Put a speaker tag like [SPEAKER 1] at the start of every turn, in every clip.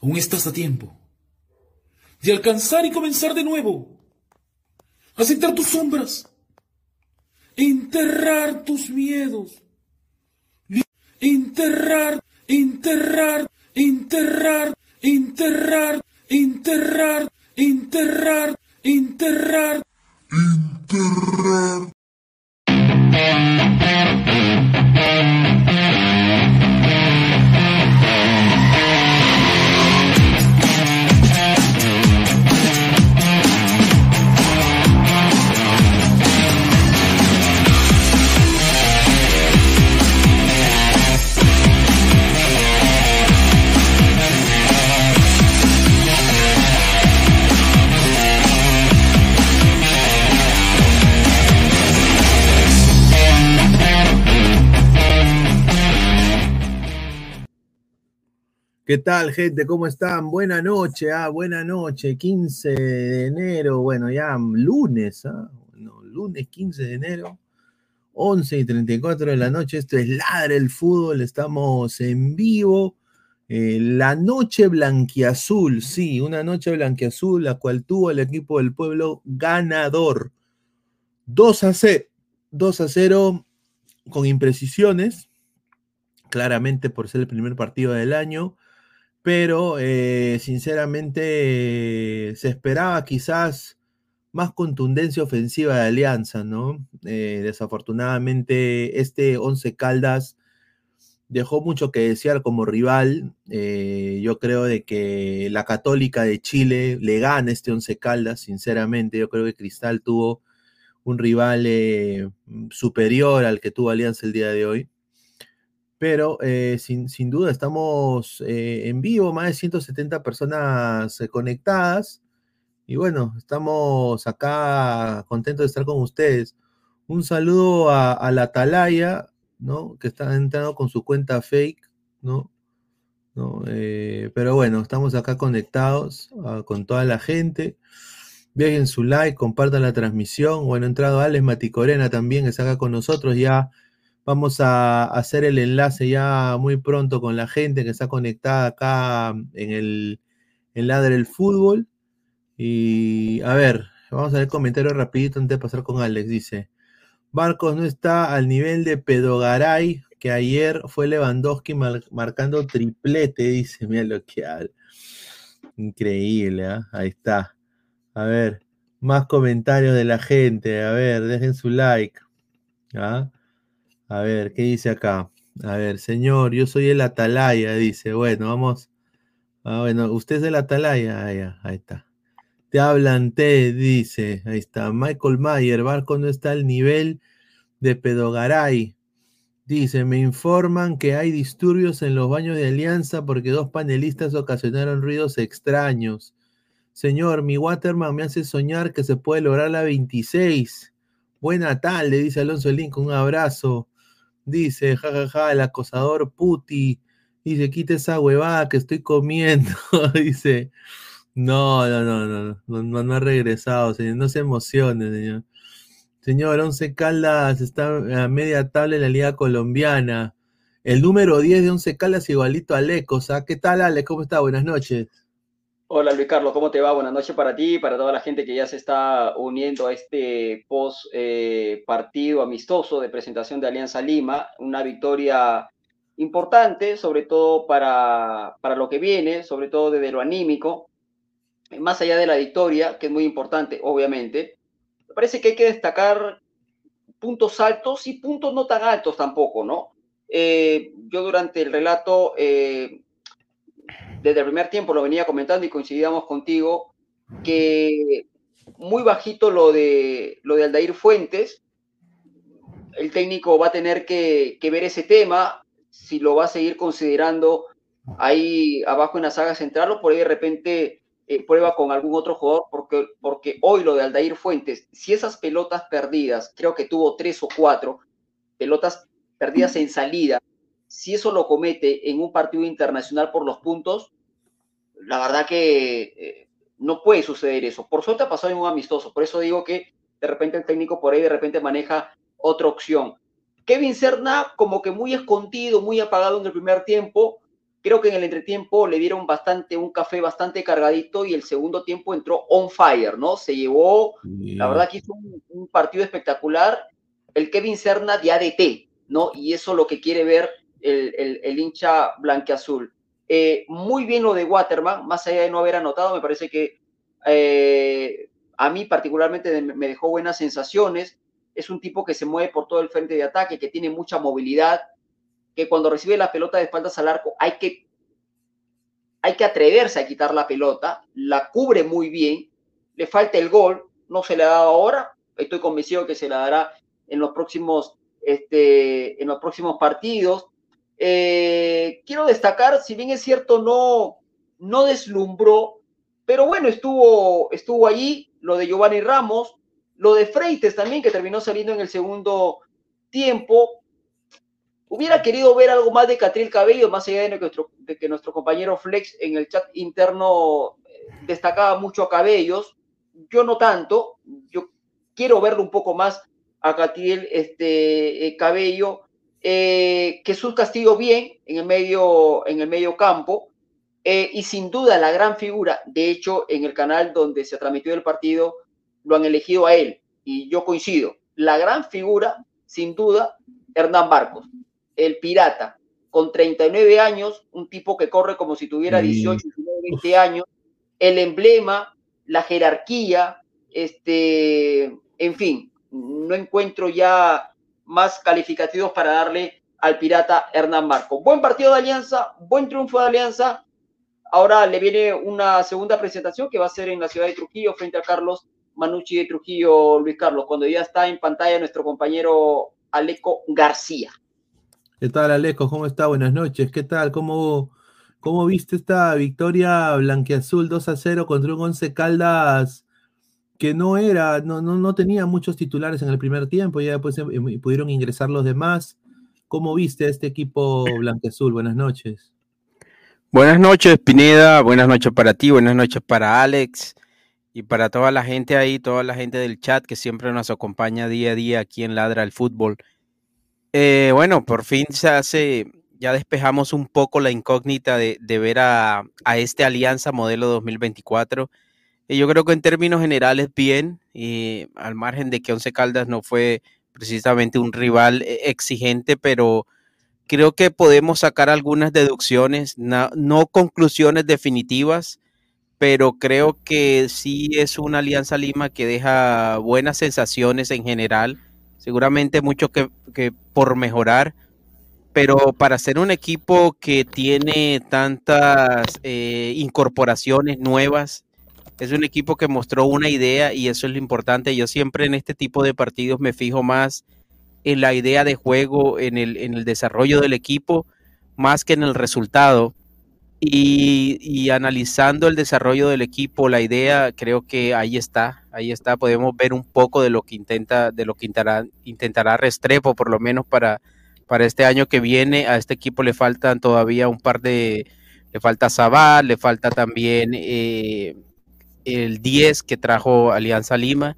[SPEAKER 1] Aún estás a tiempo de alcanzar y comenzar de nuevo. Aceptar tus sombras. Enterrar tus miedos. Enterrar, enterrar, enterrar, enterrar, enterrar, enterrar, enterrar, enterrar.
[SPEAKER 2] ¿Qué tal, gente? ¿Cómo están? Buena noche, ah, buena noche, 15 de enero, bueno, ya lunes, ah, lunes 15 de enero, 11 y 34 de la noche, esto es Ladre el Fútbol, estamos en vivo, eh, la noche blanquiazul, sí, una noche blanquiazul, la cual tuvo el equipo del pueblo ganador, 2 a 0, 2 a 0 con imprecisiones, claramente por ser el primer partido del año, pero eh, sinceramente se esperaba quizás más contundencia ofensiva de Alianza, ¿no? Eh, desafortunadamente este Once Caldas dejó mucho que desear como rival. Eh, yo creo de que la Católica de Chile le gana este Once Caldas, sinceramente. Yo creo que Cristal tuvo un rival superior al que tuvo Alianza el día de hoy pero eh, sin, duda estamos eh, en vivo, más de 170 personas eh, conectadas. Y bueno, estamos acá contentos de estar con ustedes. Un saludo a, la Atalaya, ¿no? Que está entrando con su cuenta fake, ¿no? pero bueno, estamos acá conectados ah, con toda la gente. Dejen su like, compartan la transmisión. Bueno, entrado Alex Maticorena también, que está acá con nosotros ya Vamos a hacer el enlace ya muy pronto con la gente que está conectada acá en el en Ladre el Fútbol. Y a ver, vamos a ver comentario rapidito antes de pasar con Alex. Dice, Marcos no está al nivel de Pedogaray, que ayer fue Lewandowski marcando triplete, dice, mira lo que. Increíble, ¿ah? ahí está. A ver, más comentarios de la gente. A ver, dejen su like. ¿ah? A ver, ¿qué dice acá? A ver, señor, yo soy el Atalaya, dice. Bueno, vamos. Ah, bueno, usted es el Atalaya. Ah, ahí está. Te hablan, te dice. Ahí está. Michael Mayer, Barco no está al nivel de Pedogaray. Dice, me informan que hay disturbios en los baños de Alianza porque dos panelistas ocasionaron ruidos extraños. Señor, mi Waterman me hace soñar que se puede lograr la 26. Buena tarde, dice Alonso Lincoln, un abrazo. Dice, jajaja, ja, ja, el acosador puti. Dice, quita esa huevada que estoy comiendo. dice, no, no, no, no, no, no, ha regresado, señor. No se emocione, señor. Señor, Once Caldas está a media tabla en la Liga Colombiana. El número 10 de Once Caldas igualito a Aleco. ¿Qué tal, Ale? ¿Cómo está? Buenas noches.
[SPEAKER 3] Hola Luis Carlos, ¿cómo te va? Buenas noches para ti y para toda la gente que ya se está uniendo a este post eh, partido amistoso de presentación de Alianza Lima. Una victoria importante, sobre todo para, para lo que viene, sobre todo desde lo anímico. Más allá de la victoria, que es muy importante, obviamente, me parece que hay que destacar puntos altos y puntos no tan altos tampoco, ¿no? Eh, yo durante el relato eh, desde el primer tiempo lo venía comentando y coincidíamos contigo, que muy bajito lo de, lo de Aldair Fuentes. El técnico va a tener que, ver ese tema, si lo va a seguir considerando ahí abajo en la saga central o por ahí de repente eh, prueba con algún otro jugador, porque, porque hoy lo de Aldair Fuentes, si esas pelotas perdidas, creo que tuvo tres o cuatro pelotas perdidas en salida, si eso lo comete en un partido internacional por los puntos, la verdad que eh, no puede suceder eso. Por suerte ha pasado en un amistoso, por eso digo que de repente el técnico por ahí de repente maneja otra opción. Kevin Serna como que muy escondido, muy apagado en el primer tiempo, Creo que en el entretiempo le dieron bastante, un café bastante cargadito y el segundo tiempo entró on fire, ¿no? Se llevó, la verdad que hizo un, partido espectacular. El Kevin Serna de ADT, ¿no? Y eso es lo que quiere ver el, el, hincha blanqueazul. Eh, muy bien lo de Waterman, más allá de no haber anotado, me parece que eh, a mí particularmente me dejó buenas sensaciones. Es un tipo que se mueve por todo el frente de ataque, que tiene mucha movilidad, que cuando recibe la pelota de espaldas al arco hay que, hay que atreverse a quitar la pelota, la cubre muy bien, le falta el gol, no se le ha dado ahora, estoy convencido que se la dará en los próximos, este, en los próximos partidos. Eh, quiero destacar, si bien es cierto, no, no deslumbró, pero bueno, estuvo, estuvo allí, lo de Giovanni Ramos, lo de Freites también, que terminó saliendo en el segundo tiempo, Hubiera querido ver algo más de Catril Cabello, más allá de, nuestro, que nuestro compañero Flex en el chat interno eh, destacaba mucho a Cabellos. Yo no tanto. Yo quiero verlo un poco más a Catril este, eh, Cabello. Eh, Jesús Castillo bien en el medio, en el medio campo. y sin duda la gran figura, de hecho, en el canal donde se transmitió el partido, lo han elegido a él. Y yo coincido. La gran figura, sin duda, Hernán Barcos el pirata, con 39 años, un tipo que corre como si tuviera 18, 20 años, el emblema, la jerarquía, este, en fin, no encuentro ya más calificativos para darle al pirata Hernán Marco. Buen partido de Alianza, buen triunfo de Alianza. Ahora le viene una segunda presentación que va a ser en la ciudad de Trujillo frente a Carlos Manucci de Trujillo, Luis Carlos, cuando ya está en pantalla nuestro compañero Aleco García.
[SPEAKER 2] ¿Qué tal, Alejo? ¿Cómo está? Buenas noches. ¿Qué tal? ¿Cómo, cómo viste esta victoria blanqueazul 2 a 0 contra un Once Caldas que no era, no, no, no tenía muchos titulares en el primer tiempo, ya después em, pudieron ingresar los demás? ¿Cómo viste este equipo blanqueazul? Buenas noches.
[SPEAKER 4] Buenas noches, Pineda. Buenas noches para ti, buenas noches para Alex y para toda la gente ahí, toda la gente del chat que siempre nos acompaña día a día aquí en Ladra el Fútbol. Eh, bueno, por fin se hace, ya despejamos un poco la incógnita de, ver a, este Alianza modelo 2024. Yo creo que en términos generales bien, y al margen de que Once Caldas no fue precisamente un rival eh, exigente, pero creo que podemos sacar algunas deducciones, no, conclusiones definitivas, pero creo que sí es una Alianza Lima que deja buenas sensaciones en general seguramente mucho que, por mejorar, pero para ser un equipo que tiene tantas eh, incorporaciones nuevas, es un equipo que mostró una idea y eso es lo importante. Yo siempre en este tipo de partidos me fijo más en la idea de juego, en el, en el desarrollo del equipo, más que en el resultado. Y, analizando el desarrollo del equipo, la idea, creo que ahí está, ahí está, podemos ver un poco de lo que intenta, de lo que intentará, intentará Restrepo, por lo menos para, para este año que viene. A este equipo le faltan todavía un par de, le falta Zabal, le falta también eh, el 10 que trajo Alianza Lima.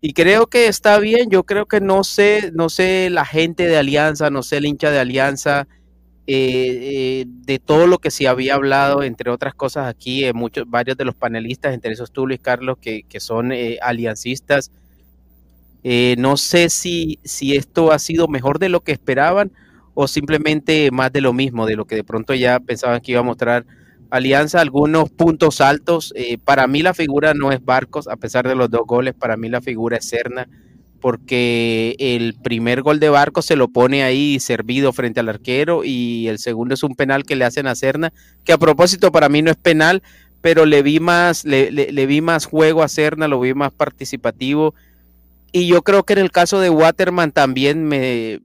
[SPEAKER 4] Y creo que está bien, yo creo que no sé, no sé la gente de Alianza, no sé el hincha de Alianza, eh, eh, de todo lo que se había hablado, entre otras cosas aquí, eh, muchos, varios de los panelistas, entre esos tú, Luis Carlos, que, son aliancistas. no sé si, si esto ha sido mejor de lo que esperaban o simplemente más de lo mismo, de lo que de pronto ya pensaban que iba a mostrar Alianza, algunos puntos altos. para mí la figura no es Barcos, a pesar de los dos goles, para mí la figura es Serna porque el primer gol de Barco se lo pone ahí servido frente al arquero y el segundo es un penal que le hacen a Cerna, que a propósito para mí no es penal, pero le vi más, le, vi más juego a Cerna, lo vi más participativo. Y yo creo que en el caso de Waterman también me,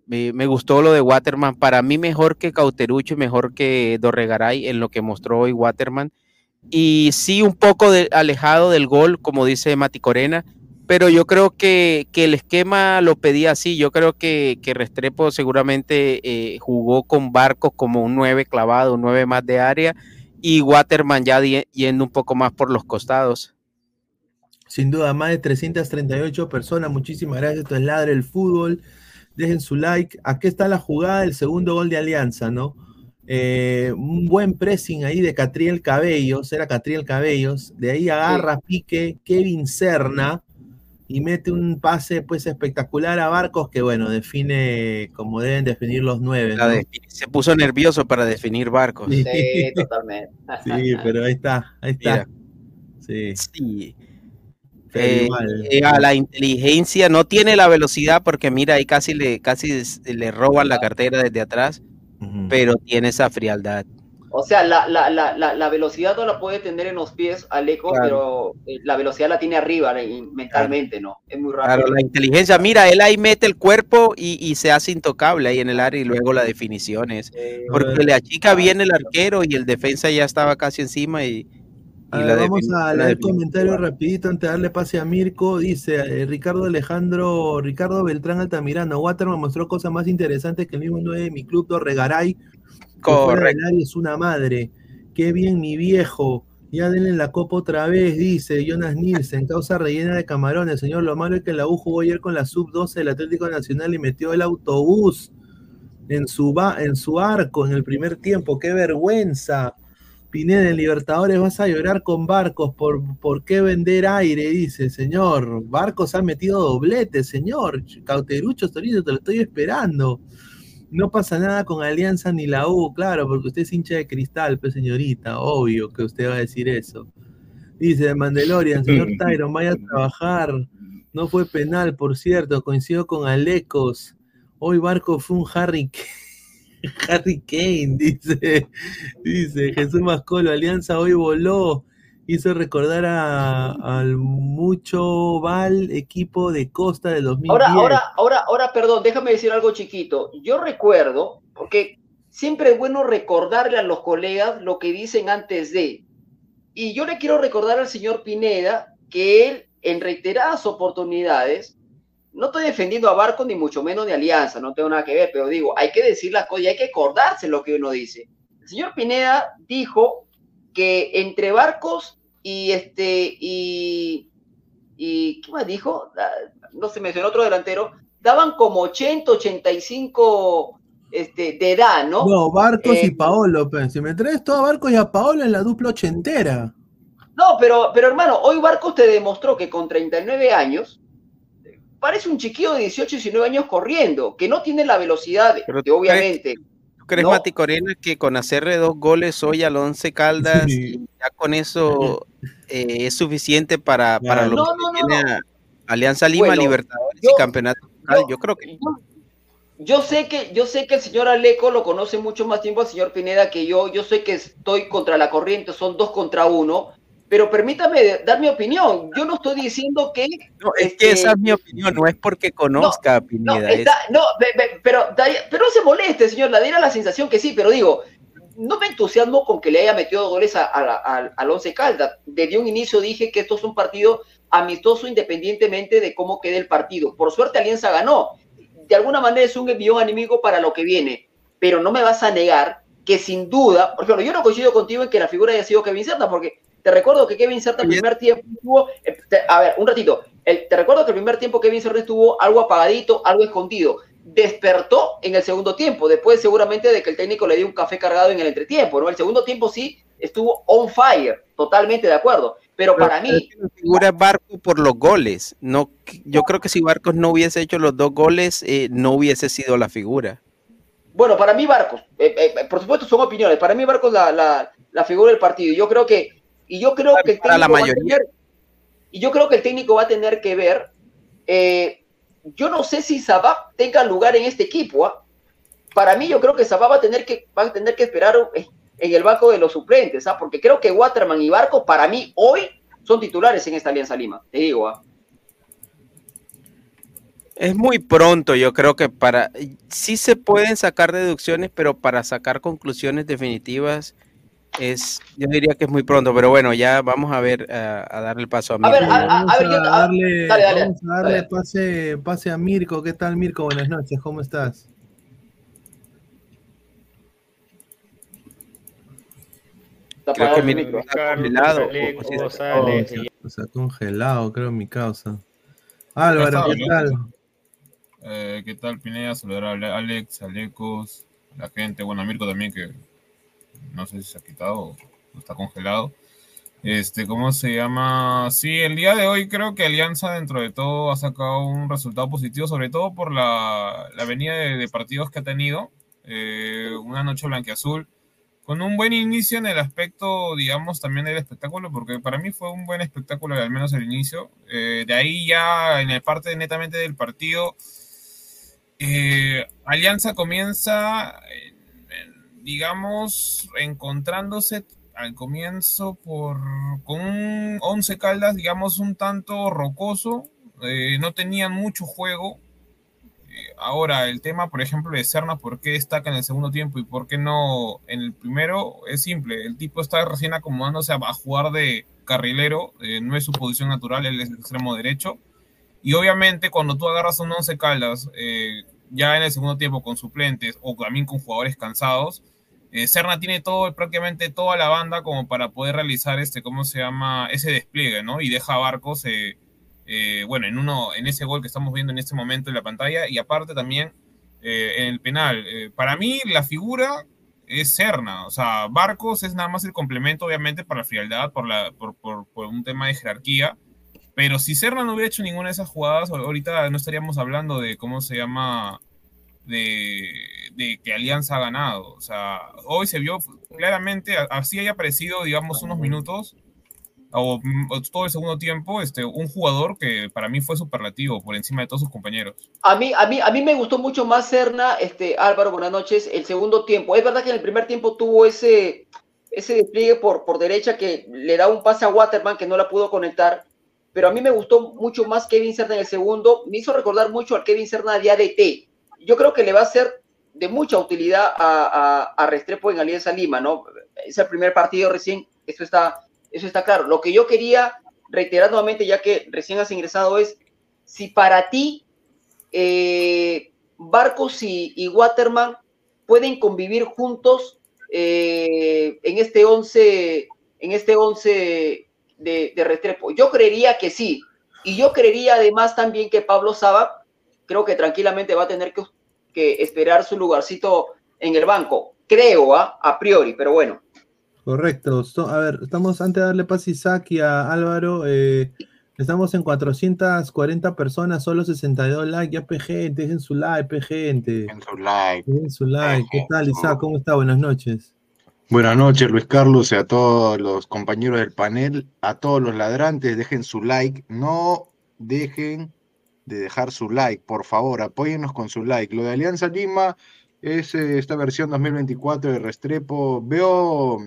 [SPEAKER 4] gustó lo de Waterman. Para mí mejor que Cauterucho y mejor que Dorregaray en lo que mostró hoy Waterman. Y sí un poco alejado del gol, como dice Mati Corena, pero yo creo que, el esquema lo pedía así. Yo creo que, Restrepo seguramente eh, jugó con Barcos como un 9 clavado, un 9 más de área, y Waterman ya yendo un poco más por los costados.
[SPEAKER 2] Sin duda, más de 338 personas. Muchísimas gracias. Esto es Ladre el Fútbol. Dejen su like. Aquí está la jugada del segundo gol de Alianza, ¿no? Eh, un buen pressing ahí de Catriel Cabellos, era Catriel Cabellos, de ahí agarra pique Kevin Serna y mete un pase pues espectacular a Barcos que bueno, define como deben definir los nueve.
[SPEAKER 4] Se puso nervioso para definir Barcos.
[SPEAKER 3] Sí, totalmente.
[SPEAKER 2] sí, pero ahí está, ahí está. Sí.
[SPEAKER 4] Eh, eh, a la inteligencia no tiene la velocidad porque mira ahí casi le casi le roban la cartera desde atrás pero tiene esa frialdad.
[SPEAKER 3] O sea, la, la, la, la, velocidad no la puede tener en los pies Aleco, pero eh, la velocidad la tiene arriba mentalmente, ¿no? Es muy rápido.
[SPEAKER 4] Claro, la inteligencia, mira, él ahí mete el cuerpo y, y se hace intocable ahí en el área y luego la definición es. porque le achica bien el arquero y el defensa ya estaba casi encima y,
[SPEAKER 2] vamos a leer el comentario rapidito antes de darle pase a Mirko. Dice eh, Ricardo Alejandro, Ricardo Beltrán Altamirano, Waterman mostró cosas más interesantes que el mismo 9 de mi club, Regaray. Correcto. Es una madre. Qué bien mi viejo. Ya denle la copa otra vez, dice Jonas Nielsen. Causa rellena de camarones. Señor, lo malo es que la U jugó ayer con la sub-12 del Atlético Nacional y metió el autobús en su, en su arco en el primer tiempo. ¡Qué vergüenza! Pineda en Libertadores vas a llorar con Barcos, ¿por, ¿por qué vender aire? Dice, señor, Barcos ha metido doblete, señor, Cauterucho Torino, te lo estoy esperando. No pasa nada con Alianza ni la U, claro, porque usted es hincha de cristal, pues señorita, obvio que usted va a decir eso. Dice Mandalorian, señor Tyron, vaya a trabajar. No fue penal, por cierto, coincido con Alecos. Hoy Barcos fue un Harry Harry Kane, dice, dice Jesús Mascolo, Alianza hoy voló, hizo recordar al mucho Val equipo de Costa de 2010.
[SPEAKER 3] Ahora, ahora, ahora, ahora, perdón, déjame decir algo chiquito. Yo recuerdo, porque siempre es bueno recordarle a los colegas lo que dicen antes de. Y yo le quiero recordar al señor Pineda que él, en reiteradas oportunidades, no estoy defendiendo a Barco ni mucho menos de Alianza, no tengo nada que ver, pero digo, hay que decir las cosas y hay que acordarse lo que uno dice. El señor Pineda dijo que entre Barcos y este y, y ¿qué más dijo? No se mencionó otro delantero, daban como 80, 85 este, de edad, ¿no?
[SPEAKER 2] No, Barcos y eh, Paolo, si me traes todo a Barcos y a Paolo en la dupla ochentera.
[SPEAKER 3] No, pero, pero hermano, hoy Barcos te demostró que con 39 años parece un chiquillo de 18, 19 años corriendo, que no tiene la velocidad que obviamente.
[SPEAKER 4] ¿Tú crees, Mati Corena, que con hacerle dos goles hoy al Once Caldas, ya con eso eh, es suficiente para, para lo que tiene Alianza Lima, Libertadores y Campeonato yo, yo creo que.
[SPEAKER 3] Yo sé que, yo sé que el señor Aleco lo conoce mucho más tiempo al señor Pineda que yo. Yo sé que estoy contra la corriente, son dos contra uno pero permítame dar mi opinión. Yo no estoy diciendo que.
[SPEAKER 4] No, es que esa es mi opinión, no es porque conozca a Pineda.
[SPEAKER 3] No, pero, pero no se moleste, señor. La diera la sensación que sí, pero digo, no me entusiasmo con que le haya metido goles al Once Caldas. Desde un inicio dije que esto es un partido amistoso independientemente de cómo quede el partido. Por suerte, Alianza ganó. De alguna manera es un envío enemigo para lo que viene. Pero no me vas a negar que sin duda, por ejemplo, yo no coincido contigo en que la figura haya sido Kevin Serta, porque te recuerdo que Kevin Serta el primer tiempo estuvo, eh, a ver, un ratito, te recuerdo que el primer tiempo Kevin Serta estuvo algo apagadito, algo escondido. Despertó en el segundo tiempo, después seguramente de que el técnico le dio un café cargado en el entretiempo, ¿no? El segundo tiempo sí estuvo on fire, totalmente de acuerdo. Pero, para mí.
[SPEAKER 4] Figura Barco por los goles. No, yo creo que si Barcos no hubiese hecho los dos goles, eh, no hubiese sido la figura.
[SPEAKER 3] Bueno, para mí Barcos, eh, por supuesto son opiniones, para mí Barcos la, la, la figura del partido. Yo creo que y yo creo que el técnico la mayoría. y yo creo que el técnico va a tener que ver. Eh, yo no sé si Sabah tenga lugar en este equipo. ¿ah? Para mí, yo creo que Sabah va a tener que, va a tener que esperar en el banco de los suplentes, ¿ah? porque creo que Waterman y Barco, para mí, hoy son titulares en esta Alianza Lima. Te digo, ¿ah?
[SPEAKER 4] Es muy pronto, yo creo que para. Sí se pueden sacar deducciones, pero para sacar conclusiones definitivas es, yo diría que es muy pronto, pero bueno, ya vamos a ver, a darle el paso a Mirko. A ver,
[SPEAKER 2] vamos a, darle, vamos a darle pase, pase a Mirko. ¿Qué tal, Mirko? Buenas noches, ¿cómo estás?
[SPEAKER 4] Creo que Mirko está congelado.
[SPEAKER 2] Está congelado, creo, mi causa. Álvaro, ¿qué tal?
[SPEAKER 5] Eh, ¿Qué tal, Pineda? Saludar a Alex, Alecos, la gente, bueno, a Mirko también, que no sé si se ha quitado o está congelado. Este, ¿cómo se llama? Sí, el día de hoy creo que Alianza dentro de todo ha sacado un resultado positivo, sobre todo por la, la venida de, partidos que ha tenido. Eh, una noche blanqueazul con un buen inicio en el aspecto, digamos, también del espectáculo, porque para mí fue un buen espectáculo, al menos el inicio. Eh, de ahí ya en el parte netamente del partido, eh, Alianza comienza, digamos, encontrándose al comienzo por con un 11 Caldas, digamos, un tanto rocoso, eh, no tenían mucho juego. Eh, ahora, el tema, por ejemplo, de Serna, ¿por qué destaca en el segundo tiempo y por qué no en el primero? Es simple, el tipo está recién acomodándose a, jugar de carrilero, eh, no es su posición natural, él es el extremo derecho. Y obviamente cuando tú agarras un 11 Caldas, ya en el segundo tiempo con suplentes o también con jugadores cansados, eh, Serna tiene todo, prácticamente toda la banda como para poder realizar este, ¿cómo se llama? Ese despliegue, ¿no? Y deja Barcos, eh, eh, bueno, en uno, en ese gol que estamos viendo en este momento en la pantalla, y aparte también en el penal. para mí, la figura es Serna, o sea, Barcos es nada más el complemento, obviamente, para la frialdad, por, por un tema de jerarquía. Pero si Serna no hubiera hecho ninguna de esas jugadas, ahorita no estaríamos hablando de cómo se llama de, que Alianza ha ganado. O sea, hoy se vio claramente, así haya aparecido, digamos, unos minutos o, todo el segundo tiempo, este, un jugador que para mí fue superlativo por encima de todos sus compañeros.
[SPEAKER 3] A mí, a mí, a mí me gustó mucho más Serna, este, Álvaro, buenas noches, el segundo tiempo. Es verdad que en el primer tiempo tuvo ese, ese despliegue por, por derecha que le da un pase a Waterman que no la pudo conectar, pero a mí me gustó mucho más Kevin Serna en el segundo, me hizo recordar mucho al Kevin Serna de ADT yo creo que le va a ser de mucha utilidad a, Restrepo en Alianza Lima, ¿no? Es el primer partido recién, eso está, eso está claro. Lo que yo quería reiterar nuevamente, ya que recién has ingresado, es si para ti eh, Barcos y, Waterman pueden convivir juntos eh, en este 11 en este 11 de, de, Restrepo. Yo creería que sí. Y yo creería además también que Pablo Saba creo que tranquilamente va a tener que, esperar su lugarcito en el banco. Creo, ¿ah? a priori, pero bueno.
[SPEAKER 2] Correcto. a ver, estamos antes de darle paz a Isaac y a Álvaro. Eh, estamos en 440 personas, solo 62 likes. Ya, gente, dejen su like, gente.
[SPEAKER 6] Dejen su like.
[SPEAKER 2] Dejen su like. ¿Qué tal, Isaac? ¿Cómo está? Buenas noches.
[SPEAKER 6] Buenas noches, Luis Carlos, y a todos los compañeros del panel, a todos los ladrantes, dejen su like. No dejen de dejar su like, por favor, apóyennos con su like. Lo de Alianza Lima es eh, esta versión 2024 de Restrepo. Veo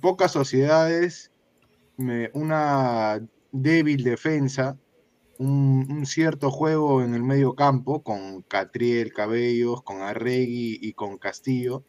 [SPEAKER 6] pocas sociedades, una débil defensa, un, cierto juego en el medio campo con Catriel, Cabellos, con Arregui y con Castillo,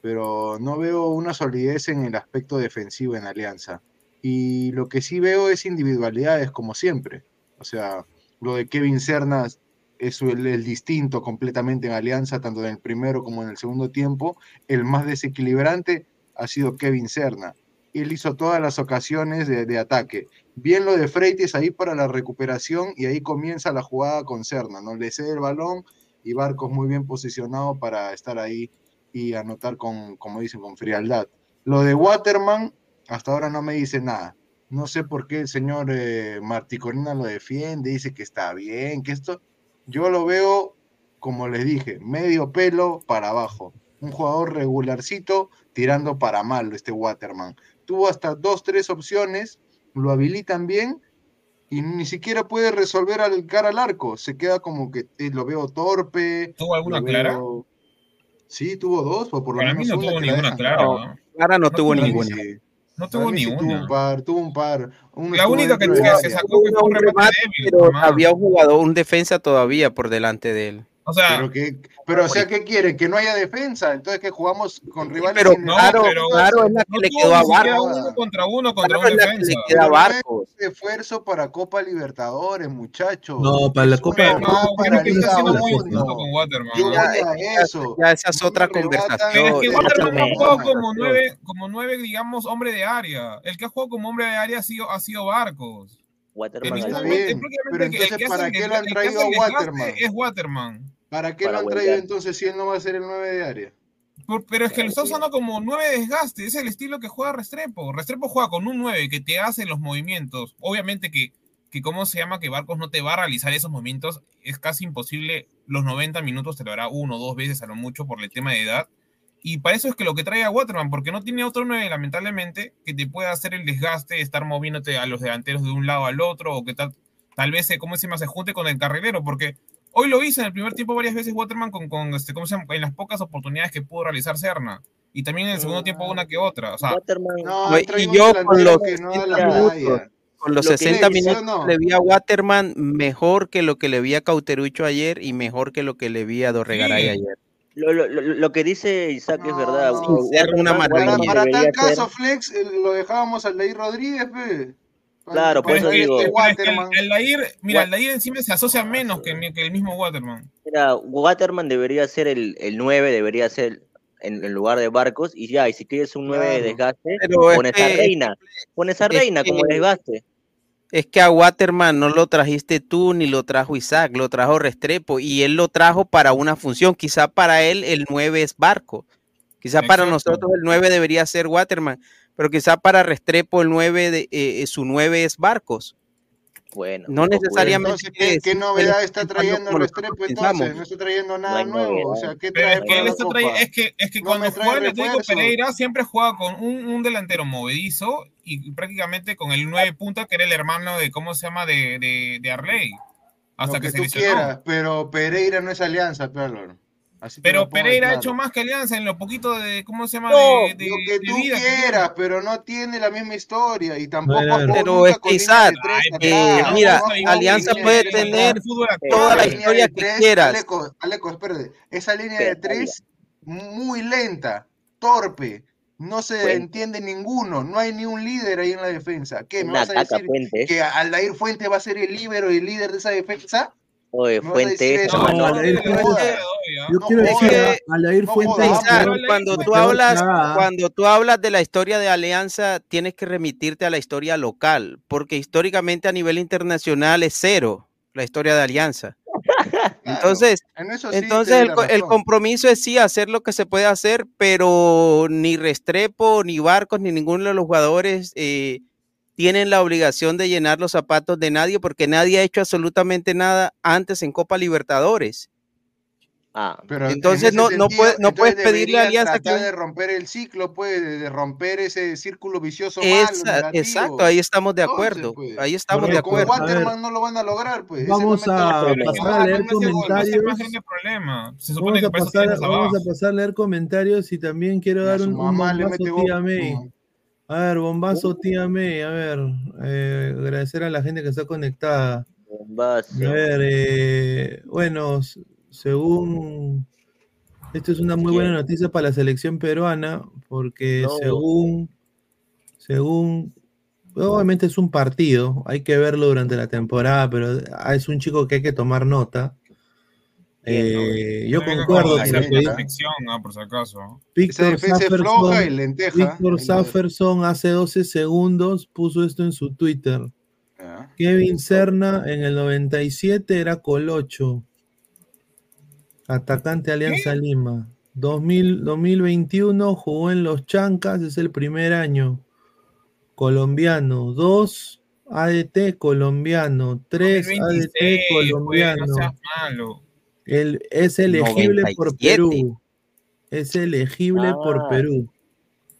[SPEAKER 6] pero no veo una solidez en el aspecto defensivo en Alianza. Y lo que sí veo es individualidades, como siempre. O sea, lo de Kevin Cernas es el, distinto completamente en Alianza, tanto en el primero como en el segundo tiempo. El más desequilibrante ha sido Kevin Cerna. Él hizo todas las ocasiones de, ataque. Bien lo de Freites ahí para la recuperación y ahí comienza la jugada con Cerna. ¿no? Le cede el balón y Barcos muy bien posicionado para estar ahí y anotar con, como dicen, con frialdad. Lo de Waterman, hasta ahora no me dice nada. No sé por qué el señor eh, Marticorina lo defiende, dice que está bien, que esto. Yo lo veo, como les dije, medio pelo para abajo. Un jugador regularcito tirando para malo este Waterman. Tuvo hasta dos, tres opciones, lo habilitan bien y ni siquiera puede resolver al cara al arco. Se queda como que eh, lo veo torpe.
[SPEAKER 5] ¿Tuvo alguna clara?
[SPEAKER 6] Sí, tuvo dos, o por lo menos
[SPEAKER 5] mí no tuvo ninguna clara.
[SPEAKER 4] ¿no? Clara no, tuvo ninguna.
[SPEAKER 5] No tuvo ni una.
[SPEAKER 6] Tuvo un par, tuvo un par.
[SPEAKER 5] la única que, se sacó fue un remate, débil.
[SPEAKER 4] Pero había un jugador, un defensa todavía por delante de él.
[SPEAKER 6] O sea, pero, que, pero o sea, ¿qué quiere? Que no haya defensa. Entonces que jugamos con rivales.
[SPEAKER 4] Pero claro, claro, es la que le quedó a Barcos.
[SPEAKER 5] Uno contra uno contra un defensa.
[SPEAKER 4] le queda a Barcos.
[SPEAKER 6] esfuerzo para Copa Libertadores, muchachos.
[SPEAKER 2] No, para la Copa.
[SPEAKER 5] No, para que está haciendo muy con
[SPEAKER 6] Waterman. Yo voy a eso.
[SPEAKER 4] Ya esa es otra conversación.
[SPEAKER 5] Es que Waterman ha jugado como nueve, como nueve, digamos, hombre de área. El que ha jugado como hombre de área ha sido, ha sido Barcos.
[SPEAKER 6] Waterman. Está bien, pero entonces, ¿para qué lo han traído a Waterman?
[SPEAKER 5] Es Waterman.
[SPEAKER 6] ¿Para qué lo han traído entonces si él no va a ser el 9 de área?
[SPEAKER 5] Por- pero es que lo está usando como 9 de desgaste, es el estilo que juega Restrepo. Restrepo juega con un 9 que te hace los movimientos. Obviamente que, que ¿cómo se llama? Que Barcos no te va a realizar esos movimientos. Es casi imposible. Los 90 minutos te lo hará uno o dos veces a lo mucho por el tema de edad. Y para eso es que lo que trae a Waterman, porque no tiene otro 9, lamentablemente, que te pueda hacer el desgaste, estar moviéndote a los delanteros de un lado al otro, o que tal, tal vez, eh, ¿cómo se llama? Se junte con el carrilero, porque hoy lo hizo en el primer tiempo varias veces Waterman con, con este, ¿cómo se llama? En las pocas oportunidades que pudo realizar Serna. Y también en el segundo tiempo una que otra. O sea,
[SPEAKER 7] Waterman,
[SPEAKER 6] No,
[SPEAKER 4] y yo con los
[SPEAKER 6] que no da
[SPEAKER 4] 60
[SPEAKER 6] la
[SPEAKER 4] minutos,
[SPEAKER 6] talla.
[SPEAKER 4] Con los
[SPEAKER 7] Lo que
[SPEAKER 4] 60
[SPEAKER 6] le hizo,
[SPEAKER 4] minutos
[SPEAKER 6] no.
[SPEAKER 4] le vi a Waterman mejor que lo que le vi a Cauterucho ayer y mejor que lo que le vi a Dorregaray
[SPEAKER 5] Sí.
[SPEAKER 4] ayer.
[SPEAKER 7] lo, lo- lo- lo que dice Isaac es verdad.
[SPEAKER 4] Sí, una.
[SPEAKER 6] Para, para tal
[SPEAKER 7] ser-
[SPEAKER 6] caso, Flex, eh, lo dejábamos al Leir Rodríguez, pe.
[SPEAKER 7] Claro, por eso digo.
[SPEAKER 5] pero es que el, Lair, mira, el Lair encima se asocia menos que, el- que el mismo Waterman.
[SPEAKER 7] Mira, Waterman debería ser el, el 9, debería ser en, en lugar de Barcos, y ya, y si quieres un 9 de desgaste,
[SPEAKER 4] Pero es
[SPEAKER 7] pones a
[SPEAKER 4] que-
[SPEAKER 7] Reina, pones a Reina como
[SPEAKER 4] que-
[SPEAKER 7] desgaste.
[SPEAKER 4] Es que a Waterman no lo trajiste tú ni lo trajo Isaac, lo trajo Restrepo y él lo trajo para una función. Quizá para él el 9 es Barco. Quizá para nosotros el 9 debería ser Waterman, pero quizá para Restrepo el 9 de, eh, su 9 es Barcos.
[SPEAKER 7] Bueno,
[SPEAKER 4] No
[SPEAKER 7] pues,
[SPEAKER 4] necesariamente
[SPEAKER 6] Entonces, ¿qué, novedad está trayendo Restrepo entonces? No está trayendo nada nuevo. O sea, ¿qué
[SPEAKER 5] Pero
[SPEAKER 6] trae
[SPEAKER 5] es que trae- es que, es que
[SPEAKER 6] No
[SPEAKER 5] cuando juega el Atlético. Pereira siempre juega con un, un delantero movedizo y prácticamente con el 9 punta que era el hermano de, ¿cómo se llama? De, de, de Arley. Hasta
[SPEAKER 6] Lo
[SPEAKER 5] que,
[SPEAKER 6] que
[SPEAKER 5] se
[SPEAKER 6] tú quieras, pero Pereira no es alianza, Pedro. Así
[SPEAKER 5] Pero Pereira ha hecho más que Alianza en lo poquito de, ¿cómo se llama?
[SPEAKER 7] No,
[SPEAKER 5] de, de-
[SPEAKER 6] Lo que
[SPEAKER 5] de
[SPEAKER 6] tú
[SPEAKER 5] vida que
[SPEAKER 6] quieras, pero no tiene la misma historia y tampoco
[SPEAKER 4] pero es que Isaac, eh,
[SPEAKER 6] no
[SPEAKER 4] mira, Alianza puede tener toda la historia
[SPEAKER 6] de
[SPEAKER 4] que
[SPEAKER 6] tres,
[SPEAKER 4] quieras.
[SPEAKER 6] Aleco, Aleco, espérate. Esa línea de tres, muy lenta, torpe. No se
[SPEAKER 7] Fuente.
[SPEAKER 6] entiende ninguno. No hay ni un líder ahí en la defensa. ¿Qué? ¿Me
[SPEAKER 7] Una
[SPEAKER 6] vas a decir
[SPEAKER 7] Fuentes.
[SPEAKER 6] que Aldair Fuente va a ser el líbero y el líder de esa defensa?
[SPEAKER 7] Oye,
[SPEAKER 6] ¿Me vas a decir
[SPEAKER 7] Fuentes,
[SPEAKER 6] eso?
[SPEAKER 5] No,
[SPEAKER 2] Yo quiero decir a Fuentes.
[SPEAKER 4] cuando tú hablas, cuando tú hablas de la historia de Alianza, tienes que remitirte a la historia local, porque históricamente a nivel internacional es cero la historia de Alianza. Entonces,
[SPEAKER 6] En sí
[SPEAKER 4] entonces el, compromiso es sí hacer lo que se puede hacer, pero ni Restrepo, ni Barcos, ni ninguno de los jugadores eh, tienen la obligación de llenar los zapatos de nadie, porque nadie ha hecho absolutamente nada antes en Copa Libertadores.
[SPEAKER 7] Ah,
[SPEAKER 6] Pero en
[SPEAKER 4] Entonces no- no puede- no puedes
[SPEAKER 6] entonces
[SPEAKER 4] pedirle a
[SPEAKER 6] deberían
[SPEAKER 4] Alianza que-
[SPEAKER 6] de romper el ciclo, pues, de, romper ese círculo vicioso
[SPEAKER 4] Esa-
[SPEAKER 6] malo,
[SPEAKER 4] exacto, ahí estamos de
[SPEAKER 6] Entonces,
[SPEAKER 4] acuerdo.
[SPEAKER 6] pues,
[SPEAKER 4] Ahí estamos de
[SPEAKER 6] con
[SPEAKER 4] acuerdo.
[SPEAKER 2] A ver,
[SPEAKER 6] Waterman no lo van a lograr, pues. ese
[SPEAKER 2] vamos a pasar a leer comentarios.
[SPEAKER 5] más grande problema. Se supone
[SPEAKER 2] Vamos
[SPEAKER 5] que
[SPEAKER 2] a, pasar, a pasar a leer comentarios y también quiero dar un, bombazo tía. May.
[SPEAKER 6] No.
[SPEAKER 2] A ver, bombazo tía May. A ver, eh, agradecer a la gente que está conectada.
[SPEAKER 7] bombazo.
[SPEAKER 2] A ver, eh, bueno, según. Esto es una muy buena noticia para la selección peruana, porque
[SPEAKER 7] No.
[SPEAKER 2] según. Según. Obviamente es un partido, hay que verlo durante la temporada, pero ah, es un chico que hay que tomar nota. Eh, yo concuerdo
[SPEAKER 5] con
[SPEAKER 2] dice
[SPEAKER 5] selección, ah, por si acaso.
[SPEAKER 2] Víctor Safferson. Víctor hace 12 segundos puso esto en su Twitter.
[SPEAKER 6] Ya.
[SPEAKER 2] Kevin Serna en el 97 era Colocho. Atacante Alianza Lima. 2000, 2021 jugó en los Chancas, es el primer año. Colombiano. 2 ADT colombiano. 3 ADT
[SPEAKER 5] 26, pues,
[SPEAKER 2] colombiano.
[SPEAKER 5] no seas malo.
[SPEAKER 2] El- es elegible por
[SPEAKER 4] 97.
[SPEAKER 2] Perú. Es elegible por. Perú.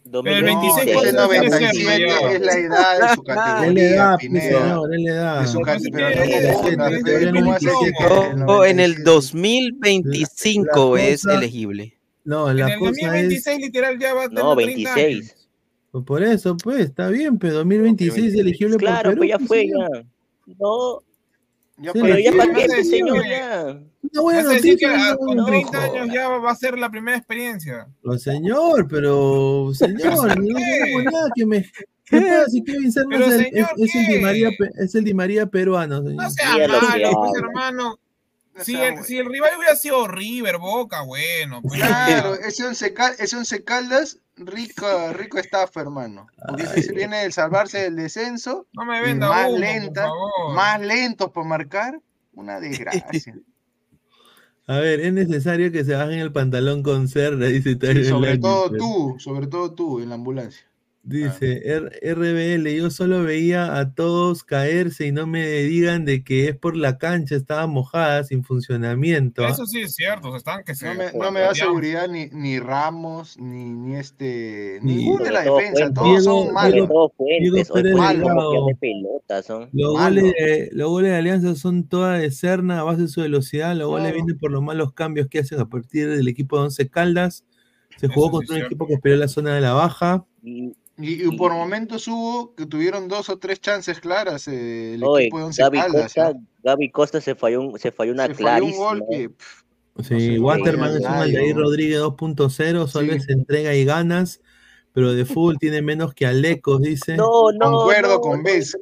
[SPEAKER 5] El
[SPEAKER 7] 2026,
[SPEAKER 6] No,
[SPEAKER 5] 26
[SPEAKER 6] ese
[SPEAKER 5] ¿cuántos años tiene
[SPEAKER 6] 97
[SPEAKER 5] Serna ya?
[SPEAKER 6] es la edad de su
[SPEAKER 2] Él le
[SPEAKER 6] categoría,
[SPEAKER 2] da,
[SPEAKER 6] Pineda.
[SPEAKER 2] señor, él le da.
[SPEAKER 6] De su cat-
[SPEAKER 5] sí,
[SPEAKER 6] pero no
[SPEAKER 5] tiene
[SPEAKER 6] confundas,
[SPEAKER 2] 97,
[SPEAKER 6] pe,
[SPEAKER 2] todavía
[SPEAKER 6] ¿cómo va a ser
[SPEAKER 2] 97.
[SPEAKER 6] que el
[SPEAKER 4] No, en el
[SPEAKER 6] 97?
[SPEAKER 4] 2025
[SPEAKER 2] La
[SPEAKER 4] es
[SPEAKER 2] cosa-
[SPEAKER 4] elegible.
[SPEAKER 2] No,
[SPEAKER 5] En
[SPEAKER 2] la
[SPEAKER 5] el
[SPEAKER 2] cosa es.
[SPEAKER 5] 2026 literal ya va a tener
[SPEAKER 7] No,
[SPEAKER 5] 30
[SPEAKER 7] 26.
[SPEAKER 5] años.
[SPEAKER 2] Pues Por eso, pues, está bien, pero 2026 es elegible por
[SPEAKER 7] Claro,
[SPEAKER 2] Perú.
[SPEAKER 7] pues ya
[SPEAKER 2] pues,
[SPEAKER 7] fue, ya. No,
[SPEAKER 6] Ya
[SPEAKER 2] Sí,
[SPEAKER 6] para
[SPEAKER 7] pero ya para
[SPEAKER 5] vas
[SPEAKER 7] qué,
[SPEAKER 5] a decir
[SPEAKER 7] señor,
[SPEAKER 5] que-
[SPEAKER 7] ya.
[SPEAKER 2] Una buena
[SPEAKER 5] Vas a decir que
[SPEAKER 2] noticia. no,
[SPEAKER 5] con
[SPEAKER 2] no,
[SPEAKER 5] 30
[SPEAKER 2] joder.
[SPEAKER 5] años ya va a ser la primera experiencia.
[SPEAKER 2] Señor, pero, señor, no tengo nada que me. ¿Qué pasa si Kevin Serna
[SPEAKER 5] Pero,
[SPEAKER 2] es, el-
[SPEAKER 5] señor,
[SPEAKER 2] es- es el Di. María, es el Di María peruano, señor?
[SPEAKER 5] No sea malo, pues, hermano. Si el, si el rival hubiera sido River, Boca, bueno. Pues,
[SPEAKER 6] Claro, ese once, Cal- ese once Caldas, rico, rico staff, hermano. Porque ese se viene de salvarse del descenso,
[SPEAKER 5] no me
[SPEAKER 6] y
[SPEAKER 5] venda
[SPEAKER 6] más
[SPEAKER 5] humo,
[SPEAKER 6] lenta,
[SPEAKER 5] por favor.
[SPEAKER 6] más lentos para marcar, una desgracia.
[SPEAKER 2] A ver, es necesario que se bajen el pantalón con cerda, dice
[SPEAKER 6] sobre todo tú, sobre todo tú en la ambulancia.
[SPEAKER 2] Dice R- RBL, yo solo veía a todos caerse y no me digan de que es por la cancha, estaba mojada, sin funcionamiento. ¿ah?
[SPEAKER 5] Eso sí es cierto, están que se.
[SPEAKER 6] No me, no me da seguridad ni, ni Ramos, ni, ni este.
[SPEAKER 2] Ni-
[SPEAKER 6] Ninguno de la defensa,
[SPEAKER 7] Fuentes,
[SPEAKER 6] todos son malos.
[SPEAKER 2] Diego Pérez Delgado.
[SPEAKER 7] pelota, son.
[SPEAKER 2] Los goles, de, los goles de Alianza son todas de Serna a base de su velocidad. Los goles
[SPEAKER 6] Claro.
[SPEAKER 2] vienen por los malos cambios que hacen a partir del equipo de Once Caldas. Se jugó contra un
[SPEAKER 5] cierto.
[SPEAKER 2] equipo que esperó la zona de la baja.
[SPEAKER 7] Y,
[SPEAKER 6] Y, y por momentos hubo que tuvieron dos o tres chances claras eh, el
[SPEAKER 7] oye,
[SPEAKER 6] equipo de Once
[SPEAKER 7] Gaby
[SPEAKER 6] Caldas.
[SPEAKER 7] Costa,
[SPEAKER 6] ¿ah?
[SPEAKER 7] Gaby Costa se falló, un- se falló una
[SPEAKER 6] Se falló un
[SPEAKER 7] clarísima.
[SPEAKER 6] gol que. pff,
[SPEAKER 2] Sí,
[SPEAKER 6] se lo
[SPEAKER 2] Waterman es un Aldair
[SPEAKER 6] ¿no?
[SPEAKER 2] Rodríguez 2.0, solo
[SPEAKER 6] Sí.
[SPEAKER 2] es entrega y ganas, pero de fútbol tiene menos que Alecos, dice.
[SPEAKER 7] No, no.
[SPEAKER 6] Concuerdo
[SPEAKER 7] no,
[SPEAKER 6] con
[SPEAKER 7] no,
[SPEAKER 6] Vez.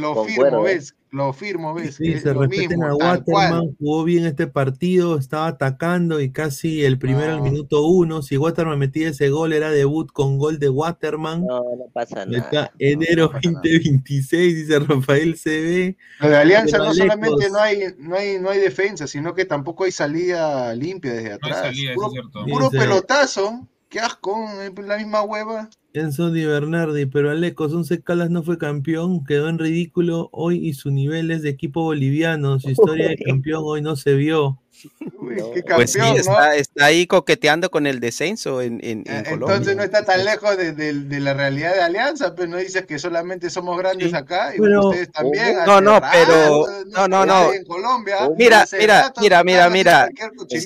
[SPEAKER 6] Lo
[SPEAKER 7] Concuerdo,
[SPEAKER 6] firmo,
[SPEAKER 7] ¿eh?
[SPEAKER 6] Lo firmo, ¿ves?
[SPEAKER 2] Sí, se
[SPEAKER 6] lo
[SPEAKER 2] respeten
[SPEAKER 6] mismo,
[SPEAKER 2] a. Waterman, jugó bien este partido, estaba atacando y casi el primero al
[SPEAKER 6] No.
[SPEAKER 2] minuto uno. Si Waterman metía ese gol, era debut con gol de Waterman.
[SPEAKER 7] No, no pasa nada.
[SPEAKER 2] enero
[SPEAKER 6] no pasa nada.
[SPEAKER 2] 2026, dice Rafael CB.
[SPEAKER 6] Lo de Alianza no solamente no hay, no, hay, no hay defensa, sino que tampoco hay salida limpia desde
[SPEAKER 5] No hay
[SPEAKER 6] atrás.
[SPEAKER 5] salida, eso
[SPEAKER 6] puro
[SPEAKER 5] es cierto.
[SPEAKER 2] Sí,
[SPEAKER 6] puro
[SPEAKER 2] sí.
[SPEAKER 6] pelotazo. Qué asco, eh, la misma hueva.
[SPEAKER 2] Enzo Di Bernardi, pero Alecos, Once Caldas no fue campeón, quedó en ridículo hoy y su nivel es de equipo boliviano, su historia de campeón hoy no se vio.
[SPEAKER 6] Uy,
[SPEAKER 7] No.
[SPEAKER 6] qué
[SPEAKER 4] Pues sí,
[SPEAKER 6] campeón, ¿no?
[SPEAKER 4] está, ahí coqueteando con el descenso en, en- en Colombia.
[SPEAKER 6] Entonces no está tan lejos de, de- de la realidad de Alianza, pero no dices que solamente somos grandes
[SPEAKER 2] Sí,
[SPEAKER 6] acá y
[SPEAKER 2] pero-
[SPEAKER 6] ustedes también.
[SPEAKER 4] No, no,
[SPEAKER 6] rato,
[SPEAKER 4] pero- no, no, no.
[SPEAKER 6] En Colombia.
[SPEAKER 4] Mira, mira, mira, mira, mira.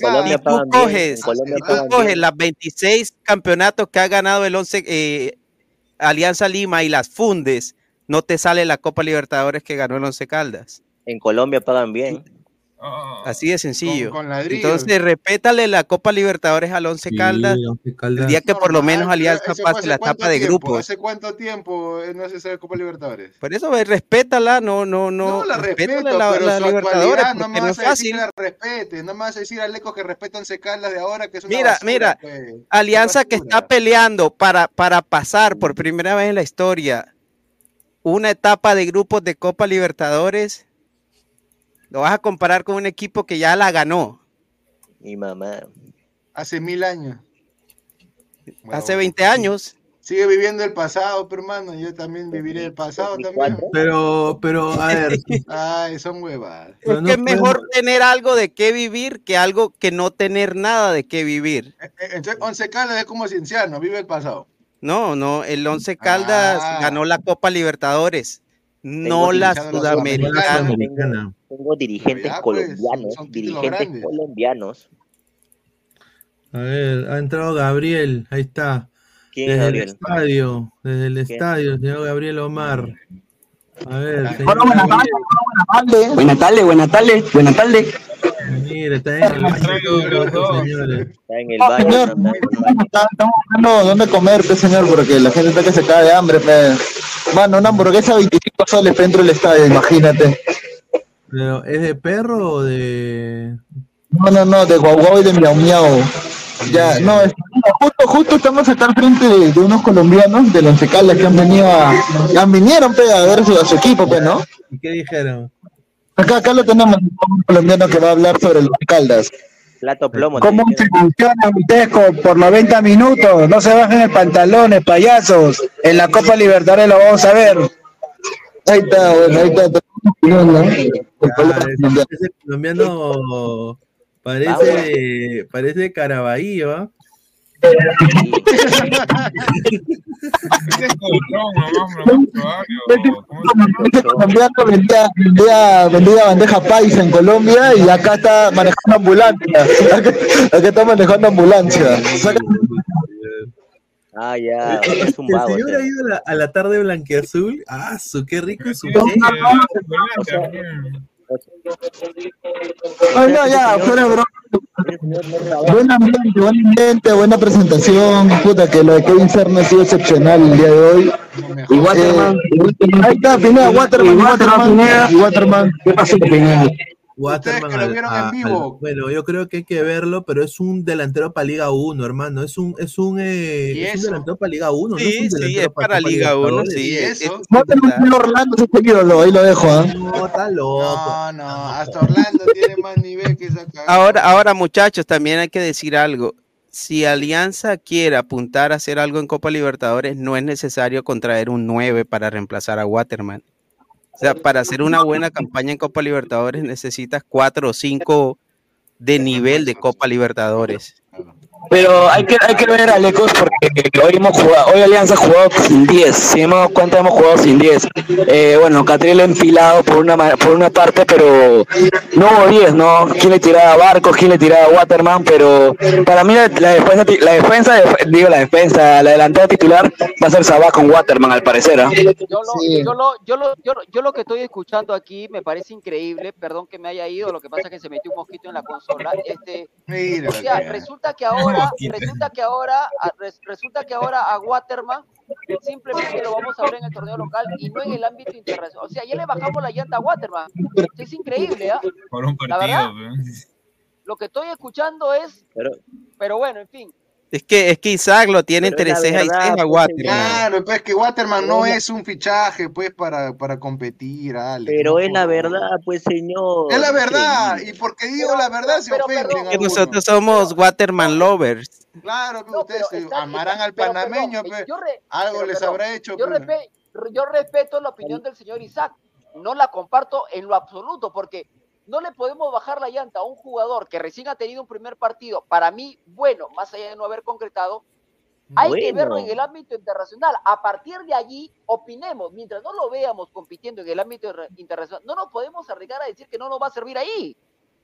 [SPEAKER 7] Colombia
[SPEAKER 4] tú coges- tú las 26 campeonatos que ha ganado el 11 eh, Alianza Lima y las fundes, no te sale la Copa Libertadores que ganó el 11 Caldas.
[SPEAKER 7] En Colombia pagan bien.
[SPEAKER 5] Ah,
[SPEAKER 4] Así de sencillo.
[SPEAKER 6] Con, con.
[SPEAKER 4] Entonces, respétale la Copa Libertadores al 11
[SPEAKER 2] Sí,
[SPEAKER 4] Caldas.
[SPEAKER 2] Once Caldas.
[SPEAKER 4] El día que por lo menos Alianza
[SPEAKER 6] ¿ese fue
[SPEAKER 4] pase la etapa de grupos.
[SPEAKER 6] ¿Hace cuánto tiempo eh, no se sabe Copa Libertadores?
[SPEAKER 4] Por eso, ve, respétala, no, no, no.
[SPEAKER 6] No, la respeto,
[SPEAKER 4] la,
[SPEAKER 6] pero
[SPEAKER 4] la
[SPEAKER 6] su
[SPEAKER 4] Libertadores,
[SPEAKER 6] no me
[SPEAKER 4] no es
[SPEAKER 6] vas a decir la respete, no me vas a decir a Leco que respetan Caldas de ahora, que es una
[SPEAKER 4] Mira,
[SPEAKER 6] basura,
[SPEAKER 4] mira,
[SPEAKER 6] pues,
[SPEAKER 4] Alianza que está peleando para, para pasar por primera vez en la historia una etapa de grupos de Copa Libertadores, lo vas a comparar con un equipo que ya la ganó
[SPEAKER 7] Mi mamá.
[SPEAKER 6] Hace mil años.
[SPEAKER 4] hace
[SPEAKER 6] Huevón.
[SPEAKER 4] 20 años.
[SPEAKER 6] Sigue viviendo el pasado, pero hermano, yo también viviré el pasado también.
[SPEAKER 7] 2004.
[SPEAKER 2] Pero, pero, a ver,
[SPEAKER 6] Ay, son huevadas.
[SPEAKER 4] es
[SPEAKER 2] no
[SPEAKER 4] que es mejor tener algo de qué vivir que algo que no tener nada de qué vivir.
[SPEAKER 6] Eh, eh, Entonces, Once Caldas es como Cienciano, vive el pasado.
[SPEAKER 4] No, no, el Once Caldas
[SPEAKER 6] Ah.
[SPEAKER 4] ganó la Copa Libertadores, no la Sudamericana.
[SPEAKER 7] Tengo dirigentes
[SPEAKER 6] Ya, pues,
[SPEAKER 7] colombianos. dirigentes
[SPEAKER 6] grandes.
[SPEAKER 7] colombianos.
[SPEAKER 2] A ver, ha entrado Gabriel, ahí está.
[SPEAKER 7] ¿Quién es
[SPEAKER 2] Desde el estadio, desde el
[SPEAKER 7] ¿Quién?
[SPEAKER 2] estadio, señor Gabriel Omar. A ver,
[SPEAKER 8] buenas tardes, buenas tardes, buenas tardes, buenas tardes.
[SPEAKER 2] Mire, está en el baño,
[SPEAKER 5] dos.
[SPEAKER 2] señores.
[SPEAKER 7] Está en el
[SPEAKER 8] No,
[SPEAKER 7] baño.
[SPEAKER 8] señor,
[SPEAKER 7] baño.
[SPEAKER 8] Estamos buscando dónde comer, pues, señor, porque la gente está que se cae de hambre. Pues. Mano, una hamburguesa 25 soles dentro del estadio, imagínate.
[SPEAKER 2] Pero, ¿es de perro o de.?
[SPEAKER 8] No, no, no, de guau guau y de miau miau. Ya, no, es- justo, justo estamos acá al frente de, de unos colombianos del Once Caldas que han venido a, han vinieron pe, a ver su, a su equipo, pues, ¿no?
[SPEAKER 2] ¿Y qué dijeron?
[SPEAKER 8] Acá, acá lo tenemos, un colombiano que va a hablar sobre los Caldas.
[SPEAKER 7] Plato plomo.
[SPEAKER 9] ¿Cómo se funciona ustedes con- por 90 minutos? No se bajen el pantalones, payasos. En la Copa Libertadores lo vamos a ver.
[SPEAKER 8] Ahí está, bueno, ahí está. ¿no?
[SPEAKER 2] Ah, ese, ese colombiano parece, parece Caraballo, ¿ah?
[SPEAKER 5] Ese.
[SPEAKER 8] Este colombiano vendía, vendía, vendía bandeja paisa en Colombia y acá está manejando ambulancia. Acá, acá está manejando ambulancia.
[SPEAKER 7] Ah, ya. Es un
[SPEAKER 2] El
[SPEAKER 7] vago.
[SPEAKER 2] señor
[SPEAKER 7] este.
[SPEAKER 2] ha ido a la, a la tarde blanqueazul. Ah, su qué rico es su
[SPEAKER 8] Ay, no, ya, fuera bro. Buen ambiente, buen ambiente, buena presentación. Puta, que lo de Kevin Serna ha sido excepcional el día de hoy.
[SPEAKER 9] Y Waterman,
[SPEAKER 8] Eh, ahí está, Pineda, Waterman,
[SPEAKER 9] Y Waterman,
[SPEAKER 8] Waterman,
[SPEAKER 9] Pineda.
[SPEAKER 8] y Waterman.
[SPEAKER 9] ¿qué pasó, Pineda?
[SPEAKER 2] Waterman
[SPEAKER 6] que lo vieron
[SPEAKER 2] a-
[SPEAKER 6] en vivo.
[SPEAKER 2] al- bueno, yo creo que hay que verlo, pero es un delantero para Liga 1, hermano. Es un, es un, eh,
[SPEAKER 6] ¿Y
[SPEAKER 2] es un delantero para Liga 1. no
[SPEAKER 4] Sí,
[SPEAKER 2] es un
[SPEAKER 4] sí, es para
[SPEAKER 2] Copa
[SPEAKER 4] Liga 1,
[SPEAKER 2] Libertadores.
[SPEAKER 4] sí.
[SPEAKER 6] ¿Y
[SPEAKER 4] es-
[SPEAKER 6] eso?
[SPEAKER 4] es-
[SPEAKER 8] No
[SPEAKER 4] es
[SPEAKER 8] te
[SPEAKER 4] verdad.
[SPEAKER 8] en Orlando ese ídolo, ahí lo dejo, ¿ah?
[SPEAKER 2] No, está loco.
[SPEAKER 6] No, no, hasta Orlando tiene más nivel que esa cagada.
[SPEAKER 4] Ahora, ahora, muchachos, también hay que decir algo. Si Alianza quiere apuntar a hacer algo en Copa Libertadores, no es necesario contraer un 9 para reemplazar a Waterman. O sea, para hacer una buena campaña en Copa Libertadores necesitas 4 o 5 de nivel de Copa Libertadores.
[SPEAKER 9] Pero hay que, hay que ver a Lecos porque hoy hemos jugado, hoy Alianza ha jugado sin 10. Si hemos dado cuenta, hemos jugado sin 10. Eh, bueno, Catriel empilado por una por una parte, pero no hubo 10, ¿no? ¿Quién le tiraba a Barcos? ¿Quién le tiraba a Waterman? Pero para mí la, la defensa, la defensa, def- digo la defensa, la delantera titular va a ser Sabá con Waterman al parecer, ¿ah?
[SPEAKER 3] Yo lo,
[SPEAKER 8] Sí.
[SPEAKER 3] yo, lo, yo, lo, yo, lo- yo lo que estoy escuchando aquí me parece increíble, perdón que me haya ido, lo que pasa es que se metió un mosquito en la consola. Este,
[SPEAKER 6] Mira,
[SPEAKER 3] o sea,
[SPEAKER 6] que-
[SPEAKER 3] resulta que ahora, Resulta que ahora, resulta que ahora a Waterman simplemente lo vamos a ver en el torneo local y no en el ámbito internacional. O sea, ya le bajamos la llanta a Waterman. Es increíble, ¿ah?
[SPEAKER 5] Por un
[SPEAKER 3] La verdad,
[SPEAKER 5] partido.
[SPEAKER 3] Lo que estoy escuchando es,
[SPEAKER 7] Pero,
[SPEAKER 3] pero bueno, en fin.
[SPEAKER 4] Es que, es que Isaac lo tiene
[SPEAKER 7] Pero
[SPEAKER 4] entre
[SPEAKER 7] es la
[SPEAKER 4] ceja y
[SPEAKER 7] verdad,
[SPEAKER 4] ceja,
[SPEAKER 7] pues,
[SPEAKER 4] Waterman.
[SPEAKER 6] Claro, pues es que Waterman no es un fichaje, pues, para, para competir, Ale.
[SPEAKER 7] pero es la verdad, pues señor.
[SPEAKER 6] Es la verdad,
[SPEAKER 7] Increíble.
[SPEAKER 6] y porque digo
[SPEAKER 3] Pero-
[SPEAKER 6] la verdad se
[SPEAKER 3] pero-
[SPEAKER 6] ofenden
[SPEAKER 3] perdón,
[SPEAKER 4] Que nosotros somos Waterman lovers.
[SPEAKER 6] Claro, que
[SPEAKER 3] No,
[SPEAKER 6] ustedes
[SPEAKER 3] pero
[SPEAKER 6] se
[SPEAKER 3] está-
[SPEAKER 6] amarán
[SPEAKER 3] está-
[SPEAKER 6] al
[SPEAKER 3] pero,
[SPEAKER 6] panameño,
[SPEAKER 3] perdón,
[SPEAKER 6] pues.
[SPEAKER 3] re-
[SPEAKER 6] Algo
[SPEAKER 3] pero,
[SPEAKER 6] les habrá hecho,
[SPEAKER 3] yo,
[SPEAKER 6] pues.
[SPEAKER 3] yo respeto la opinión del señor Isaac, no la comparto en lo absoluto, porque no le podemos bajar la llanta a un jugador que recién ha tenido un primer partido, para mí, bueno, más allá de no haber concretado, hay que
[SPEAKER 7] Bueno.
[SPEAKER 3] verlo en el ámbito internacional. A partir de allí, opinemos, mientras no lo veamos compitiendo en el ámbito internacional, no nos podemos arriesgar a decir que no nos va a servir ahí.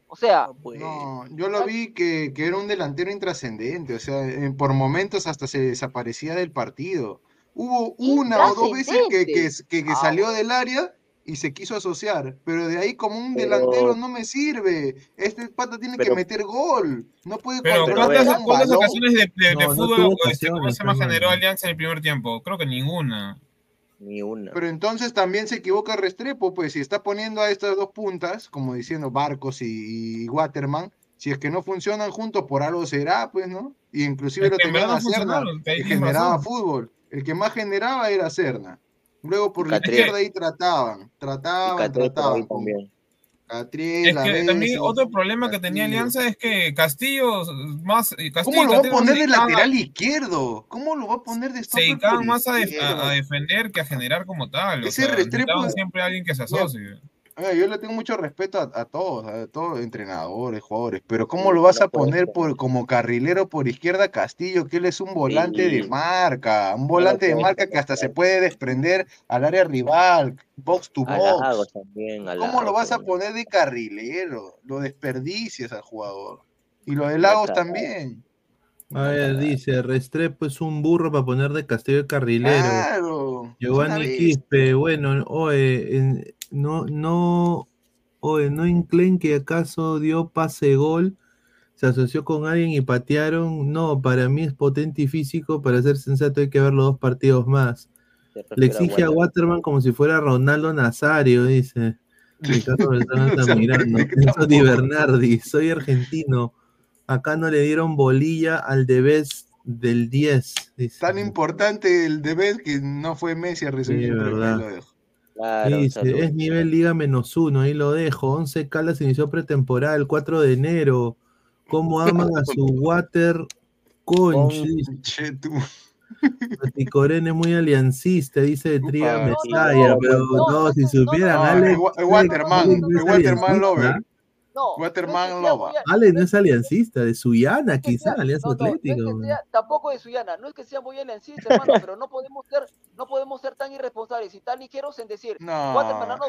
[SPEAKER 3] O sea,
[SPEAKER 7] Pues,
[SPEAKER 6] No, yo lo vi que, que era un delantero intrascendente, o sea, en- por momentos hasta se desaparecía del partido. Hubo una o dos veces que, que, que- que
[SPEAKER 3] Ah,
[SPEAKER 6] salió del área y se quiso asociar, pero de ahí como un
[SPEAKER 7] Pero-
[SPEAKER 6] delantero no me sirve. Este pata tiene que meter gol, no puede
[SPEAKER 5] Pero
[SPEAKER 6] controlar
[SPEAKER 7] ¿cuántas-
[SPEAKER 5] ¿cuántas,
[SPEAKER 6] un
[SPEAKER 5] cuántas
[SPEAKER 6] balón.
[SPEAKER 5] ocasiones de, de- de
[SPEAKER 2] No, no
[SPEAKER 5] fútbol este, ¿cómo
[SPEAKER 2] ocasiones,
[SPEAKER 5] se
[SPEAKER 2] hermano.
[SPEAKER 5] generó Alianza en el primer tiempo? Creo que ninguna.
[SPEAKER 7] Ni una.
[SPEAKER 6] Pero entonces también se equivoca Restrepo, pues si está poniendo a estas dos puntas, como diciendo Barcos y, y Waterman, si es que no funcionan juntos, por algo será, pues, ¿no? Y inclusive
[SPEAKER 5] Es
[SPEAKER 6] lo tenían a que
[SPEAKER 5] tienes
[SPEAKER 6] generaba
[SPEAKER 5] razón.
[SPEAKER 6] fútbol. El que más generaba era Serna. Luego por la izquierda ahí trataban, trataban, trataban.
[SPEAKER 7] también.
[SPEAKER 6] Catriel,
[SPEAKER 5] Es que también otro problema que tenía. Alianza es que Castillo más eh, Castillo
[SPEAKER 6] ¿Cómo lo va a poner de lateral izquierdo? ¿Cómo lo va a poner de
[SPEAKER 5] se dedicaban más a, def- defender que a generar como tal. O
[SPEAKER 6] Ese
[SPEAKER 5] sea,
[SPEAKER 6] Restrepo-
[SPEAKER 5] siempre a alguien que se asocie.
[SPEAKER 6] Oiga, yo le tengo mucho respeto a, a todos, a todos entrenadores, jugadores, pero ¿cómo lo vas a poner por como carrilero por izquierda Castillo, que él es un volante de marca, un volante de marca que hasta se puede desprender al área rival, box to box? ¿Cómo lo vas a poner de carrilero? Lo desperdicias al jugador. Y lo de Lagos también.
[SPEAKER 2] A ver, dice, Restrepo es un burro para poner de Castillo de carrilero.
[SPEAKER 6] Claro.
[SPEAKER 2] Giovanni. Quispe, bueno, en- no, no, oye, no inclen que acaso dio pase gol, se asoció con alguien y patearon. No, para mí es potente y físico, para ser sensato hay que ver los dos partidos más.
[SPEAKER 7] Se
[SPEAKER 2] Le exige a
[SPEAKER 7] Waterman.
[SPEAKER 2] Como si fuera Ronaldo Nazario, dice. Ricardo Beltrán
[SPEAKER 6] O sea,
[SPEAKER 2] Altamirano.
[SPEAKER 6] pendejo
[SPEAKER 2] Enzo Di
[SPEAKER 6] tampoco.
[SPEAKER 2] Bernardi, soy argentino. Acá no le dieron bolilla al Debes del 10. Dice.
[SPEAKER 6] Tan importante el deber que no fue Messi a recibir
[SPEAKER 2] Sí,
[SPEAKER 6] el premio, lo dejo.
[SPEAKER 7] Claro,
[SPEAKER 2] Dice, es nivel Liga menos uno, ahí lo dejo. 11 Calas inició pretemporada el 4 de enero. ¿Cómo aman a su water conch?
[SPEAKER 7] Con-
[SPEAKER 2] Dice,
[SPEAKER 6] Che, tú.
[SPEAKER 2] Ticorén es muy aliancista, dice de Triga
[SPEAKER 6] Upa.
[SPEAKER 2] Mesaya,
[SPEAKER 7] No,
[SPEAKER 2] pero
[SPEAKER 3] no,
[SPEAKER 2] no,
[SPEAKER 3] no,
[SPEAKER 2] si supieran,
[SPEAKER 6] no,
[SPEAKER 2] Ale,
[SPEAKER 6] el Wa- el Waterman, Waterman lover.
[SPEAKER 3] No.
[SPEAKER 6] Waterman
[SPEAKER 3] no es
[SPEAKER 6] Loba.
[SPEAKER 2] Ale no es aliancista, de Suyana
[SPEAKER 3] no es
[SPEAKER 2] quizá,
[SPEAKER 3] sea-
[SPEAKER 2] Alianza
[SPEAKER 3] no, no es
[SPEAKER 2] Atlético.
[SPEAKER 3] que sea- tampoco de Suyana, no es que sea muy aliancista, hermano, pero no podemos ser, no podemos ser tan irresponsables y tan ligeros en decir,
[SPEAKER 6] No,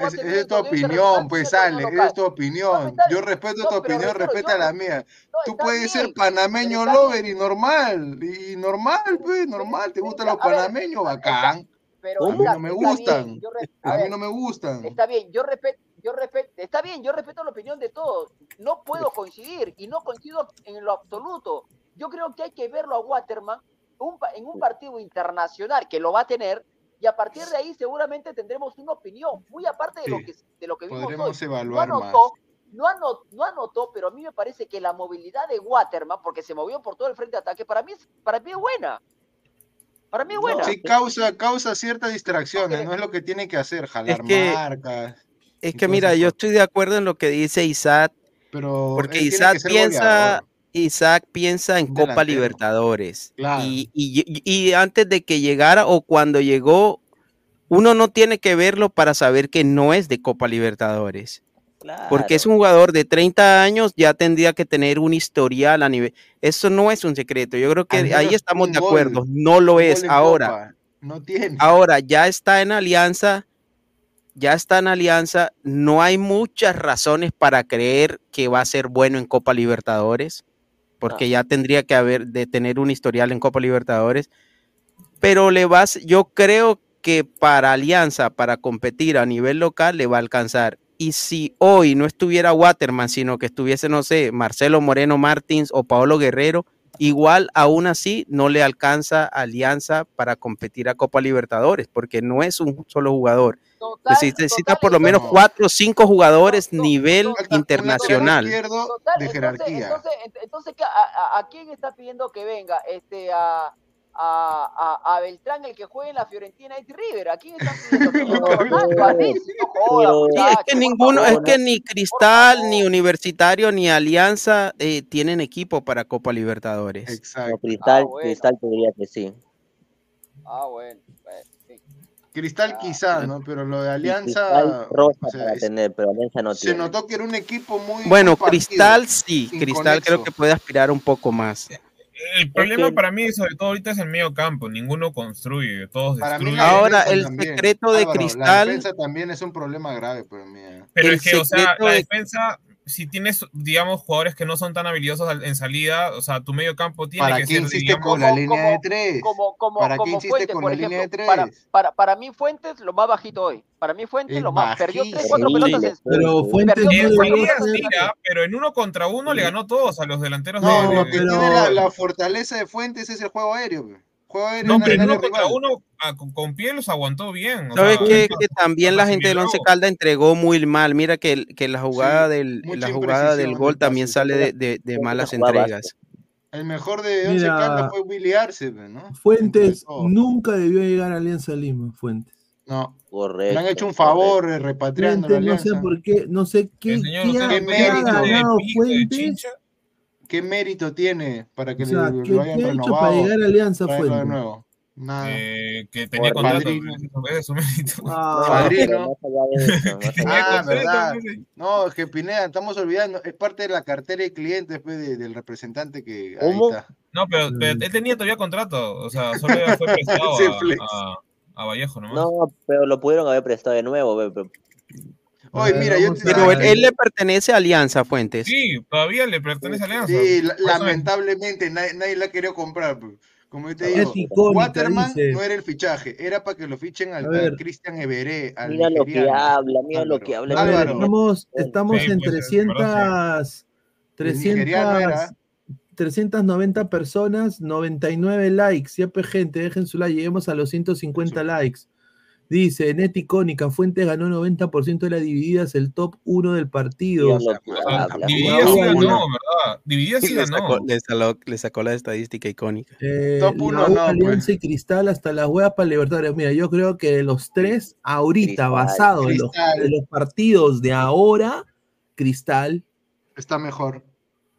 [SPEAKER 6] es, es
[SPEAKER 3] el
[SPEAKER 6] tu opinión, pues Ale, es tu opinión.
[SPEAKER 3] está
[SPEAKER 6] Yo respeto
[SPEAKER 3] No,
[SPEAKER 6] tu opinión, respeta
[SPEAKER 3] yo-
[SPEAKER 6] la mía.
[SPEAKER 3] No,
[SPEAKER 6] Tú puedes ser panameño lover y normal, y normal, pues, normal. ¿Te gustan los panameños? Bacán.
[SPEAKER 3] pero
[SPEAKER 6] A mí no me gustan.
[SPEAKER 3] a
[SPEAKER 6] mí no me gustan.
[SPEAKER 3] Está bien, yo respeto, yo respeto, está bien, yo respeto la opinión de todos. No puedo coincidir y no coincido en lo absoluto. Yo creo que hay que verlo a Waterman un en un partido internacional que lo va a tener y a partir de ahí seguramente tendremos una opinión muy aparte de lo que de lo que vimos
[SPEAKER 6] Podremos
[SPEAKER 3] hoy. No
[SPEAKER 6] más.
[SPEAKER 3] anotó, no, anotó, no anotó, pero a mí me parece que la movilidad de Waterman, porque se movió por todo el frente de ataque, para mí es, para mí es buena. Para mí es buena.
[SPEAKER 6] Sí, causa, causa ciertas distracciones, no es lo que tiene que hacer, jalar
[SPEAKER 4] que-
[SPEAKER 6] marcas.
[SPEAKER 4] Es que mira, yo
[SPEAKER 6] cosas.
[SPEAKER 4] estoy de acuerdo en lo que dice Isaac,
[SPEAKER 6] Pero
[SPEAKER 4] porque Isaac piensa. Isaac piensa en Copa
[SPEAKER 6] delantero.
[SPEAKER 4] Libertadores.
[SPEAKER 6] Claro.
[SPEAKER 4] Y, y- y antes de que llegara o cuando llegó, uno no tiene que verlo para saber que no es de Copa Libertadores. Porque es un jugador de 30 años, ya tendría que tener un historial a nivel. Eso no es un secreto. Yo creo que
[SPEAKER 6] Al
[SPEAKER 4] ahí estamos de
[SPEAKER 6] gol,
[SPEAKER 4] acuerdo. No lo es ahora.
[SPEAKER 6] Copa. No tiene.
[SPEAKER 4] Ahora ya está en alianza, ya está en alianza. No hay muchas razones para creer que va a ser bueno en Copa Libertadores, porque ya tendría que haber de tener un historial en Copa Libertadores. Pero le vas, yo creo que para Alianza, para competir a nivel local, le va a alcanzar. Y si hoy no estuviera Waterman, sino que estuviese, no sé, Marcelo Moreno Martins o Paolo Guerrero, igual aún así no le alcanza a Alianza para competir a Copa Libertadores, porque no es un solo jugador.
[SPEAKER 3] Total,
[SPEAKER 4] Necesita
[SPEAKER 3] total,
[SPEAKER 4] por lo menos
[SPEAKER 6] no.
[SPEAKER 4] cuatro o cinco jugadores nivel
[SPEAKER 6] un lateral
[SPEAKER 4] internacional.
[SPEAKER 6] de
[SPEAKER 3] entonces,
[SPEAKER 6] jerarquía.
[SPEAKER 3] entonces, ent- entonces, ¿qué- a, a- a quién está pidiendo que venga? Este, a, a, a, Beltrán, el que juegue en la Fiorentina y River. ¿A quién están pidiendo que venga? No
[SPEAKER 4] es que ninguno, es que ni Cristal, ni Universitario, ni Alianza eh, tienen equipo para Copa Libertadores.
[SPEAKER 7] No,
[SPEAKER 6] Exacto.
[SPEAKER 7] Cristal,
[SPEAKER 3] Ah, bueno.
[SPEAKER 7] Cristal te diría que sí.
[SPEAKER 3] Ah, bueno.
[SPEAKER 6] Cristal
[SPEAKER 3] Ah,
[SPEAKER 6] quizá, ¿no? Pero lo de Alianza.
[SPEAKER 7] Cristal rosa
[SPEAKER 6] o sea,
[SPEAKER 7] para
[SPEAKER 6] es-
[SPEAKER 7] tener, pero Alianza no
[SPEAKER 6] se
[SPEAKER 7] tiene.
[SPEAKER 6] notó que era un equipo muy.
[SPEAKER 4] Bueno. Cristal sí, Cristal creo que puede aspirar un poco más.
[SPEAKER 5] El problema para mí, sobre todo ahorita, es el medio campo. Ninguno construye, todos destruyen.
[SPEAKER 4] Ahora, el
[SPEAKER 6] también.
[SPEAKER 4] secreto de
[SPEAKER 6] Álvaro, La
[SPEAKER 4] Cristal-
[SPEAKER 6] defensa también es un problema grave para mí. eh.
[SPEAKER 5] Pero
[SPEAKER 4] el
[SPEAKER 5] es que, o sea,
[SPEAKER 4] secreto
[SPEAKER 5] la
[SPEAKER 4] de-
[SPEAKER 5] defensa, si tienes, digamos, jugadores que no son tan habilidosos en salida, o sea, tu medio campo tiene
[SPEAKER 6] ¿Para
[SPEAKER 5] que
[SPEAKER 6] qué
[SPEAKER 5] ser,
[SPEAKER 6] insiste
[SPEAKER 5] digamos,
[SPEAKER 6] con la
[SPEAKER 3] como-
[SPEAKER 6] línea
[SPEAKER 3] como-
[SPEAKER 6] de tres?
[SPEAKER 3] Como, como,
[SPEAKER 6] ¿Para qué
[SPEAKER 3] como
[SPEAKER 6] insiste
[SPEAKER 3] Fuentes,
[SPEAKER 6] con
[SPEAKER 3] por
[SPEAKER 6] la línea
[SPEAKER 3] ejemplo.
[SPEAKER 6] de
[SPEAKER 3] Para,
[SPEAKER 6] tres?
[SPEAKER 3] para, para mí, Fuentes, lo más bajito hoy. Para mí, Fuentes,
[SPEAKER 6] Es
[SPEAKER 3] lo más. Perdió tres, cuatro pelotas. en-
[SPEAKER 2] Pero Fuentes
[SPEAKER 5] En salida ah, pero en uno contra uno le ganó todos a los delanteros
[SPEAKER 6] No,
[SPEAKER 5] de,
[SPEAKER 6] lo
[SPEAKER 5] de-
[SPEAKER 6] que
[SPEAKER 2] pero-
[SPEAKER 6] tiene la, la fortaleza de Fuentes es el juego aéreo. pe.
[SPEAKER 5] No, pero uno contra uno ah, con, con pie los aguantó bien. o
[SPEAKER 4] ¿Sabes
[SPEAKER 5] sea,
[SPEAKER 4] Que también la gente del Once. Calda entregó muy mal. Mira que, que la jugada
[SPEAKER 6] Sí,
[SPEAKER 4] del la jugada del gol también sale de, de- malas entregas.
[SPEAKER 6] El mejor de Once
[SPEAKER 2] Mira,
[SPEAKER 6] Caldas fue Willy Arce, ¿no?
[SPEAKER 2] Fuentes
[SPEAKER 6] todos.
[SPEAKER 2] nunca debió llegar a Alianza Lima, Fuentes.
[SPEAKER 6] No,
[SPEAKER 7] Correcto.
[SPEAKER 6] le han hecho un favor eh, repatriando la
[SPEAKER 2] no sé por qué, no sé qué, qué ha,
[SPEAKER 6] qué
[SPEAKER 2] ganado Fuentes.
[SPEAKER 6] ¿Qué mérito tiene para que
[SPEAKER 2] O sea,
[SPEAKER 6] le-
[SPEAKER 2] ¿qué,
[SPEAKER 6] lo hayan
[SPEAKER 2] qué ha hecho
[SPEAKER 6] renovado?
[SPEAKER 2] para llegar a Alianza
[SPEAKER 6] traerlo de nuevo. Nada.
[SPEAKER 5] Eh, que tenía
[SPEAKER 7] Por
[SPEAKER 5] contrato,
[SPEAKER 6] padrino.
[SPEAKER 5] ese es su mérito.
[SPEAKER 2] Ah,
[SPEAKER 6] Padrino. Ah, verdad. No, es que Pineda, estamos olvidando, es parte de la cartera de clientes pues, de- del representante que ahí está.
[SPEAKER 5] No, pero, pero él tenía todavía contrato, o sea, solo fue prestado a,
[SPEAKER 6] flex.
[SPEAKER 5] a, a Vallejo nomás.
[SPEAKER 7] No, pero lo pudieron haber prestado de nuevo, ve, pero-
[SPEAKER 6] Oye, mira, yo te
[SPEAKER 4] Pero él, le pertenece a Alianza Fuentes.
[SPEAKER 5] Sí, todavía le pertenece a Alianza.
[SPEAKER 6] Sí, lamentablemente nadie, nadie la quería comprar. pues. Como yo te digo,
[SPEAKER 2] icónica,
[SPEAKER 6] Waterman
[SPEAKER 2] dice.
[SPEAKER 6] no era el fichaje, era para que lo fichen al, al Cristian Everé, al
[SPEAKER 7] Mira lo que habla, mira lo que habla.
[SPEAKER 2] Ver, estamos, estamos
[SPEAKER 5] Sí,
[SPEAKER 2] en
[SPEAKER 5] pues,
[SPEAKER 2] 300,
[SPEAKER 6] El nigeriano
[SPEAKER 2] 300,
[SPEAKER 6] era.
[SPEAKER 2] 390 personas, 99 likes. Ya, pues, gente, dejen su like. Lleguemos a los 150 likes. Dice, net icónica, Fuentes ganó 90% de las divididas, el top 1 del partido.
[SPEAKER 7] Mira lo que
[SPEAKER 5] O sea,
[SPEAKER 7] habla.
[SPEAKER 5] Dividida
[SPEAKER 2] jugaba
[SPEAKER 5] sí ganó, ¿verdad? Dividida sí ganó.
[SPEAKER 4] le sacó- le sacó la estadística icónica.
[SPEAKER 2] Eh,
[SPEAKER 6] Top
[SPEAKER 2] la
[SPEAKER 6] uno
[SPEAKER 2] U,
[SPEAKER 6] no,
[SPEAKER 2] Alianza
[SPEAKER 6] pues.
[SPEAKER 2] y Cristal hasta las huevas para Libertadores. Mira, yo creo que de los tres, ahorita,
[SPEAKER 7] Cristal.
[SPEAKER 2] basado en los,
[SPEAKER 6] Cristal.
[SPEAKER 2] en los partidos de ahora, Cristal.
[SPEAKER 6] Está mejor.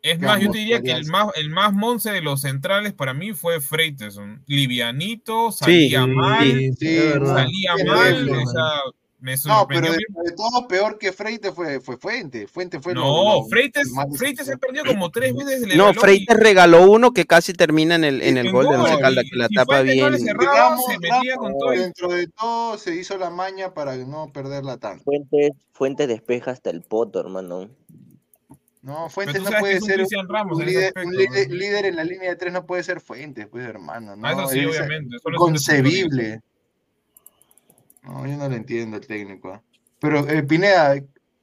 [SPEAKER 5] Es más, yo te diría que el más, el más monce de los centrales para mí fue Freiteson. Livianito, salía mal,
[SPEAKER 2] Sí,
[SPEAKER 6] Sí,
[SPEAKER 2] es verdad.
[SPEAKER 5] salía mal,
[SPEAKER 6] sí,
[SPEAKER 5] o sea, me
[SPEAKER 6] No, pero de,
[SPEAKER 5] bien.
[SPEAKER 6] de todo peor que Freite fue, fue Fuente. Fuente fue
[SPEAKER 5] No,
[SPEAKER 6] lo-
[SPEAKER 5] Freites,
[SPEAKER 6] más
[SPEAKER 5] Freites se perdió como tres veces. le
[SPEAKER 4] No, Freites regaló uno que casi termina en el, en el gol de
[SPEAKER 5] y-
[SPEAKER 4] Caldas, que la tapa
[SPEAKER 5] Fuentes no
[SPEAKER 4] bien.
[SPEAKER 5] cerraba,
[SPEAKER 6] Digamos,
[SPEAKER 5] se metía con todo.
[SPEAKER 6] Dentro de todo se hizo la maña para no perderla tanto.
[SPEAKER 7] Fuentes, Fuentes despeja hasta el poto, hermano.
[SPEAKER 6] No,
[SPEAKER 5] Pero
[SPEAKER 6] Fuentes
[SPEAKER 5] tú
[SPEAKER 6] no puede ser un,
[SPEAKER 5] Ramos
[SPEAKER 6] líder,
[SPEAKER 5] aspecto,
[SPEAKER 6] un líder-
[SPEAKER 5] ¿no?
[SPEAKER 6] líder en la línea de tres, no puede ser Fuentes, pues hermano. No,
[SPEAKER 5] Ah, eso sí,
[SPEAKER 6] es
[SPEAKER 5] obviamente. solo es un
[SPEAKER 6] inconcebible. No, yo no lo entiendo el técnico. ¿ah? Pero eh, Pineda,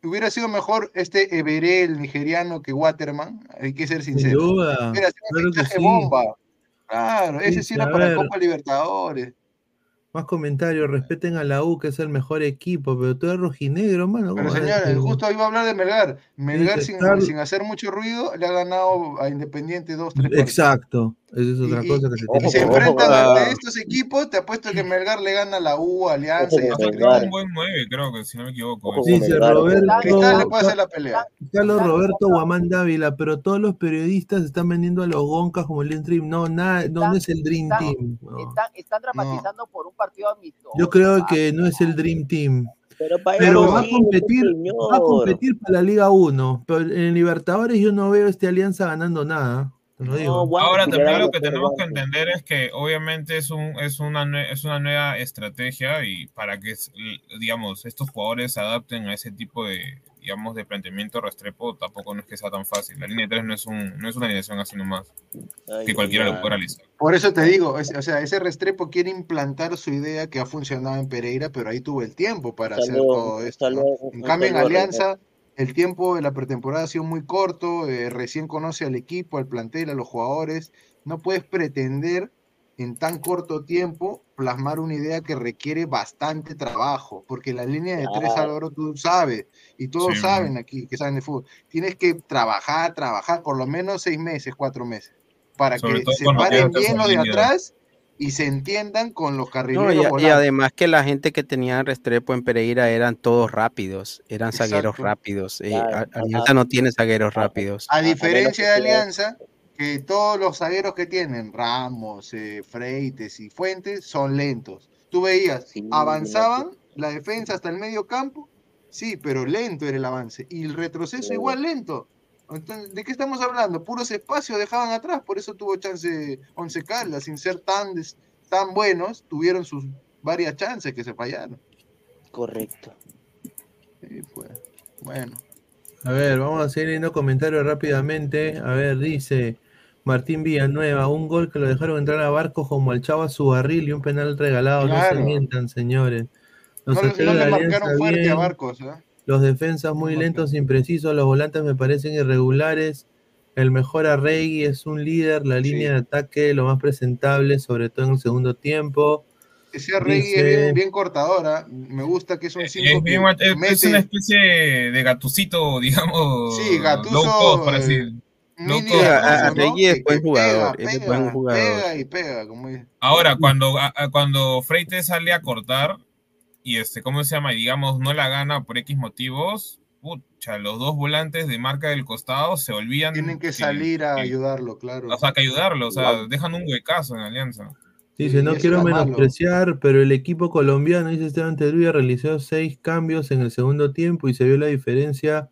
[SPEAKER 6] hubiera sido mejor este Everé, el nigeriano, que Waterman. Hay que ser
[SPEAKER 2] Sin
[SPEAKER 6] sincero.
[SPEAKER 2] duda.
[SPEAKER 6] Hubiera sido un
[SPEAKER 2] Claro sí.
[SPEAKER 6] bomba. Claro, ese
[SPEAKER 2] Sí,
[SPEAKER 6] sí era para
[SPEAKER 2] ver.
[SPEAKER 6] Copa Libertadores.
[SPEAKER 2] Más comentarios, respeten a la U, que es el mejor equipo, pero tú eres rojinegro, mano.
[SPEAKER 6] Pero
[SPEAKER 2] ¿cómo vas a
[SPEAKER 6] señores, justo iba a hablar de Melgar. Melgar sin,
[SPEAKER 2] Carlos-
[SPEAKER 6] sin hacer mucho ruido le ha ganado a Independiente dos, tres partidos.
[SPEAKER 2] Exacto, esa es otra
[SPEAKER 6] Y-
[SPEAKER 2] cosa que se
[SPEAKER 6] Y
[SPEAKER 2] tiene
[SPEAKER 6] se
[SPEAKER 2] que
[SPEAKER 6] enfrentan
[SPEAKER 2] ver.
[SPEAKER 6] ante estos equipos, te apuesto que Melgar le gana a la U, Alianza y
[SPEAKER 5] Aparte
[SPEAKER 6] así.
[SPEAKER 5] tiene un buen 9, creo que si no me equivoco.
[SPEAKER 2] Dice Roberto,
[SPEAKER 6] Cristal le puede hacer la pelea.
[SPEAKER 2] Carlos Roberto Guamán Dávila, pero todos los periodistas están vendiendo a los Goncas como el Dream Team. No, nada, no, no es el Dream
[SPEAKER 3] están-
[SPEAKER 2] Team. no.
[SPEAKER 3] Están, están dramatizando por un partido amistoso.
[SPEAKER 2] Yo creo que no es el Dream Team.
[SPEAKER 7] Pero, para
[SPEAKER 2] Pero
[SPEAKER 7] eso
[SPEAKER 2] va a competir,
[SPEAKER 7] señor.
[SPEAKER 2] va a competir para la Liga 1. Pero en Libertadores yo no veo a este Alianza ganando nada. Digo.
[SPEAKER 5] Ahora también lo que tenemos que entender es que obviamente es un es una es una nueva estrategia y para que digamos estos jugadores se adapten a ese tipo de digamos de planteamiento Restrepo tampoco no es que sea tan fácil. La línea 3 no es un no es una alineación así nomás que cualquiera lo puede realizar.
[SPEAKER 6] Por eso te digo, es- o sea, ese Restrepo quiere implantar su idea que ha funcionado en Pereira, pero ahí tuvo el tiempo para
[SPEAKER 7] Hasta
[SPEAKER 6] hacer
[SPEAKER 7] luego,
[SPEAKER 6] todo esto. En cambio, en
[SPEAKER 7] luego,
[SPEAKER 6] Alianza, el tiempo de la pretemporada ha sido muy corto, eh, recién conoce al equipo, al plantel, a los jugadores. No puedes pretender en tan corto tiempo plasmar una idea que requiere bastante trabajo, porque la línea de tres,
[SPEAKER 7] Claro.
[SPEAKER 6] Álvaro, tú sabes, y todos
[SPEAKER 5] Sí,
[SPEAKER 6] saben aquí que saben de fútbol, tienes que trabajar, trabajar por lo menos seis meses, cuatro meses, para
[SPEAKER 5] Sobre
[SPEAKER 6] que se paren bien los de
[SPEAKER 5] línea.
[SPEAKER 6] atrás y se entiendan con los
[SPEAKER 4] No,
[SPEAKER 6] carrileros
[SPEAKER 4] y, a- y
[SPEAKER 6] volantes.
[SPEAKER 4] además que la gente que tenía Restrepo en Pereira eran todos rápidos, eran zagueros rápidos. eh,
[SPEAKER 7] Claro,
[SPEAKER 4] A- Alianza no tiene zagueros rápidos.
[SPEAKER 6] A
[SPEAKER 7] a
[SPEAKER 6] diferencia de Alianza, que todos los zagueros que tienen, Ramos, eh, Freites y Fuentes, son lentos. Tú veías,
[SPEAKER 7] Sí,
[SPEAKER 6] avanzaban la defensa hasta el medio campo, sí, pero lento era el avance. Y el retroceso
[SPEAKER 7] Sí.
[SPEAKER 6] igual lento. Entonces, ¿de qué estamos hablando? Puros espacios dejaban atrás, por eso tuvo chance Once Caldas, sin ser tan, des- tan buenos, tuvieron sus varias chances que se fallaron.
[SPEAKER 7] Correcto.
[SPEAKER 6] Sí, pues, Bueno.
[SPEAKER 2] A ver, vamos a seguir leyendo comentarios rápidamente. A ver, dice Martín Villanueva, un gol que lo dejaron entrar a Barcos como al Chava su barril y un penal regalado. No se mientan, señores. Los
[SPEAKER 6] No, no le marcaron fuerte a Barcos, ¿eh?
[SPEAKER 2] Los defensas muy lentos, imprecisos, los volantes me parecen irregulares. El mejor Arregui es un líder, la línea de ataque lo más presentable, sobre todo en el segundo tiempo.
[SPEAKER 6] Ese Arregui
[SPEAKER 2] Dice-
[SPEAKER 6] es bien, bien cortadora. Me gusta que es un
[SPEAKER 5] Es,
[SPEAKER 6] 5
[SPEAKER 5] bien- es- es una especie de gatucito, digamos.
[SPEAKER 6] Sí, Gattuso,
[SPEAKER 5] low cost, por así.
[SPEAKER 6] eh,
[SPEAKER 4] es buen jugador,
[SPEAKER 6] pega,
[SPEAKER 4] es buen jugador.
[SPEAKER 6] Pega y pega, como dice.
[SPEAKER 5] Ahora, cuando, a- a- cuando Freite sale a cortar y este, ¿cómo se llama? Y digamos, no la gana por X motivos, pucha, los dos volantes de marca del costado se olvidan.
[SPEAKER 6] Tienen que salir a
[SPEAKER 5] que-
[SPEAKER 6] ayudarlo, claro.
[SPEAKER 5] O sea, que ayudarlo, o sea, dejan un huecazo en Alianza.
[SPEAKER 2] Dice,
[SPEAKER 6] Sí,
[SPEAKER 2] no quiero
[SPEAKER 6] malo.
[SPEAKER 2] menospreciar, pero el equipo colombiano, dice Esteban Teruya, realizó seis cambios en el segundo tiempo y se vio la diferencia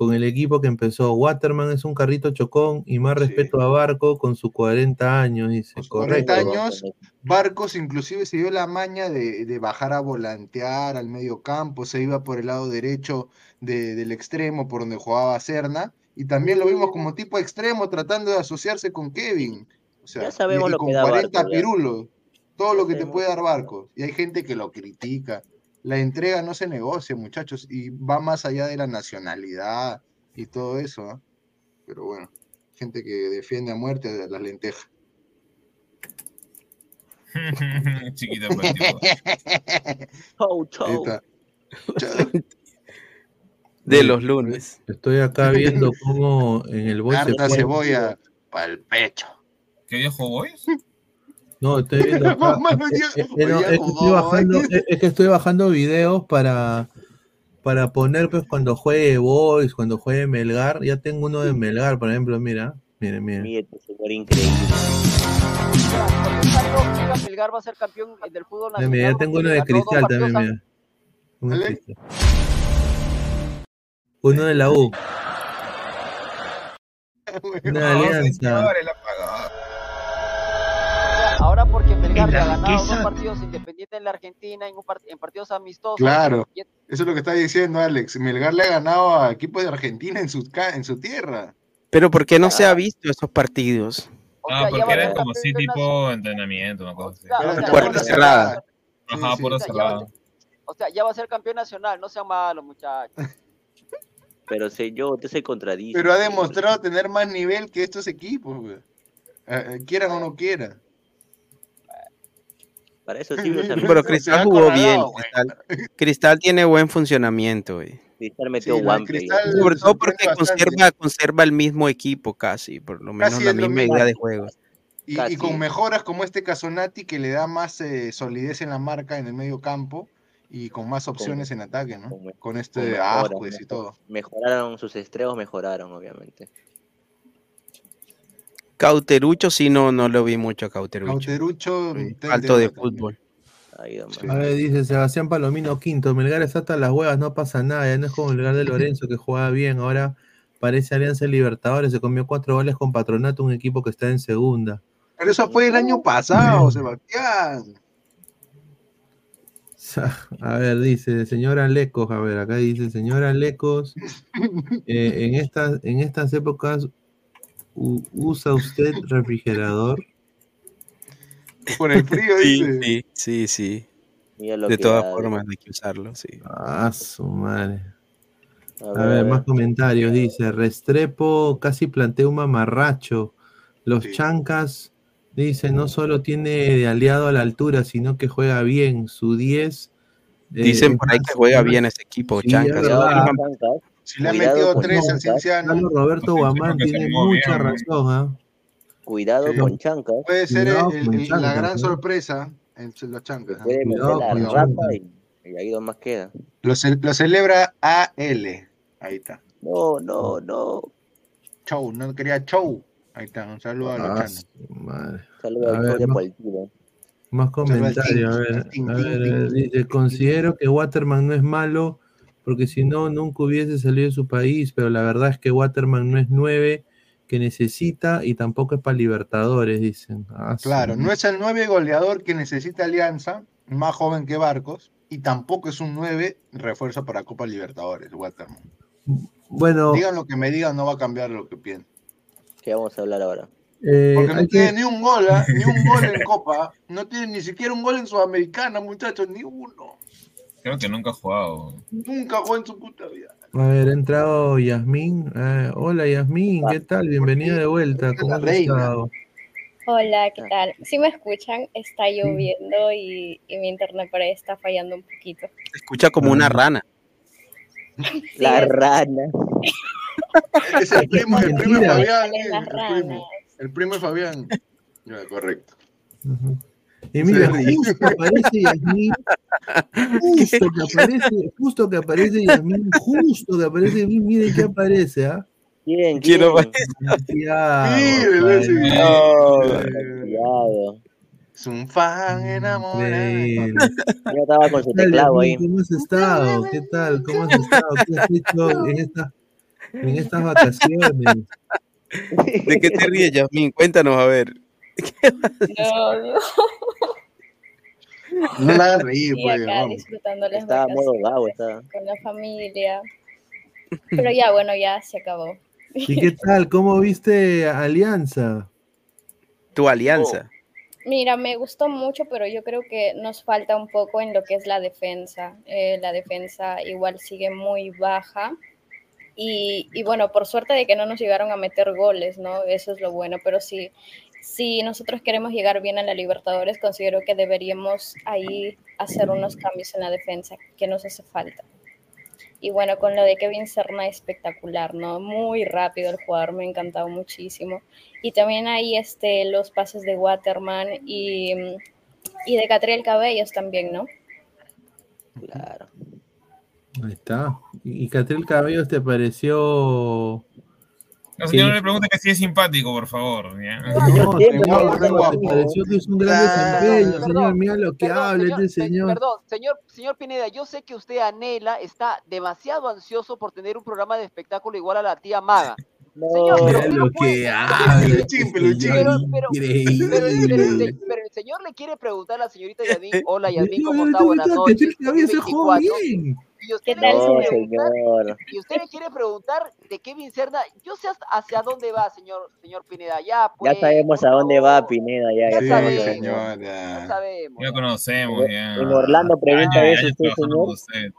[SPEAKER 2] con el equipo que empezó. Waterman es un carrito chocón y más
[SPEAKER 6] Sí.
[SPEAKER 2] respeto a Barco con sus 40 años, dice.
[SPEAKER 6] Con sus
[SPEAKER 2] Correcto.
[SPEAKER 6] 40 años, Barcos inclusive se dio la maña de, de bajar a volantear al medio campo, se iba por el lado derecho de- del extremo por donde jugaba Serna, y también lo vimos como tipo extremo tratando de asociarse con Kevin. O sea,
[SPEAKER 7] Ya sabemos
[SPEAKER 6] y- y
[SPEAKER 7] lo
[SPEAKER 6] con
[SPEAKER 7] que da
[SPEAKER 6] 40
[SPEAKER 7] Barcos, ya.
[SPEAKER 6] pirulos, todo lo que te puede dar Barcos. Y hay gente que lo critica. La entrega no se negocia, muchachos, y va más allá de la nacionalidad y todo eso. Pero bueno, gente que defiende a muerte las lentejas.
[SPEAKER 5] Chiquita pues.
[SPEAKER 7] Chau.
[SPEAKER 4] De los lunes.
[SPEAKER 2] Estoy acá viendo cómo en el Boys se
[SPEAKER 6] Harta cebolla para el pecho.
[SPEAKER 5] ¿Qué viejo Boys?
[SPEAKER 2] No, estoy viendo acá. Es, que estoy bajando, es- es que estoy bajando videos para, para poner pues cuando juegue Boys, cuando juegue Melgar. Ya tengo uno de Melgar, por ejemplo, mira. Miren, miren.
[SPEAKER 7] Mire, este increíble.
[SPEAKER 3] Melgar va a ser campeón del fútbol
[SPEAKER 2] Mira, mira, ya tengo uno de cristal también, mira. Uno de cristal. Uno de la U. Una alianza.
[SPEAKER 3] Ahora porque Melgar le ha ganado dos partidos independientes en la Argentina, en, un part- en partidos amistosos.
[SPEAKER 6] Claro,
[SPEAKER 3] y-
[SPEAKER 6] eso es lo que está diciendo Alex. Melgar le ha ganado a equipos de Argentina en su, ca- en su tierra.
[SPEAKER 4] Pero ¿por qué no se ha visto esos partidos?
[SPEAKER 3] o
[SPEAKER 5] Ah,
[SPEAKER 3] sea, ya
[SPEAKER 5] porque eran como así
[SPEAKER 3] campeón
[SPEAKER 5] tipo entrenamiento, una cosa así.
[SPEAKER 3] nacional. O sea,
[SPEAKER 4] Puerta cerrada.
[SPEAKER 5] Ajá,
[SPEAKER 6] Sí, sí.
[SPEAKER 3] o sea, ya va a
[SPEAKER 5] cerrada.
[SPEAKER 3] ser- O sea, ya va a ser campeón nacional, no sean malos, muchachos.
[SPEAKER 7] Pero señor, usted se contradice.
[SPEAKER 6] Pero ha
[SPEAKER 7] señor.
[SPEAKER 6] demostrado tener más nivel que estos equipos, güey. Eh, eh, quieran o no quieran.
[SPEAKER 7] Para eso sirve esa
[SPEAKER 4] Pero Cristal jugó bien. Cristal, Cristal tiene buen funcionamiento, güey.
[SPEAKER 7] Cristal metió
[SPEAKER 6] Sí,
[SPEAKER 7] one play.
[SPEAKER 6] Cristal
[SPEAKER 4] Sobre todo porque conserva, conserva el mismo equipo casi, por lo menos
[SPEAKER 6] Casi
[SPEAKER 4] la misma
[SPEAKER 6] mismo.
[SPEAKER 4] idea de juego.
[SPEAKER 6] Y, con mejoras como este Casonati que le da más eh, solidez en la marca en el medio campo y con más opciones en ataque, ¿no?
[SPEAKER 7] con
[SPEAKER 6] este
[SPEAKER 7] mejoras,
[SPEAKER 6] Ascuez y
[SPEAKER 7] mejor-
[SPEAKER 6] todo.
[SPEAKER 7] Mejoraron sus estreos, mejoraron, obviamente.
[SPEAKER 4] Cauterucho sí no, no lo vi mucho a Cauterucho.
[SPEAKER 6] Cauterucho,
[SPEAKER 4] Alto de fútbol.
[SPEAKER 6] Sí.
[SPEAKER 2] A ver, dice Sebastián Palomino Quinto, Melgar está hasta las huevas, no pasa nada, ya no es como Melgar de Lorenzo que jugaba bien, ahora parece Alianza Libertadores, se comió cuatro goles con Patronato, un equipo que está en segunda.
[SPEAKER 6] Pero eso fue el año pasado, Sebastián.
[SPEAKER 2] A ver, dice, señora Lecos, a ver, acá dice, señora Lecos, eh, en, estas, en estas épocas usa usted refrigerador.
[SPEAKER 6] Por el frío,
[SPEAKER 4] Sí,
[SPEAKER 6] dice.
[SPEAKER 4] sí, sí, sí.
[SPEAKER 7] Mira lo
[SPEAKER 4] De
[SPEAKER 7] que
[SPEAKER 4] todas
[SPEAKER 7] da,
[SPEAKER 4] formas hay que usarlo, sí.
[SPEAKER 2] Ah, su madre.
[SPEAKER 7] A
[SPEAKER 2] A
[SPEAKER 7] ver,
[SPEAKER 2] ver, más comentarios. Dice, Restrepo casi plantea un mamarracho. Los
[SPEAKER 6] Sí.
[SPEAKER 2] chancas, dice, no solo tiene de aliado a la altura, sino que juega bien. Su 10. eh,
[SPEAKER 4] Dicen por ahí que juega bien ese equipo,
[SPEAKER 2] Sí,
[SPEAKER 4] Chancas.
[SPEAKER 6] Si le han metido tres al. Cienciano,
[SPEAKER 2] Roberto Guamán tiene mucha
[SPEAKER 5] bien,
[SPEAKER 2] razón, ¿ah?
[SPEAKER 7] Cuidado
[SPEAKER 6] Sí.
[SPEAKER 7] con Chancas.
[SPEAKER 6] puede ser el- el- la gran
[SPEAKER 2] ¿eh?
[SPEAKER 6] sorpresa en los chancas. ¿ah?
[SPEAKER 7] Puede meter
[SPEAKER 2] Cuidado
[SPEAKER 7] la
[SPEAKER 2] Chancas.
[SPEAKER 7] y, y ahí más queda.
[SPEAKER 6] Lo, ce- lo celebra AL. Ahí está.
[SPEAKER 7] No, no, no.
[SPEAKER 6] Show, no quería show. Ahí está, un saludo a los
[SPEAKER 2] Ah,
[SPEAKER 6] chancas.
[SPEAKER 2] madre.
[SPEAKER 7] Saludos
[SPEAKER 2] A más-
[SPEAKER 7] Poltino.
[SPEAKER 2] Más comentarios. A ver, a ver, dice, considero que Waterman no es malo, porque si no, nunca hubiese salido de su país, pero la verdad es que Waterman no es nueve que necesita y tampoco es para Libertadores, dicen. Ah,
[SPEAKER 6] Claro, no es el 9 goleador que necesita Alianza, más joven que Barcos, y tampoco es un 9 refuerzo para Copa Libertadores, Waterman.
[SPEAKER 2] Bueno,
[SPEAKER 6] Digan lo que me digan, no va a cambiar lo que pienso.
[SPEAKER 7] ¿Qué vamos a hablar ahora?
[SPEAKER 2] eh,
[SPEAKER 6] Porque no tiene
[SPEAKER 2] que-
[SPEAKER 6] ni un gol, ¿ah? ni un gol en Copa, no tiene ni siquiera un gol en Sudamericana, muchachos, ni uno.
[SPEAKER 5] Creo que nunca ha jugado.
[SPEAKER 6] Nunca jugó en su puta vida.
[SPEAKER 2] A ver, ha entrado Yasmín. Eh, hola Yasmín, ¿qué tal? Bienvenida de vuelta. ¿Cómo has estado?
[SPEAKER 10] Hola, ¿qué tal? Si me escuchan, está lloviendo y, y mi internet por ahí está fallando un poquito.
[SPEAKER 4] Se escucha como una rana.
[SPEAKER 7] La
[SPEAKER 10] es-
[SPEAKER 7] rana.
[SPEAKER 6] Es el primo, el primo. Fabián. El primo, el primo de Fabián. Ya, correcto.
[SPEAKER 2] Y mira, justo aparece Yasmín, justo que aparece, justo que aparece Yasmín, justo que aparece Yasmín, miren que aparece, ¿ah?
[SPEAKER 7] ¿Quién?
[SPEAKER 4] ¿Quién
[SPEAKER 7] ¿Quién?
[SPEAKER 6] Eh. Es un fan enamorado.
[SPEAKER 7] Yo estaba con su
[SPEAKER 2] ¿Qué tal,
[SPEAKER 7] teclado ahí.
[SPEAKER 2] ¿Cómo has estado? ¿Qué tal? ¿Cómo has estado? ¿Qué has hecho en, esta, en estas vacaciones?
[SPEAKER 4] ¿De qué te ríes, Yasmin? Cuéntanos, a ver.
[SPEAKER 10] No, no.
[SPEAKER 6] No la
[SPEAKER 10] Y
[SPEAKER 6] pues,
[SPEAKER 10] acá disfrutando las
[SPEAKER 7] estaba.
[SPEAKER 10] con la familia. Pero ya, bueno, ya se acabó.
[SPEAKER 2] ¿Y qué tal? ¿Cómo viste Alianza?
[SPEAKER 4] Tu alianza.
[SPEAKER 10] Mira, me gustó mucho, pero yo creo que nos falta un poco en lo que es la defensa. Eh, la defensa igual sigue muy baja. Y, y bueno, por suerte de que no nos llegaron a meter goles, ¿no? Eso es lo bueno. Pero sí, si nosotros queremos llegar bien a la Libertadores, considero que deberíamos ahí hacer unos cambios en la defensa que nos hace falta. Y bueno, con lo de Kevin Serna espectacular, ¿no? Muy rápido el jugador, me ha encantado muchísimo. Y también hay este, los pases de Waterman y, y de Catriel Cabellos también, ¿no?
[SPEAKER 7] Claro.
[SPEAKER 2] Ahí está. ¿Y y Catriel Cabellos te pareció
[SPEAKER 5] No, señor, no le pregunte que si es simpático, por favor.
[SPEAKER 2] No, ¿te que es un gran desempeño, señor? Mira lo que
[SPEAKER 3] Perdón,
[SPEAKER 2] habla este
[SPEAKER 3] se-
[SPEAKER 2] señor.
[SPEAKER 3] Perdón, señor, señor Pineda, yo sé que usted anhela, está demasiado ansioso por tener un programa de espectáculo igual a la tía Maga. Señor,
[SPEAKER 7] No,
[SPEAKER 3] pero
[SPEAKER 2] lo
[SPEAKER 3] no puede-
[SPEAKER 2] que
[SPEAKER 3] pero-
[SPEAKER 6] Peluchín, peluchín.
[SPEAKER 3] Pero- pero- Pero, pero el señor le quiere preguntar a la señorita Yadín, hola Yadín, ¿cómo está?
[SPEAKER 2] te
[SPEAKER 3] Buenas
[SPEAKER 2] que
[SPEAKER 3] noches.
[SPEAKER 2] Se juega
[SPEAKER 3] 2024. Y usted,
[SPEAKER 10] ¿Qué tal,
[SPEAKER 7] no,
[SPEAKER 3] quiere preguntar,
[SPEAKER 7] señor.
[SPEAKER 3] y usted le quiere preguntar de Kevin Cerna, yo sé hacia dónde va, señor, señor Pineda. Ya, pues,
[SPEAKER 7] Ya sabemos
[SPEAKER 3] por
[SPEAKER 7] a dónde va Pineda, ya,
[SPEAKER 3] Ya
[SPEAKER 6] Sí,
[SPEAKER 7] ya
[SPEAKER 3] sabemos.
[SPEAKER 6] señor,
[SPEAKER 3] Ya
[SPEAKER 6] ya.
[SPEAKER 3] sabemos.
[SPEAKER 5] Ya conocemos, ya.
[SPEAKER 7] En Orlando pregunta eso usted, señor.
[SPEAKER 5] usted.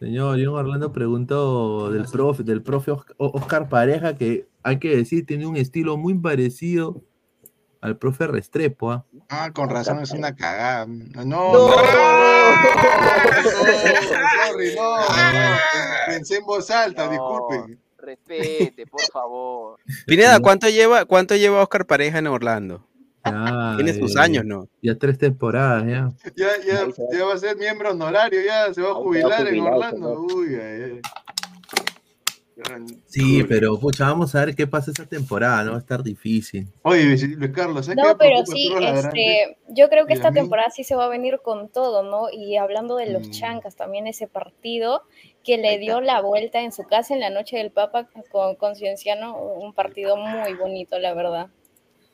[SPEAKER 2] Señor, John Orlando preguntó del profe, del profe Oscar Pareja, que hay que decir, tiene un estilo muy parecido al profe Restrepo. ¿ah?
[SPEAKER 6] Ah, con razón es una cagada. No, no,
[SPEAKER 3] No.
[SPEAKER 6] sorry, no, no, pensé en voz alta, disculpen.
[SPEAKER 3] Respete, por favor.
[SPEAKER 4] Pineda, ¿cuánto lleva, cuánto lleva Oscar Pareja en Orlando?
[SPEAKER 2] Ya,
[SPEAKER 4] Tiene sus
[SPEAKER 2] eh,
[SPEAKER 4] años, ¿no?
[SPEAKER 2] Ya tres temporadas, ya.
[SPEAKER 6] Ya, ya, ya va a ser miembro honorario, ya se va a jubilar en
[SPEAKER 7] jubilar,
[SPEAKER 6] Orlando. Uy, ay, ay.
[SPEAKER 2] Sí, pero pucha, vamos a ver qué pasa esta temporada, ¿no? Va a estar difícil.
[SPEAKER 6] Oye, Luis Carlos, ¿sabes
[SPEAKER 10] No, pero sí, este, yo creo que esta temporada sí se va a venir con todo, ¿no? Y hablando de los
[SPEAKER 6] Mm.
[SPEAKER 10] chancas, también ese partido que le dio la vuelta en su casa en la noche del Papa con, con Cienciano, un partido muy bonito, la verdad.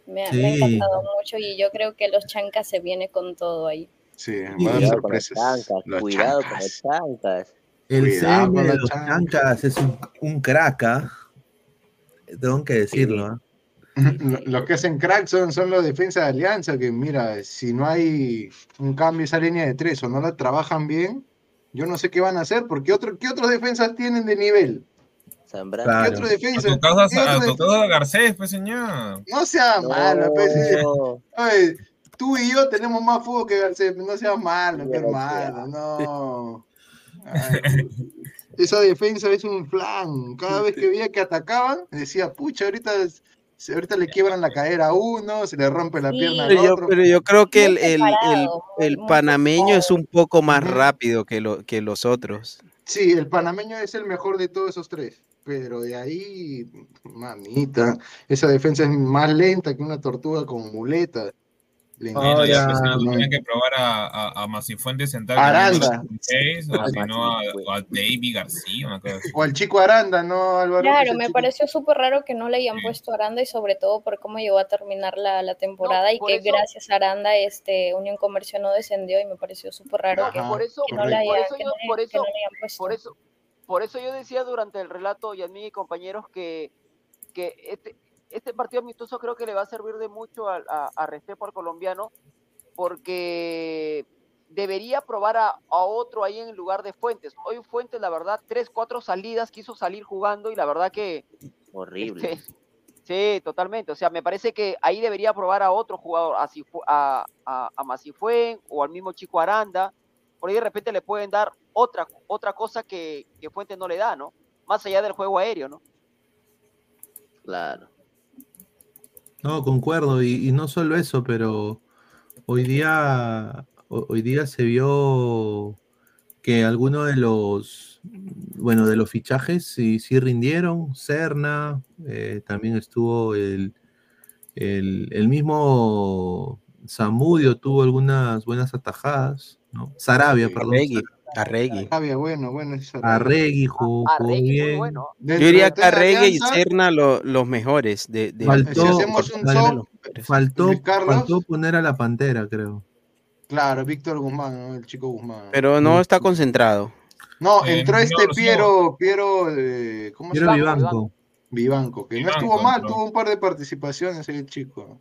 [SPEAKER 10] Me, ha- me ha
[SPEAKER 2] Sí.
[SPEAKER 10] encantado mucho y yo creo que los chancas se viene con todo ahí.
[SPEAKER 6] Sí, va a dar
[SPEAKER 7] Cuidado con los chancas,
[SPEAKER 6] Los
[SPEAKER 7] cuidado con
[SPEAKER 6] chancas.
[SPEAKER 7] los chancas.
[SPEAKER 2] El
[SPEAKER 6] Cuidado
[SPEAKER 2] CM de
[SPEAKER 6] los chancas.
[SPEAKER 2] chancas es un, un crack, ¿ah? Tengo que decirlo, ¿ah?
[SPEAKER 6] Lo- Los que hacen crack son, son los defensas de Alianza, que mira, si no hay un cambio esa línea de tres o no la trabajan bien, yo no sé qué van a hacer, porque otro, ¿qué otros defensas tienen de nivel?
[SPEAKER 7] Zambrano.
[SPEAKER 6] ¿Qué otro
[SPEAKER 5] A
[SPEAKER 6] defensa?
[SPEAKER 5] tu causa,
[SPEAKER 6] ¿Qué otro
[SPEAKER 5] a tu
[SPEAKER 6] defensa?
[SPEAKER 5] causa Garcés, pues señor.
[SPEAKER 6] No sea malo, pues.
[SPEAKER 7] No,
[SPEAKER 6] Oye, tú y yo tenemos más fútbol que Garcés, no seas malo, qué hermano, no. Ay, esa defensa es un flan. Cada vez que veía que atacaban, decía, pucha, ahorita, ahorita le quiebran la cadera a uno, se le rompe la
[SPEAKER 10] Sí.
[SPEAKER 6] pierna al
[SPEAKER 4] Pero yo,
[SPEAKER 6] otro.
[SPEAKER 4] pero yo creo que el, el, el, panameño es un poco más rápido que, lo, que los otros.
[SPEAKER 6] Sí, el panameño es el mejor de todos esos tres. Pero de ahí, mamita, esa defensa es más lenta que una tortuga con muleta.
[SPEAKER 5] No, ya, pues,
[SPEAKER 6] no.
[SPEAKER 5] tenía que probar a, a, a Masifuentes sentar
[SPEAKER 6] Aranda.
[SPEAKER 5] o si no a, a David García, una cosa así.
[SPEAKER 6] O al chico Aranda, ¿no, Álvaro?
[SPEAKER 10] Claro, me
[SPEAKER 6] chico-
[SPEAKER 10] pareció súper raro que no le hayan
[SPEAKER 5] Sí.
[SPEAKER 10] puesto Aranda y sobre todo por cómo llegó a terminar la, la temporada y que
[SPEAKER 3] eso-
[SPEAKER 10] gracias a Aranda este Unión Comercio no descendió y me pareció súper raro que,
[SPEAKER 6] Ajá,
[SPEAKER 3] Por eso,
[SPEAKER 10] que no le
[SPEAKER 3] por eso
[SPEAKER 10] que no hayan puesto.
[SPEAKER 3] por eso, por eso yo decía durante el relato y a mí compañeros que, que este, este partido amistoso creo que le va a servir de mucho a, a, a Restrepo al colombiano porque debería probar a, a otro ahí en lugar de Fuentes. Hoy Fuentes, la verdad, tres, cuatro salidas quiso salir jugando y la verdad que
[SPEAKER 7] horrible.
[SPEAKER 3] este, sí, totalmente. O sea, me parece que ahí debería probar a otro jugador, a, a, a, a Masifuen o al mismo Chico Aranda. Por ahí de repente le pueden dar otra, otra cosa que, que Fuentes no le da, ¿no? Más allá del juego aéreo, ¿no?
[SPEAKER 7] Claro.
[SPEAKER 2] No, concuerdo, y, y no solo eso, pero hoy día, ho- hoy día se vio que algunos de los, bueno, de los fichajes sí, sí rindieron. Serna, eh, también estuvo el, el, el mismo Zamudio tuvo algunas buenas atajadas, ¿no? Sarabia, perdón.
[SPEAKER 4] Arregui.
[SPEAKER 6] Arabia, bueno, bueno.
[SPEAKER 2] Arregui jugó,
[SPEAKER 3] muy
[SPEAKER 2] bien.
[SPEAKER 3] bueno.
[SPEAKER 4] Yo diría que Arregui y Serna lo- los mejores de, de-
[SPEAKER 2] Faltó-
[SPEAKER 6] Si hacemos un top,
[SPEAKER 2] Faltó, poner a la Pantera, creo.
[SPEAKER 6] claro, Víctor Guzmán, ¿no? el chico Guzmán.
[SPEAKER 4] pero no está concentrado.
[SPEAKER 6] No,
[SPEAKER 5] Eh,
[SPEAKER 6] entró este Piero, Piero, eh, ¿cómo se llama?
[SPEAKER 2] Vivanco.
[SPEAKER 6] Vivanco, que no estuvo mal,
[SPEAKER 5] entró.
[SPEAKER 6] tuvo un par de participaciones ahí el chico.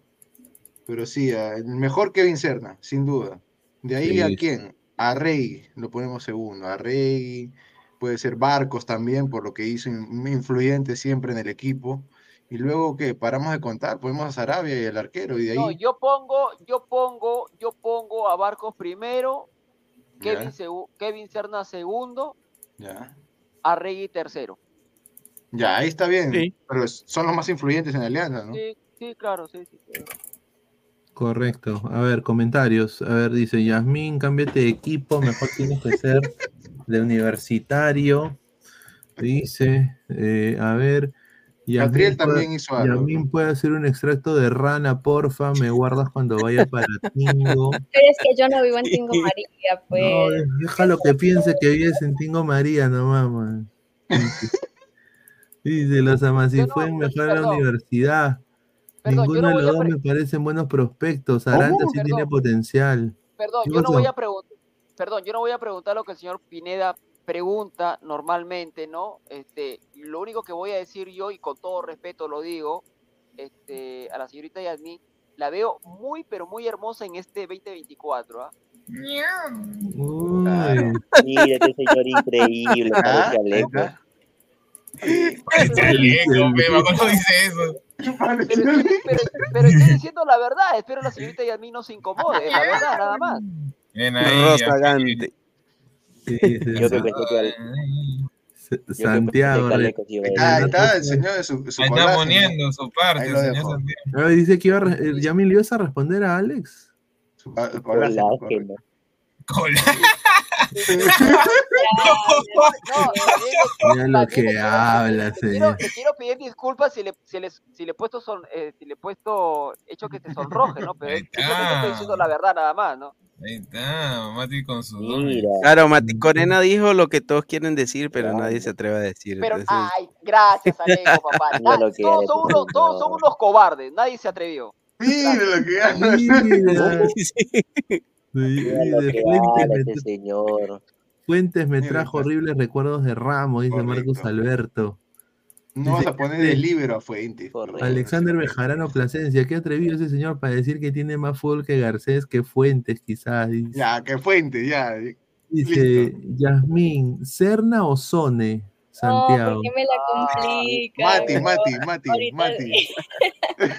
[SPEAKER 6] Pero sí, el mejor Kevin Serna, sin duda. De ahí
[SPEAKER 2] Sí,
[SPEAKER 6] a quién? A Rey, lo ponemos segundo. A Rey, puede ser Barcos también, por lo que hizo in- influyente siempre en el equipo. Y luego, ¿qué? Paramos de contar, ponemos a Sarabia y el arquero, y de ahí.
[SPEAKER 3] No, yo pongo, yo pongo, yo pongo a Barcos primero. Kevin, segu- Kevin Serna segundo,
[SPEAKER 6] Ya.
[SPEAKER 3] a Regui tercero.
[SPEAKER 6] Ya, ahí está bien.
[SPEAKER 4] Sí.
[SPEAKER 6] Pero son los más influyentes en Alianza, ¿no?
[SPEAKER 3] Sí, sí, claro, sí, sí. sí.
[SPEAKER 2] Correcto. A ver, comentarios. A ver, dice Yasmín, cámbiate de equipo, mejor tienes que ser de universitario. Dice, eh, a ver,
[SPEAKER 6] Catriel
[SPEAKER 2] Yasmín
[SPEAKER 6] también
[SPEAKER 2] puede,
[SPEAKER 6] hizo algo.
[SPEAKER 2] Yasmín puede hacer un extracto de rana, porfa, me guardas cuando vaya para Tingo.
[SPEAKER 10] Pero es que yo no vivo en Tingo María, pues.
[SPEAKER 2] No, déjalo que piense que vives en Tingo María nomás, man. Dice, los Amasifuen
[SPEAKER 3] Yo no,
[SPEAKER 2] mejor en la universidad.
[SPEAKER 3] Perdón, yo
[SPEAKER 2] Ninguno
[SPEAKER 3] no
[SPEAKER 2] de
[SPEAKER 3] voy
[SPEAKER 2] los
[SPEAKER 3] a
[SPEAKER 2] dos me parecen buenos prospectos. Aranda sí tiene potencial.
[SPEAKER 3] Perdón,
[SPEAKER 2] ¿Qué
[SPEAKER 3] yo no voy a preguntar, perdón, yo no voy a preguntar lo que el señor Pineda pregunta normalmente, ¿no? Este, lo único que voy a decir yo, y con todo respeto lo digo, este, a la señorita Yasmín, la veo muy, pero muy hermosa en este 2024, ¿ah?
[SPEAKER 2] Uy.
[SPEAKER 7] Mira este señor increíble,
[SPEAKER 6] Ah,
[SPEAKER 7] parece Alejo.
[SPEAKER 5] Parece Alejo, pe, ¿cómo dice eso?
[SPEAKER 3] Pero, estoy- pero, pero estoy diciendo la verdad, espero la señorita y a mí no se incomode, la verdad, nada más.
[SPEAKER 5] Bien ahí,
[SPEAKER 4] Rozagante.
[SPEAKER 2] Sí, sí,
[SPEAKER 7] Yo
[SPEAKER 2] sí.
[SPEAKER 7] que pensé que al-
[SPEAKER 2] S-
[SPEAKER 7] yo que
[SPEAKER 2] Santiago.
[SPEAKER 6] Ah, ahí está el señor de su, su
[SPEAKER 5] Ahí está poniendo su parte,
[SPEAKER 6] lo
[SPEAKER 5] señor. Santiago.
[SPEAKER 2] A ver, dice que iba a, eh, Yamil, ¿le ibas a responder a Alex?
[SPEAKER 6] Su colágeno, correcto.
[SPEAKER 7] Colágeno.
[SPEAKER 2] Mira lo que
[SPEAKER 3] quiero-
[SPEAKER 2] habla, señor.
[SPEAKER 3] quiero pedir disculpas si le, si le, si le he puesto son, eh, si le he puesto hecho que te sonroje, ¿no? Pero
[SPEAKER 5] Ahí
[SPEAKER 3] simplemente
[SPEAKER 5] está.
[SPEAKER 3] estoy diciendo la verdad nada más, ¿no?
[SPEAKER 5] Ahí está, Mati con su.
[SPEAKER 4] Claro, Mati Corena dijo lo que todos quieren decir, pero nadie se atreve a decir.
[SPEAKER 3] Pero,
[SPEAKER 4] entonces-
[SPEAKER 3] ay, gracias, Alejo, papá.
[SPEAKER 7] Mira
[SPEAKER 3] Na-
[SPEAKER 7] lo que
[SPEAKER 3] todos, son unos, todos son unos cobardes, nadie se atrevió.
[SPEAKER 6] Mira lo que habla.
[SPEAKER 2] De Fuentes, me,
[SPEAKER 7] este señor.
[SPEAKER 2] Fuentes me trajo horribles recuerdos de Ramos, dice Marcos. Alberto.
[SPEAKER 6] No vas a poner el libro a Fuentes.
[SPEAKER 7] Correcto.
[SPEAKER 2] Alexander Bejarano Plasencia, qué atrevido ese señor para decir que tiene más fútbol que Garcés, que Fuentes, quizás. Dice,
[SPEAKER 6] Ya, que Fuentes, ya.
[SPEAKER 2] dice Yasmín, ¿Serna o Sone?
[SPEAKER 10] No,
[SPEAKER 2] Santiago.
[SPEAKER 10] ¿por qué me la complica?
[SPEAKER 6] Mati, Mati, Mati,
[SPEAKER 10] Ahorita-
[SPEAKER 6] Mati.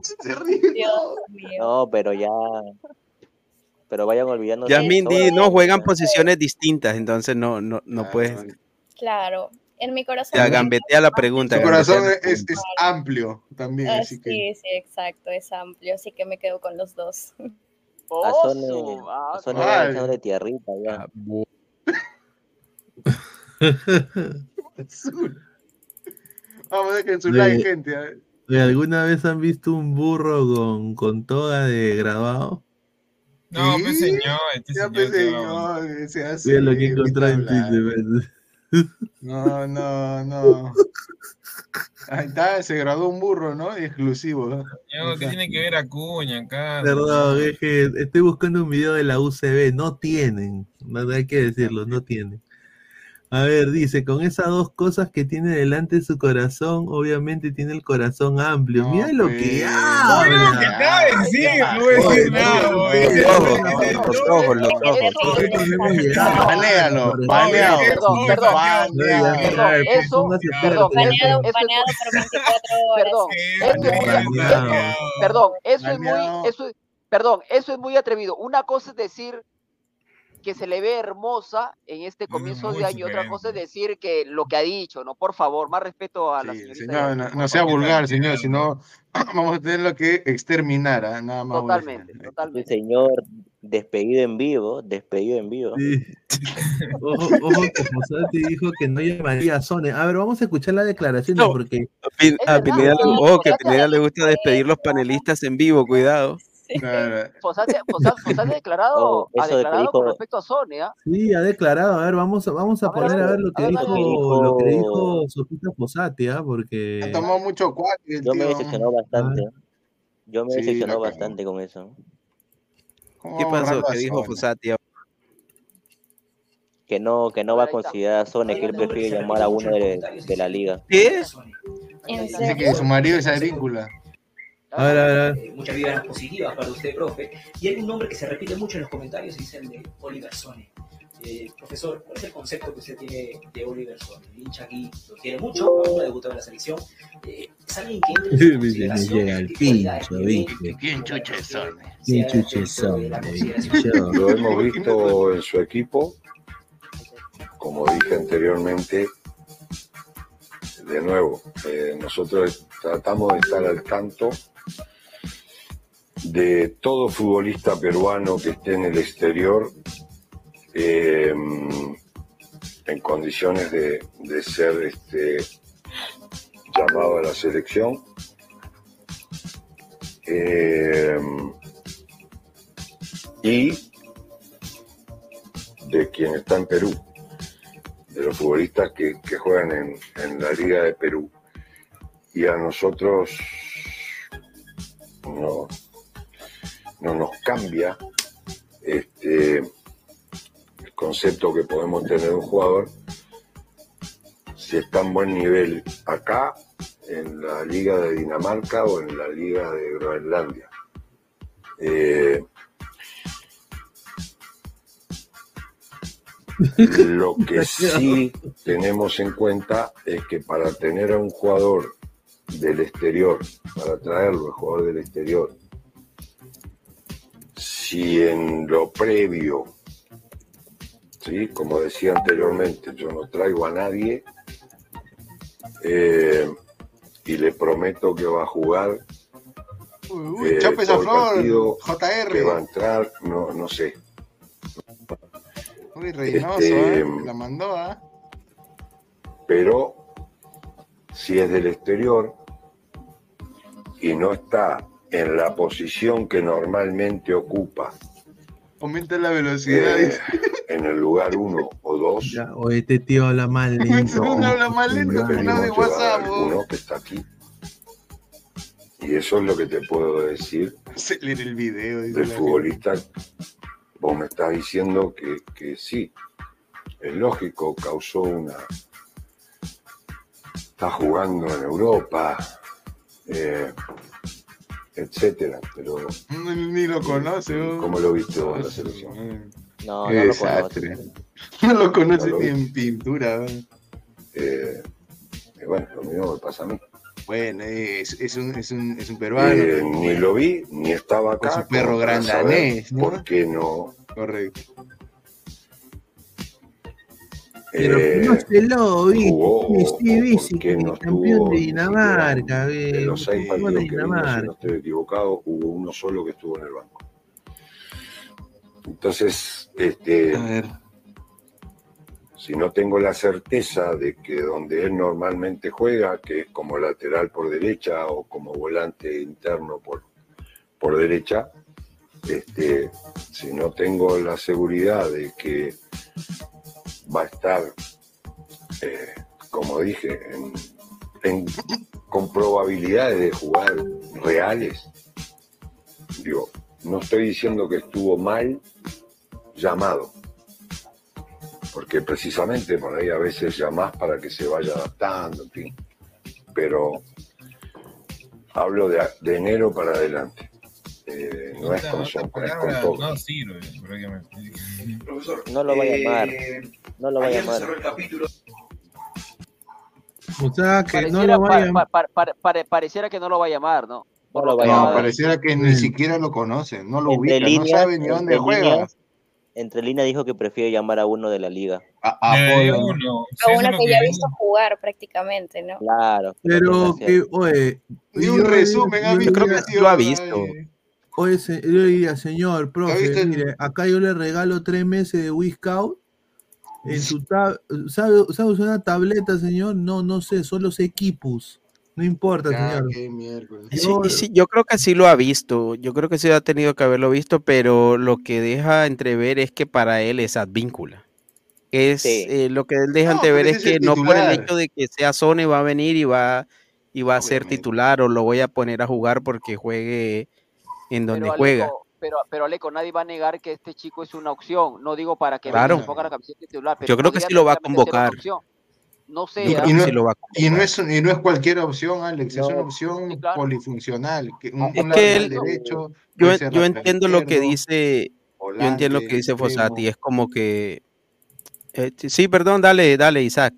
[SPEAKER 6] Se ríe.
[SPEAKER 10] Dios mío.
[SPEAKER 7] No, pero ya. Pero vayan olvidando.
[SPEAKER 4] Yasmin
[SPEAKER 7] de
[SPEAKER 4] no juegan posiciones distintas, entonces no, no, no
[SPEAKER 6] Ah,
[SPEAKER 4] puedes.
[SPEAKER 10] Claro, en mi corazón.
[SPEAKER 4] Ya, gambetea la pregunta. Gambetea
[SPEAKER 6] corazón es, es amplio también,
[SPEAKER 10] Ah,
[SPEAKER 6] así que.
[SPEAKER 10] Sí, sí, exacto, es amplio, así que me quedo con los dos.
[SPEAKER 7] A
[SPEAKER 3] Oso, ah,
[SPEAKER 7] a van echándole tierrita ya.
[SPEAKER 4] Ah, bu-
[SPEAKER 6] Azul. Vamos, dejen su like, gente. a ver.
[SPEAKER 2] ¿Alguna vez han visto un burro con, con toga de graduado?
[SPEAKER 5] No,
[SPEAKER 6] ¿Sí?
[SPEAKER 5] pues señor, este
[SPEAKER 6] Ya
[SPEAKER 5] señor.
[SPEAKER 6] pues, señor, así,
[SPEAKER 2] Mira lo que
[SPEAKER 6] ¿qué
[SPEAKER 2] encontré en.
[SPEAKER 6] No, no, no. Ahí está, se graduó un burro, ¿no? Exclusivo. ¿no?
[SPEAKER 5] ¿qué tiene que ver Acuña acá?
[SPEAKER 2] Perdón, es que estoy buscando un video de la UCB. No tienen, hay que decirlo, no tienen. A ver, dice, con esas dos cosas que tiene delante su corazón, obviamente tiene el corazón amplio.
[SPEAKER 6] No,
[SPEAKER 2] Mira lo
[SPEAKER 6] pues.
[SPEAKER 2] que
[SPEAKER 5] No, no, ¿qué
[SPEAKER 2] habla.
[SPEAKER 5] acaba de decir? No voy a decir nada,
[SPEAKER 2] no,
[SPEAKER 4] Los ojos, los ojos.
[SPEAKER 6] Baneado.
[SPEAKER 2] favor.
[SPEAKER 3] Perdón, perdón,
[SPEAKER 2] pues,
[SPEAKER 3] eso- perdón,
[SPEAKER 2] pues.
[SPEAKER 10] Baneado por 24 horas.
[SPEAKER 3] Perdón, eso es muy, eso es- perdón, eso es muy atrevido. Una cosa es decir que se le ve hermosa en este comienzo
[SPEAKER 5] muy
[SPEAKER 3] de año, otra cosa es decir que lo que ha dicho, ¿no? Por favor, más respeto a la
[SPEAKER 6] Sí,
[SPEAKER 3] señorita.
[SPEAKER 6] señor, no, sea vulgar, señor, si no vamos a tenerlo que exterminar, ¿ah? nada más.
[SPEAKER 3] Totalmente, totalmente.
[SPEAKER 7] señor despedido en vivo, despedido en vivo.
[SPEAKER 2] Sí. Ojo, ojo que Fossati dijo que no llamaría a Sone. A ver, vamos a escuchar las declaraciones
[SPEAKER 4] No.
[SPEAKER 2] porque
[SPEAKER 4] A A que Pineda le gusta despedir los panelistas en vivo, cuidado.
[SPEAKER 3] Fossati ha declarado,
[SPEAKER 7] Oh,
[SPEAKER 3] ha
[SPEAKER 7] eso de que
[SPEAKER 3] declarado con
[SPEAKER 7] dijo-
[SPEAKER 3] respecto a Sonia.
[SPEAKER 2] sí, ha declarado. A ver, vamos, a- vamos a, poner
[SPEAKER 3] a
[SPEAKER 2] a
[SPEAKER 3] ver,
[SPEAKER 2] lo que
[SPEAKER 3] a ver,
[SPEAKER 2] dijo,
[SPEAKER 7] dale.
[SPEAKER 2] lo que dijo Sofita Fossati, ¿ah?
[SPEAKER 6] Ha
[SPEAKER 2] Porque
[SPEAKER 6] tomado mucho cuatro
[SPEAKER 7] Yo me decepcionó bastante. Yo me
[SPEAKER 6] Sí,
[SPEAKER 7] decepcionó bastante con eso.
[SPEAKER 6] ¿Cómo
[SPEAKER 4] ¿Qué pasó? ¿Qué dijo
[SPEAKER 6] zona?
[SPEAKER 4] Fossati?
[SPEAKER 7] Que no, que no va a considerar a Sone, que él prefiere llamar a uno de, de la liga.
[SPEAKER 4] ¿Qué?
[SPEAKER 10] ¿En
[SPEAKER 6] Dice que su marido es agrícola.
[SPEAKER 2] A ver, a ver, a ver.
[SPEAKER 11] Eh, muchas vibras positivas para usted, profe. Y hay un nombre que se repite mucho en los comentarios y es el de Oliver Sone. Eh, profesor, ¿cuál es el concepto que usted tiene de Oliver Sone? El hincha aquí lo quiere mucho, aún ha debutado en la selección. Eh, ¿Es alguien que
[SPEAKER 2] Me llega el
[SPEAKER 11] ¿Qué cualidades
[SPEAKER 2] pincho? ¿viste?
[SPEAKER 6] ¿Quién chucha es Sone?
[SPEAKER 2] ¿Quién chucha es Sone.
[SPEAKER 12] Lo hemos visto en su equipo, como dije anteriormente. De nuevo, eh, nosotros tratamos de estar al tanto de todo futbolista peruano que esté en el exterior eh, en condiciones de, de ser este, llamado a la selección. Eh, y de quien está en Perú, de los futbolistas que, que juegan en, en la Liga de Perú. Y a nosotros no, no nos cambia este, el concepto que podemos tener de un jugador si está en buen nivel acá, en la Liga de Dinamarca o en la Liga de Groenlandia. Eh, Lo que sí tenemos en cuenta es que para tener a un jugador del exterior, para traerlo, el jugador del exterior, si en lo previo, ¿sí? como decía anteriormente, yo no traigo a nadie eh, y le prometo que va a jugar
[SPEAKER 6] Uy,
[SPEAKER 12] eh,
[SPEAKER 6] Chapes
[SPEAKER 12] por
[SPEAKER 6] flor,
[SPEAKER 12] partido
[SPEAKER 6] JR.
[SPEAKER 12] que va a entrar, no, no sé.
[SPEAKER 6] Uy, Reynoso,
[SPEAKER 12] Este,
[SPEAKER 6] ¿eh? La mandó, ¿ah?
[SPEAKER 12] pero si es del exterior y no está en la posición que normalmente ocupa
[SPEAKER 6] Aumenta la velocidad.
[SPEAKER 12] eh, en el lugar uno o dos,
[SPEAKER 2] Ya, o este tío habla mal lento.
[SPEAKER 6] Uno habla más lento
[SPEAKER 12] preferimos
[SPEAKER 6] de WhatsApp.
[SPEAKER 12] alguno que está aquí. Y eso es lo que te puedo decir
[SPEAKER 6] Se lee el video.
[SPEAKER 12] del futbolista. Vos me estás diciendo que, que sí, es lógico, causó una... Está jugando en Europa, eh, etcétera, pero.
[SPEAKER 6] Ni lo conoce. vos.
[SPEAKER 12] ¿cómo lo viste vos en la selección?
[SPEAKER 7] No,
[SPEAKER 6] Qué
[SPEAKER 7] no lo
[SPEAKER 6] desastre.
[SPEAKER 7] conozco.
[SPEAKER 6] No lo conoce
[SPEAKER 12] No lo
[SPEAKER 6] ni
[SPEAKER 12] vi.
[SPEAKER 6] en pintura.
[SPEAKER 12] Eh, y bueno, lo mismo me pasa a mí.
[SPEAKER 6] Bueno, es, es, un, es, un, es un peruano.
[SPEAKER 12] Eh, ni lo vi, ni estaba
[SPEAKER 6] Con
[SPEAKER 12] acá.
[SPEAKER 6] su perro
[SPEAKER 12] como para
[SPEAKER 6] grandanés, ¿no?
[SPEAKER 12] ¿Por qué no?
[SPEAKER 6] Correcto.
[SPEAKER 2] Pero
[SPEAKER 12] eh,
[SPEAKER 2] conócelo, viste.
[SPEAKER 12] jugó
[SPEAKER 2] Sí, viste,
[SPEAKER 12] qué no
[SPEAKER 2] campeón
[SPEAKER 12] estuvo
[SPEAKER 2] de Dinamarca,
[SPEAKER 12] De
[SPEAKER 2] ve,
[SPEAKER 12] los seis partidos que vimos, si no estoy equivocado, hubo uno solo que estuvo en el banco. Entonces, este,
[SPEAKER 6] A ver.
[SPEAKER 12] si no tengo la certeza de que donde él normalmente juega, que es como lateral por derecha o como volante interno por, por derecha, este, si no tengo la seguridad de que va a estar, eh, como dije, en- con probabilidades de jugar reales, digo, no estoy diciendo que estuvo mal llamado, porque precisamente por ahí a veces llamás para que se vaya adaptando, en fin. Pero hablo de enero para adelante. Eh, no es con, son- es con
[SPEAKER 5] palabra
[SPEAKER 12] todo.
[SPEAKER 5] no sirve, prácticamente.
[SPEAKER 11] Profesor,
[SPEAKER 7] No lo va a llamar.
[SPEAKER 11] eh,
[SPEAKER 7] No lo va a llamar.
[SPEAKER 11] cerró el capítulo.
[SPEAKER 2] O sea, que no
[SPEAKER 3] Pareciera,
[SPEAKER 2] lo
[SPEAKER 3] pa-
[SPEAKER 2] vayan.
[SPEAKER 3] pa- pa- pa- pare- pareciera que no lo va a llamar, ¿no?
[SPEAKER 7] No lo
[SPEAKER 3] lo
[SPEAKER 7] va a
[SPEAKER 3] que
[SPEAKER 6] No,
[SPEAKER 7] llamar.
[SPEAKER 3] va-
[SPEAKER 6] pareciera que ni siquiera lo conocen, no lo
[SPEAKER 7] Entre
[SPEAKER 6] no ni dónde
[SPEAKER 7] entre
[SPEAKER 6] juega.
[SPEAKER 7] líneas, entre líneas dijo que prefiere llamar a uno de la liga.
[SPEAKER 6] A, a
[SPEAKER 5] Eh, uno,
[SPEAKER 10] A uno
[SPEAKER 5] lo
[SPEAKER 10] que ya ha
[SPEAKER 5] vi.
[SPEAKER 10] visto jugar prácticamente, ¿no?
[SPEAKER 7] Claro. lo
[SPEAKER 2] Pero que, oye.
[SPEAKER 6] Ni un resumen ha
[SPEAKER 2] yo
[SPEAKER 6] visto
[SPEAKER 4] creo que lo ha visto.
[SPEAKER 2] Oye, se- yo le diría, señor,
[SPEAKER 6] ¿Ha
[SPEAKER 2] profe, mire, acá yo le regalo tres meses de Wiscout. En su tab ¿sabe, ¿Sabe usar una tableta, señor? No, no sé, son los equipos. No importa,
[SPEAKER 6] Ya,
[SPEAKER 2] señor.
[SPEAKER 4] Sí,
[SPEAKER 2] Yo-
[SPEAKER 4] sí, yo creo que sí lo ha visto, yo creo que sí ha tenido que haberlo visto, pero lo que deja entrever es que para él es advíncula. Es
[SPEAKER 7] Sí.
[SPEAKER 4] eh, lo que él deja
[SPEAKER 6] No,
[SPEAKER 4] entrever
[SPEAKER 6] pero
[SPEAKER 4] es que no por el hecho de que sea Sone va a venir y va y va a ser titular o lo voy a poner a jugar porque juegue en donde
[SPEAKER 3] pero
[SPEAKER 4] juega.
[SPEAKER 3] Aleco, pero, pero Aleco, nadie va a negar que este chico es una opción. No digo para que
[SPEAKER 4] Claro.
[SPEAKER 3] ponga la camiseta titular, pero
[SPEAKER 4] Yo creo que sí lo va a convocar.
[SPEAKER 3] No sé, ¿ah?
[SPEAKER 6] Y no-
[SPEAKER 4] sí lo va a
[SPEAKER 6] Y no,
[SPEAKER 4] convocar.
[SPEAKER 6] es, y no es cualquier opción, Alex, es una opción
[SPEAKER 3] Sí, claro.
[SPEAKER 6] polifuncional. Que un,
[SPEAKER 3] Es
[SPEAKER 6] un
[SPEAKER 4] que él-
[SPEAKER 6] derecho,
[SPEAKER 4] Yo, entiendo lo que dice, yo entiendo lo que dice Fossati, es como que eh, sí, perdón, dale, dale, Isaac.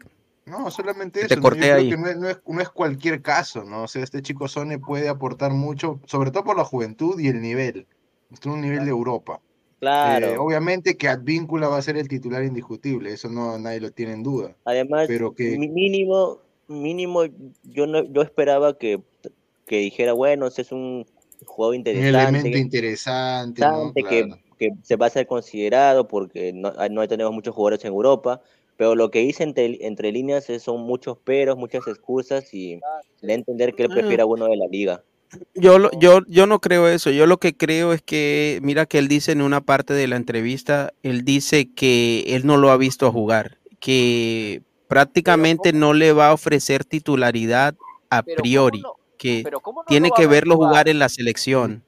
[SPEAKER 6] No, solamente eso.
[SPEAKER 4] te
[SPEAKER 6] ¿no? Yo
[SPEAKER 4] corté
[SPEAKER 6] creo
[SPEAKER 4] ahí.
[SPEAKER 6] que no es, no, es, no es cualquier caso, ¿no? O sea, este chico Sone puede aportar mucho, sobre todo por la juventud y el nivel. Está en un nivel de Europa.
[SPEAKER 7] Claro.
[SPEAKER 6] Eh, obviamente que Advíncula va a ser el titular indiscutible, eso no nadie lo tiene en duda.
[SPEAKER 7] Además,
[SPEAKER 6] Pero que
[SPEAKER 7] mínimo, mínimo, yo no, yo esperaba que, que dijera, bueno, ese es un
[SPEAKER 6] un
[SPEAKER 7] interesante,
[SPEAKER 6] elemento interesante, ¿no?
[SPEAKER 7] que,
[SPEAKER 6] Claro.
[SPEAKER 7] que se va a ser considerado porque no, no tenemos muchos jugadores en Europa, pero lo que dice entre, entre líneas es- son muchos peros, muchas excusas y de entender que él prefiere a uno de la liga.
[SPEAKER 4] Yo, yo, yo no creo eso. Yo lo que creo es que, mira que él dice en una parte de la entrevista, él dice que él no lo ha visto jugar, que prácticamente no le va a ofrecer titularidad a
[SPEAKER 3] Pero ¿cómo
[SPEAKER 4] priori,
[SPEAKER 3] no-
[SPEAKER 4] que
[SPEAKER 3] pero ¿cómo no
[SPEAKER 4] tiene que verlo jugar
[SPEAKER 3] jugar?
[SPEAKER 4] en la selección.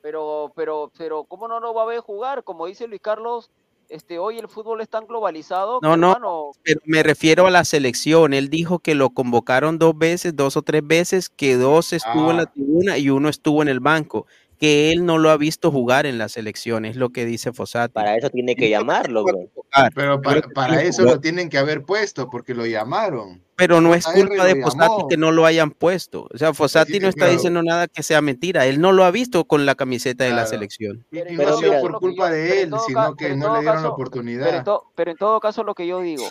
[SPEAKER 3] Pero, pero, pero, ¿cómo no lo va a ver jugar? Como dice Luis Carlos, este, hoy el fútbol es tan globalizado que,
[SPEAKER 4] No, no,
[SPEAKER 3] hermano,
[SPEAKER 4] pero me refiero a la selección. Él dijo que lo convocaron dos veces, dos o tres veces, que dos estuvo en la
[SPEAKER 6] Ah.
[SPEAKER 4] tribuna y uno estuvo en el banco, que él no lo ha visto jugar en la selección, es lo que dice Fossati.
[SPEAKER 7] Para eso tiene que llamarlo, bro.
[SPEAKER 6] Pero para, para eso lo tienen que haber puesto, porque lo llamaron.
[SPEAKER 4] Pero no es culpa de
[SPEAKER 6] llamó.
[SPEAKER 4] que no lo hayan puesto. O sea, Fossati
[SPEAKER 6] Sí,
[SPEAKER 4] no está
[SPEAKER 6] claro.
[SPEAKER 4] diciendo nada que sea mentira. Él no lo ha visto con la camiseta de la selección.
[SPEAKER 6] Y, y
[SPEAKER 3] Pero
[SPEAKER 6] no ha sido por culpa
[SPEAKER 3] yo-
[SPEAKER 6] de
[SPEAKER 3] pero
[SPEAKER 6] él,
[SPEAKER 3] todo
[SPEAKER 6] sino que
[SPEAKER 3] pero
[SPEAKER 6] no le dieron la
[SPEAKER 3] caso-
[SPEAKER 6] oportunidad.
[SPEAKER 3] Pero en, to- pero en todo caso, lo que yo digo,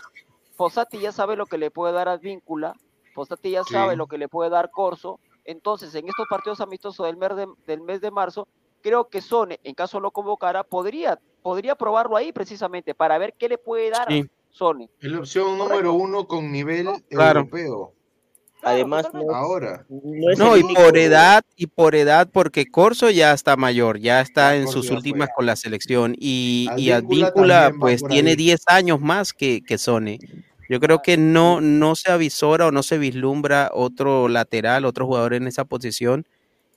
[SPEAKER 3] Fossati ya sabe lo que le puede dar Advíncula, Fossati ya
[SPEAKER 6] Sí.
[SPEAKER 3] sabe lo que le puede dar Corso. Entonces, en estos partidos amistosos del mes de, del mes de marzo, creo que Sone, en caso lo convocara, podría, podría probarlo ahí precisamente para ver qué le puede dar
[SPEAKER 4] Sí.
[SPEAKER 3] Sone.
[SPEAKER 6] Es la opción número uno con nivel
[SPEAKER 4] Claro.
[SPEAKER 6] europeo.
[SPEAKER 7] Además, no es,
[SPEAKER 6] Ahora.
[SPEAKER 7] no es
[SPEAKER 4] No,
[SPEAKER 7] el
[SPEAKER 4] y
[SPEAKER 7] único-
[SPEAKER 4] por edad, y por edad, porque Corso ya está mayor, ya está en sus últimas con la selección. Y, y
[SPEAKER 6] Advíncula
[SPEAKER 4] pues tiene
[SPEAKER 6] ahí.
[SPEAKER 4] 10 años más que, que Sone. Yo creo que no, no se avisora o no se vislumbra otro lateral, otro jugador en esa posición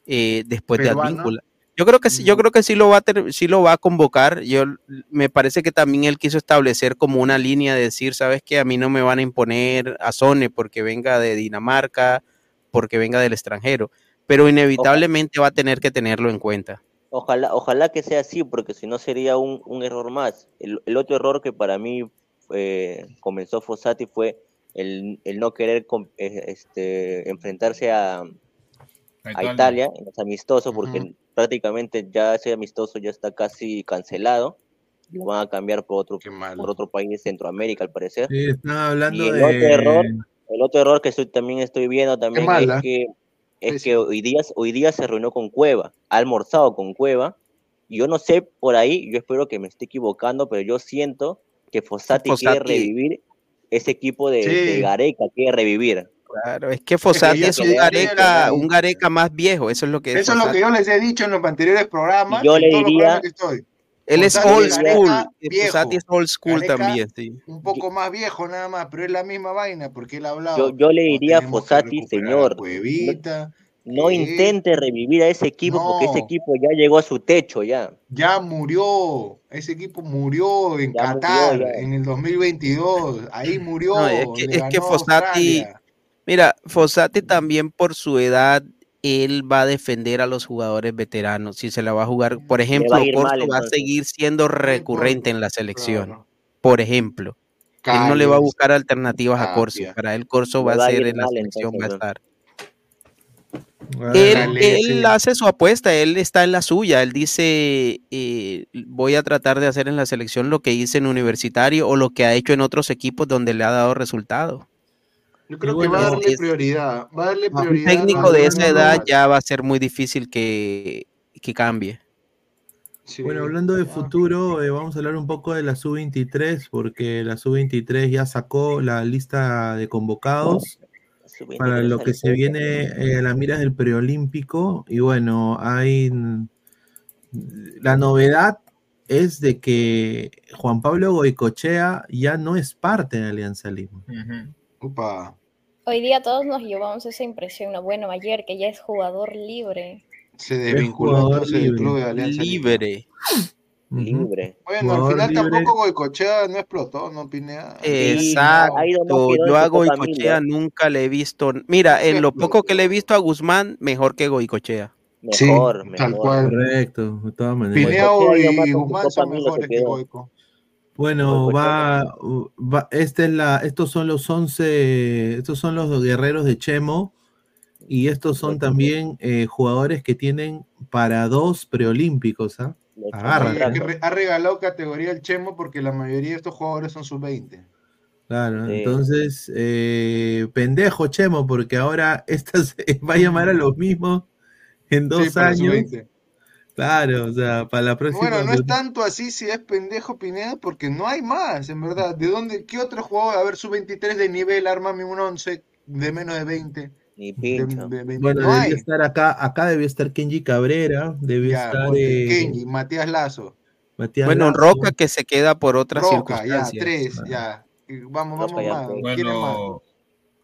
[SPEAKER 4] eh, después de. Advíncula. Yo creo que sí, yo creo que sí lo va a ter- sí lo va a convocar. Yo me parece que también él quiso establecer como una línea de decir, sabes que a mí no me van a imponer a Sone porque venga de Dinamarca, porque venga del extranjero, pero inevitablemente va a tener que tenerlo en cuenta.
[SPEAKER 7] Ojalá, ojalá que sea así, porque si no sería un, un error más. El, el otro error que para mí eh, comenzó Fossati fue el, el no querer eh, este, enfrentarse a, a
[SPEAKER 5] Italia.
[SPEAKER 7] Italia en los amistosos, porque
[SPEAKER 6] Ujú.
[SPEAKER 7] prácticamente ya ese amistoso ya está casi cancelado. Lo van a cambiar por otro, por otro país de Centroamérica, al parecer.
[SPEAKER 2] Sí, están hablando
[SPEAKER 7] Y el
[SPEAKER 2] de.
[SPEAKER 7] otro error, el otro error que estoy, también estoy viendo también es que es que
[SPEAKER 6] Pésimo.
[SPEAKER 7] hoy día, hoy día se reunió con Cueva, ha almorzado con Cueva. y Yo no sé por ahí, yo espero que me esté equivocando, pero yo siento que Fossati, quiere revivir ese equipo de,
[SPEAKER 6] Sí.
[SPEAKER 7] de Gareca, quiere revivir.
[SPEAKER 4] Claro, es que Fossati es un Gareca, un. Gareca más viejo, eso es lo que es
[SPEAKER 6] Eso es lo que yo les he dicho en los anteriores programas.
[SPEAKER 7] Yo le diría-
[SPEAKER 6] programas que estoy.
[SPEAKER 4] Él es old school,
[SPEAKER 6] viejo.
[SPEAKER 4] Fossati es old school
[SPEAKER 6] Gareca
[SPEAKER 4] también, sí.
[SPEAKER 6] un poco más viejo nada más, pero es la misma vaina, porque él ha hablado.
[SPEAKER 7] Yo, yo le
[SPEAKER 6] "No,
[SPEAKER 7] diría a Fossati, señor,
[SPEAKER 6] Cuevita,
[SPEAKER 7] no
[SPEAKER 6] que
[SPEAKER 7] intente revivir a ese equipo porque ese
[SPEAKER 6] No.
[SPEAKER 7] equipo ya llegó a su techo ya.
[SPEAKER 6] ya murió, ese equipo murió en
[SPEAKER 7] Ya
[SPEAKER 6] Qatar en el 2022, ahí murió,
[SPEAKER 4] No, es que, es que Fossati, mira, Fossati también por su edad, él va a defender a los jugadores veteranos. Si se la va a jugar, por ejemplo,
[SPEAKER 7] mal,
[SPEAKER 4] va a seguir siendo recurrente en la selección,
[SPEAKER 6] claro.
[SPEAKER 4] por ejemplo. Él no le va a buscar alternativas a Corso. Para él, Corso va a
[SPEAKER 7] va a
[SPEAKER 4] ser en la selección, va a estar. Él, hace su apuesta, él está en la suya. Él dice: eh, Voy a tratar de hacer en la selección lo que hice en Universitario o lo que ha hecho en otros equipos donde le ha dado resultado.
[SPEAKER 6] Yo creo que va a darle
[SPEAKER 4] es-
[SPEAKER 6] prioridad, va a darle
[SPEAKER 2] un
[SPEAKER 4] Un
[SPEAKER 6] prioridad.
[SPEAKER 4] técnico
[SPEAKER 6] a
[SPEAKER 4] de esa edad
[SPEAKER 6] normal.
[SPEAKER 4] ya va a ser muy difícil que, que cambie.
[SPEAKER 6] Sí.
[SPEAKER 2] Bueno, hablando de
[SPEAKER 6] Ah.
[SPEAKER 2] futuro, eh, vamos a hablar un poco de la sub-23, porque la sub-23 ya sacó la lista de convocados para lo que se viene eh, a las miras del preolímpico. Y bueno, hay. La novedad es de que Juan Pablo Goicochea ya no es parte de Alianza Lima.
[SPEAKER 6] Upa,
[SPEAKER 10] Hoy día todos nos llevamos esa impresión, ¿no? bueno, ayer que ya es jugador libre.
[SPEAKER 6] se desvinculó entonces del club de Alianza Lima.
[SPEAKER 4] Libre.
[SPEAKER 2] Ujú.
[SPEAKER 7] Libre.
[SPEAKER 6] Bueno, al final
[SPEAKER 2] libre.
[SPEAKER 6] tampoco Goicochea no explotó, no Pinea.
[SPEAKER 4] Exacto. Yo a Goicochea nunca le he visto. Mira, en lo poco que le he visto a Guzmán, mejor que Goicochea.
[SPEAKER 6] Sí,
[SPEAKER 7] Mejor,
[SPEAKER 6] tal
[SPEAKER 7] mejor.
[SPEAKER 6] cual.
[SPEAKER 2] Correcto, de todas maneras.
[SPEAKER 6] Pineo y Guzmán son mejores que. Goico.
[SPEAKER 2] Bueno, va, va- esta es la, estos son los 11, estos son los guerreros de Chemo y estos son también eh, jugadores que tienen para dos preolímpicos, ¿ah?
[SPEAKER 6] Que re- ha regalado categoría el Chemo porque la mayoría de estos jugadores son sub-20.
[SPEAKER 2] Claro,
[SPEAKER 7] Sí.
[SPEAKER 2] entonces, eh, pendejo Chemo, porque ahora esta se va a llamar a los mismos en dos
[SPEAKER 6] Sí,
[SPEAKER 2] años.
[SPEAKER 6] sub-20.
[SPEAKER 2] Claro, o sea, para la próxima.
[SPEAKER 6] Bueno, no es tanto así si es pendejo Pineda, porque no hay más, en verdad. ¿De dónde, qué otro jugador? A ver, sub-23 de nivel, armame un 11 de menos de 20.
[SPEAKER 7] Ni
[SPEAKER 6] De,
[SPEAKER 7] pincho.
[SPEAKER 6] de 20.
[SPEAKER 2] Bueno,
[SPEAKER 6] no
[SPEAKER 2] debía
[SPEAKER 6] hay.
[SPEAKER 2] estar acá, acá debía estar Kenji Cabrera, debía
[SPEAKER 6] Ya,
[SPEAKER 2] estar eh,
[SPEAKER 6] Kenji, Matías Lazo,
[SPEAKER 2] Matías
[SPEAKER 4] Bueno,
[SPEAKER 2] Lazo.
[SPEAKER 4] Roca que se queda por otras
[SPEAKER 6] Roca, ya,
[SPEAKER 4] circunstancias.
[SPEAKER 6] tres, ya. Y Vamos,
[SPEAKER 7] Roca
[SPEAKER 6] vamos
[SPEAKER 7] ya
[SPEAKER 6] más.
[SPEAKER 7] fue.
[SPEAKER 6] ¿Quién es más?
[SPEAKER 5] Bueno,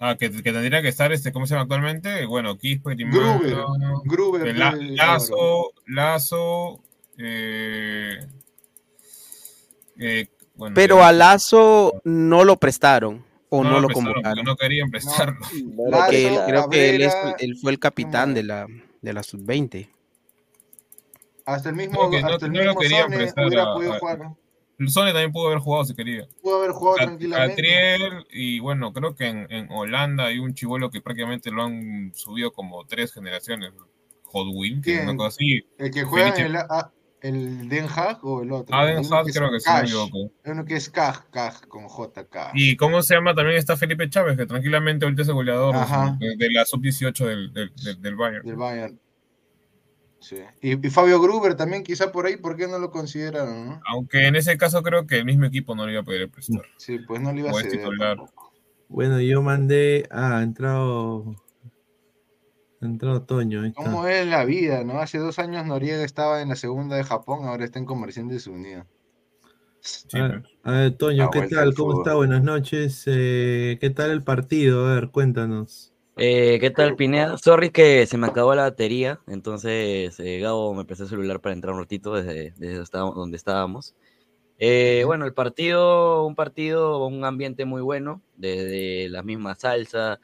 [SPEAKER 5] ah, que, que tendría que estar, este, ¿cómo se llama actualmente? Bueno, Quispe,
[SPEAKER 6] Gruber,
[SPEAKER 5] Grimano,
[SPEAKER 6] Gruber,
[SPEAKER 5] La-
[SPEAKER 6] pues, Álvaro.
[SPEAKER 5] Lazo, Lazo, eh, eh, bueno,
[SPEAKER 4] Pero
[SPEAKER 5] ya-
[SPEAKER 4] a Lazo no lo prestaron o no, lo
[SPEAKER 5] prestaron, porque
[SPEAKER 4] convocaron.
[SPEAKER 5] No querían prestarlo.
[SPEAKER 7] No lo
[SPEAKER 6] Lazo,
[SPEAKER 4] Porque él-
[SPEAKER 7] prestaron.
[SPEAKER 4] creo que él, es-
[SPEAKER 6] Cabrera,
[SPEAKER 4] él fue el capitán de la, de la sub-20.
[SPEAKER 6] Hasta el mismo,
[SPEAKER 5] no-
[SPEAKER 6] hasta el
[SPEAKER 5] no lo
[SPEAKER 6] mismo
[SPEAKER 5] querían
[SPEAKER 6] Sone
[SPEAKER 5] prestar
[SPEAKER 6] hubiera
[SPEAKER 5] a-
[SPEAKER 6] podido
[SPEAKER 5] a-
[SPEAKER 6] jugar.
[SPEAKER 5] El Sone también pudo haber jugado si quería.
[SPEAKER 6] Pudo haber jugado
[SPEAKER 5] Cat-
[SPEAKER 6] tranquilamente.
[SPEAKER 5] Catriel y bueno, creo que en, en Holanda hay un chivolo que prácticamente lo han subido como tres generaciones. Hodwin, que es una cosa así.
[SPEAKER 6] El que juega en el, el Den Haag o el otro.
[SPEAKER 5] Ah, Den Haag creo que sí, me equivoco.
[SPEAKER 6] Uno que es Kaj, Kaj con JK.
[SPEAKER 5] Y cómo se llama también está Felipe Chávez, que tranquilamente ahorita es el goleador
[SPEAKER 6] Ajá.
[SPEAKER 5] de, de la sub-18 del, del, del, del Bayern.
[SPEAKER 6] Del Bayern. Sí. Y, y Fabio Gruber también, quizá por ahí, ¿por qué no lo consideraron? no?
[SPEAKER 5] Aunque en ese caso creo que el mismo equipo no lo iba a poder prestar.
[SPEAKER 6] Sí, pues no le iba a ceder.
[SPEAKER 5] titular.
[SPEAKER 2] Bueno, yo mandé. Ah, ha entrado. Ha entrado Toño. ahí está.
[SPEAKER 6] ¿Cómo es la vida, no? Hace dos años Noriega estaba en la segunda de Japón, ahora está en Comerciantes Unidos.
[SPEAKER 2] A ver, a ver, Toño,
[SPEAKER 6] La
[SPEAKER 2] ¿qué tal?
[SPEAKER 6] al
[SPEAKER 2] ¿Cómo está? Buenas noches. Eh, ¿Qué tal el partido? A ver, cuéntanos.
[SPEAKER 13] Eh, ¿Qué tal, Pineda? Sorry que se me acabó la batería, entonces eh, Gabo me prestó el celular para entrar un ratito desde, desde donde estábamos- donde estábamos. Eh, bueno, el partido, un partido, un ambiente muy bueno, desde la misma salsa.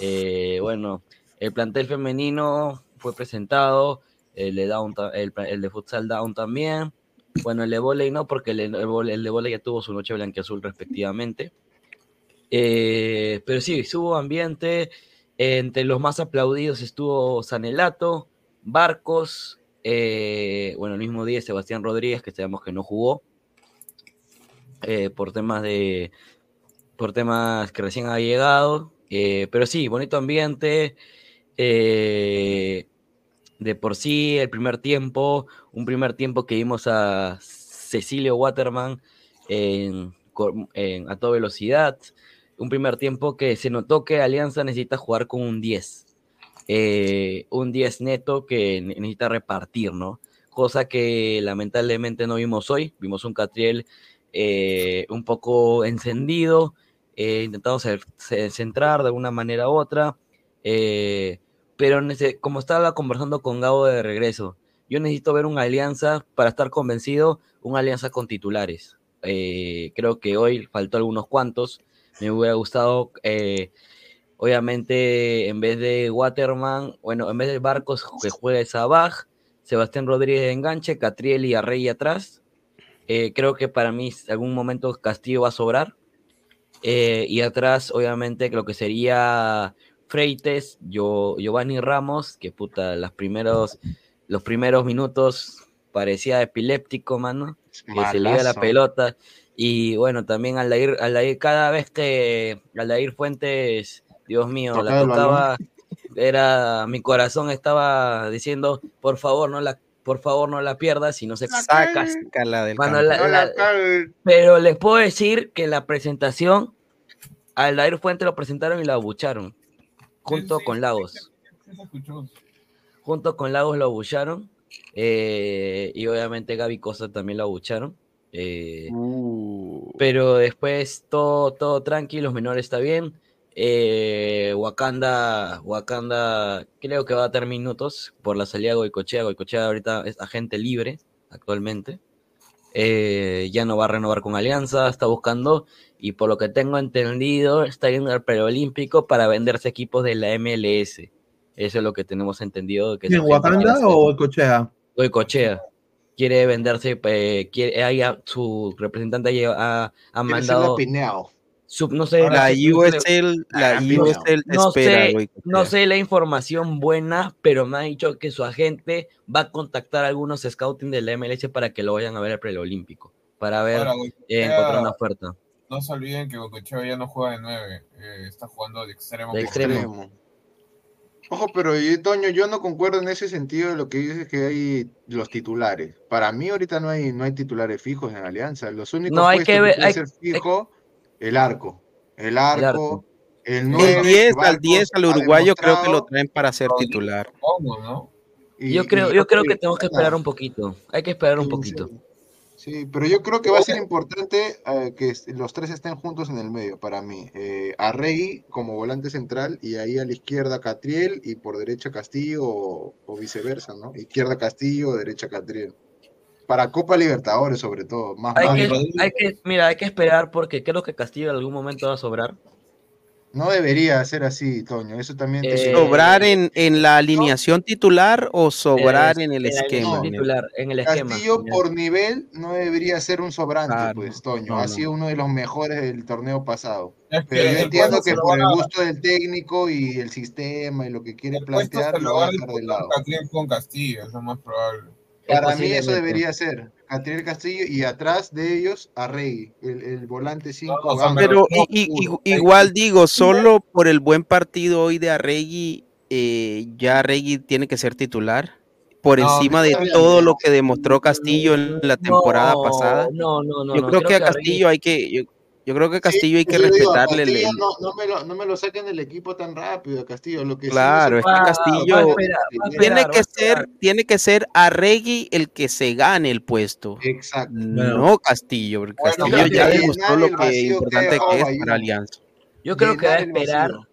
[SPEAKER 13] eh, bueno, el plantel femenino fue presentado, el de, down, el, de futsal down también. Bueno, el de volei no, porque el, el, de volei ya tuvo su noche blanquiazul respectivamente. Eh, pero sí, hubo ambiente. Entre los más aplaudidos estuvo Sanelato, Barcos, eh, bueno, el mismo día Sebastián Rodríguez, que sabemos que no jugó eh, por temas de por temas que recién ha llegado. eh, pero sí, bonito ambiente. Eh, de por sí, el primer tiempo, un primer tiempo que vimos a Cecilio Waterman en, a toda velocidad. Un primer tiempo que se notó que Alianza necesita jugar con un 10. eh, un 10 neto que ne- necesita repartir, ¿no? Cosa que lamentablemente no vimos hoy. Vimos un Catriel eh, un poco encendido, eh, intentando centrar de alguna manera u otra. Eh, pero como estaba conversando con Gabo de regreso, yo necesito ver una alianza para estar convencido, una alianza con titulares. Eh, creo que hoy faltó algunos cuantos. Me hubiera gustado, eh, obviamente, en vez de Waterman, bueno, en vez de Barcos que juegue Sabaj, Sebastián Rodríguez de enganche, Catriel y Arrey atrás. Eh, creo que para mí en algún momento Castillo va a sobrar. Y atrás, obviamente, lo que sería Freites, yo, Giovanni Ramos, que puta, los primeros, los primeros minutos parecía epiléptico, mano, que se le iba la pelota. Y bueno, también Aldair, Aldair cada vez que Aldair Fuentes, Dios mío, la tocaba, era, mi corazón estaba diciendo, por favor, no la, por favor, no la pierdas y no se
[SPEAKER 4] Saca, del
[SPEAKER 13] la- la-
[SPEAKER 6] la
[SPEAKER 13] pero les puedo decir que la presentación, a Aldair Fuente lo presentaron y lo abucharon, junto
[SPEAKER 5] sí,
[SPEAKER 13] con Lagos.
[SPEAKER 5] Sí se escuchó.
[SPEAKER 13] Junto con Lagos lo abucharon. eh, y obviamente Gaby Costa también lo abucharon. eh,
[SPEAKER 4] Uh,
[SPEAKER 13] pero después todo, todo tranquilo, los menores está bien. Eh, Wakanda, Wakanda creo que va a tener minutos por la salida de Goicochea. Goicochea ahorita es agente libre actualmente. Eh, ya no va a renovar con Alianza, está buscando y por lo que tengo entendido está yendo al preolímpico para venderse equipos de la MLS. Eso es lo que tenemos entendido. Que
[SPEAKER 2] ¿En
[SPEAKER 13] esa gente quiere
[SPEAKER 2] Wakanda
[SPEAKER 13] hacer.
[SPEAKER 2] o Cochea?
[SPEAKER 13] Goicochea quiere venderse, eh, quiere, su representante ahí ha, ha
[SPEAKER 6] ser
[SPEAKER 13] mandado,
[SPEAKER 6] Pineao.
[SPEAKER 13] Sub- no sé,
[SPEAKER 4] la
[SPEAKER 13] sé-
[SPEAKER 4] USL, la. USL
[SPEAKER 13] no
[SPEAKER 4] espera,
[SPEAKER 13] sé,
[SPEAKER 4] güey.
[SPEAKER 13] no sé la información buena, pero me ha dicho que su agente va a contactar a algunos scouting de la MLS para que lo vayan a ver al preolímpico, para ver,
[SPEAKER 5] Ahora,
[SPEAKER 13] eh, encontrar una oferta.
[SPEAKER 5] No se olviden que Goicoechea ya no juega de 9, está jugando de extremo.
[SPEAKER 13] De extremo.
[SPEAKER 6] Ojo, pero yo, Toño, yo no concuerdo en ese sentido de lo que dices que hay los titulares. Para mí ahorita no hay, no hay titulares fijos en Alianza. Los únicos
[SPEAKER 13] No, hay que ver- hay-
[SPEAKER 6] ser fijo, el arco. El arco,
[SPEAKER 13] arco.
[SPEAKER 6] el 9,
[SPEAKER 4] El 10
[SPEAKER 6] que
[SPEAKER 4] al
[SPEAKER 6] Barcos
[SPEAKER 4] 10 al uruguayo creo que lo traen para ser titular.
[SPEAKER 5] ¿no?
[SPEAKER 6] y-
[SPEAKER 13] Yo creo,
[SPEAKER 6] y-
[SPEAKER 13] yo creo que tenemos que esperar un poquito, hay que esperar un poquito.
[SPEAKER 6] sí. Sí, pero yo creo que va a ser importante eh, que los tres estén juntos en el medio para mí. Eh, Arrey como volante central y ahí a la izquierda Catriel y por derecha Castillo o, o viceversa, ¿no? Izquierda Castillo, derecha Catriel. Para Copa Libertadores sobre todo, más
[SPEAKER 13] Hay
[SPEAKER 6] más-
[SPEAKER 13] que, hay que, mira, hay que esperar porque creo que Castillo en algún momento va a sobrar.
[SPEAKER 6] No debería ser así, Toño. Eso también te
[SPEAKER 13] Eh,
[SPEAKER 4] ¿Sobrar en, en la alineación titular o sobrar
[SPEAKER 13] Es-
[SPEAKER 4] en el esquema?
[SPEAKER 13] titular, en el esquema.
[SPEAKER 6] Castillo por nivel no debería ser un sobrante,
[SPEAKER 4] Claro,
[SPEAKER 6] pues, Toño.
[SPEAKER 4] no,
[SPEAKER 6] ha
[SPEAKER 4] no.
[SPEAKER 6] sido uno de los mejores del torneo pasado.
[SPEAKER 5] Es que
[SPEAKER 6] Pero yo entiendo que por el gusto del técnico y el sistema y lo que quiere plantear, lo va a dejar de lado.
[SPEAKER 5] Con Castillo, es lo más probable.
[SPEAKER 6] Para mí eso debería ser. Catriel Castillo y atrás de ellos Arregui, el, el volante 5.
[SPEAKER 5] o sea,
[SPEAKER 4] Pero i- igual digo, solo por el buen partido hoy de Arregui, eh, ya Arregui tiene que ser titular. Por
[SPEAKER 5] No,
[SPEAKER 4] encima de todo lo que demostró Castillo en la temporada
[SPEAKER 13] No,
[SPEAKER 4] pasada.
[SPEAKER 13] No, no, no.
[SPEAKER 4] Yo
[SPEAKER 13] no,
[SPEAKER 4] creo que a
[SPEAKER 13] Arregui-
[SPEAKER 4] Castillo hay que, yo, yo creo que a Castillo hay que
[SPEAKER 6] digo,
[SPEAKER 4] respetarle el,
[SPEAKER 6] Castillo,
[SPEAKER 4] el-
[SPEAKER 6] no, no me lo, no me lo saquen del equipo tan rápido, a Castillo. Lo que sí
[SPEAKER 4] Claro,
[SPEAKER 6] no
[SPEAKER 4] es que Castillo
[SPEAKER 13] va a esperar, a
[SPEAKER 4] tiene
[SPEAKER 13] esperar,
[SPEAKER 4] que
[SPEAKER 13] a esperar.
[SPEAKER 4] ser, tiene que ser Arregui el que se gane el puesto.
[SPEAKER 6] Exacto.
[SPEAKER 4] No Castillo, porque
[SPEAKER 5] Bueno,
[SPEAKER 4] Castillo ya demostró lo que importante que es para Alianza.
[SPEAKER 13] Yo creo que va a
[SPEAKER 6] vacío.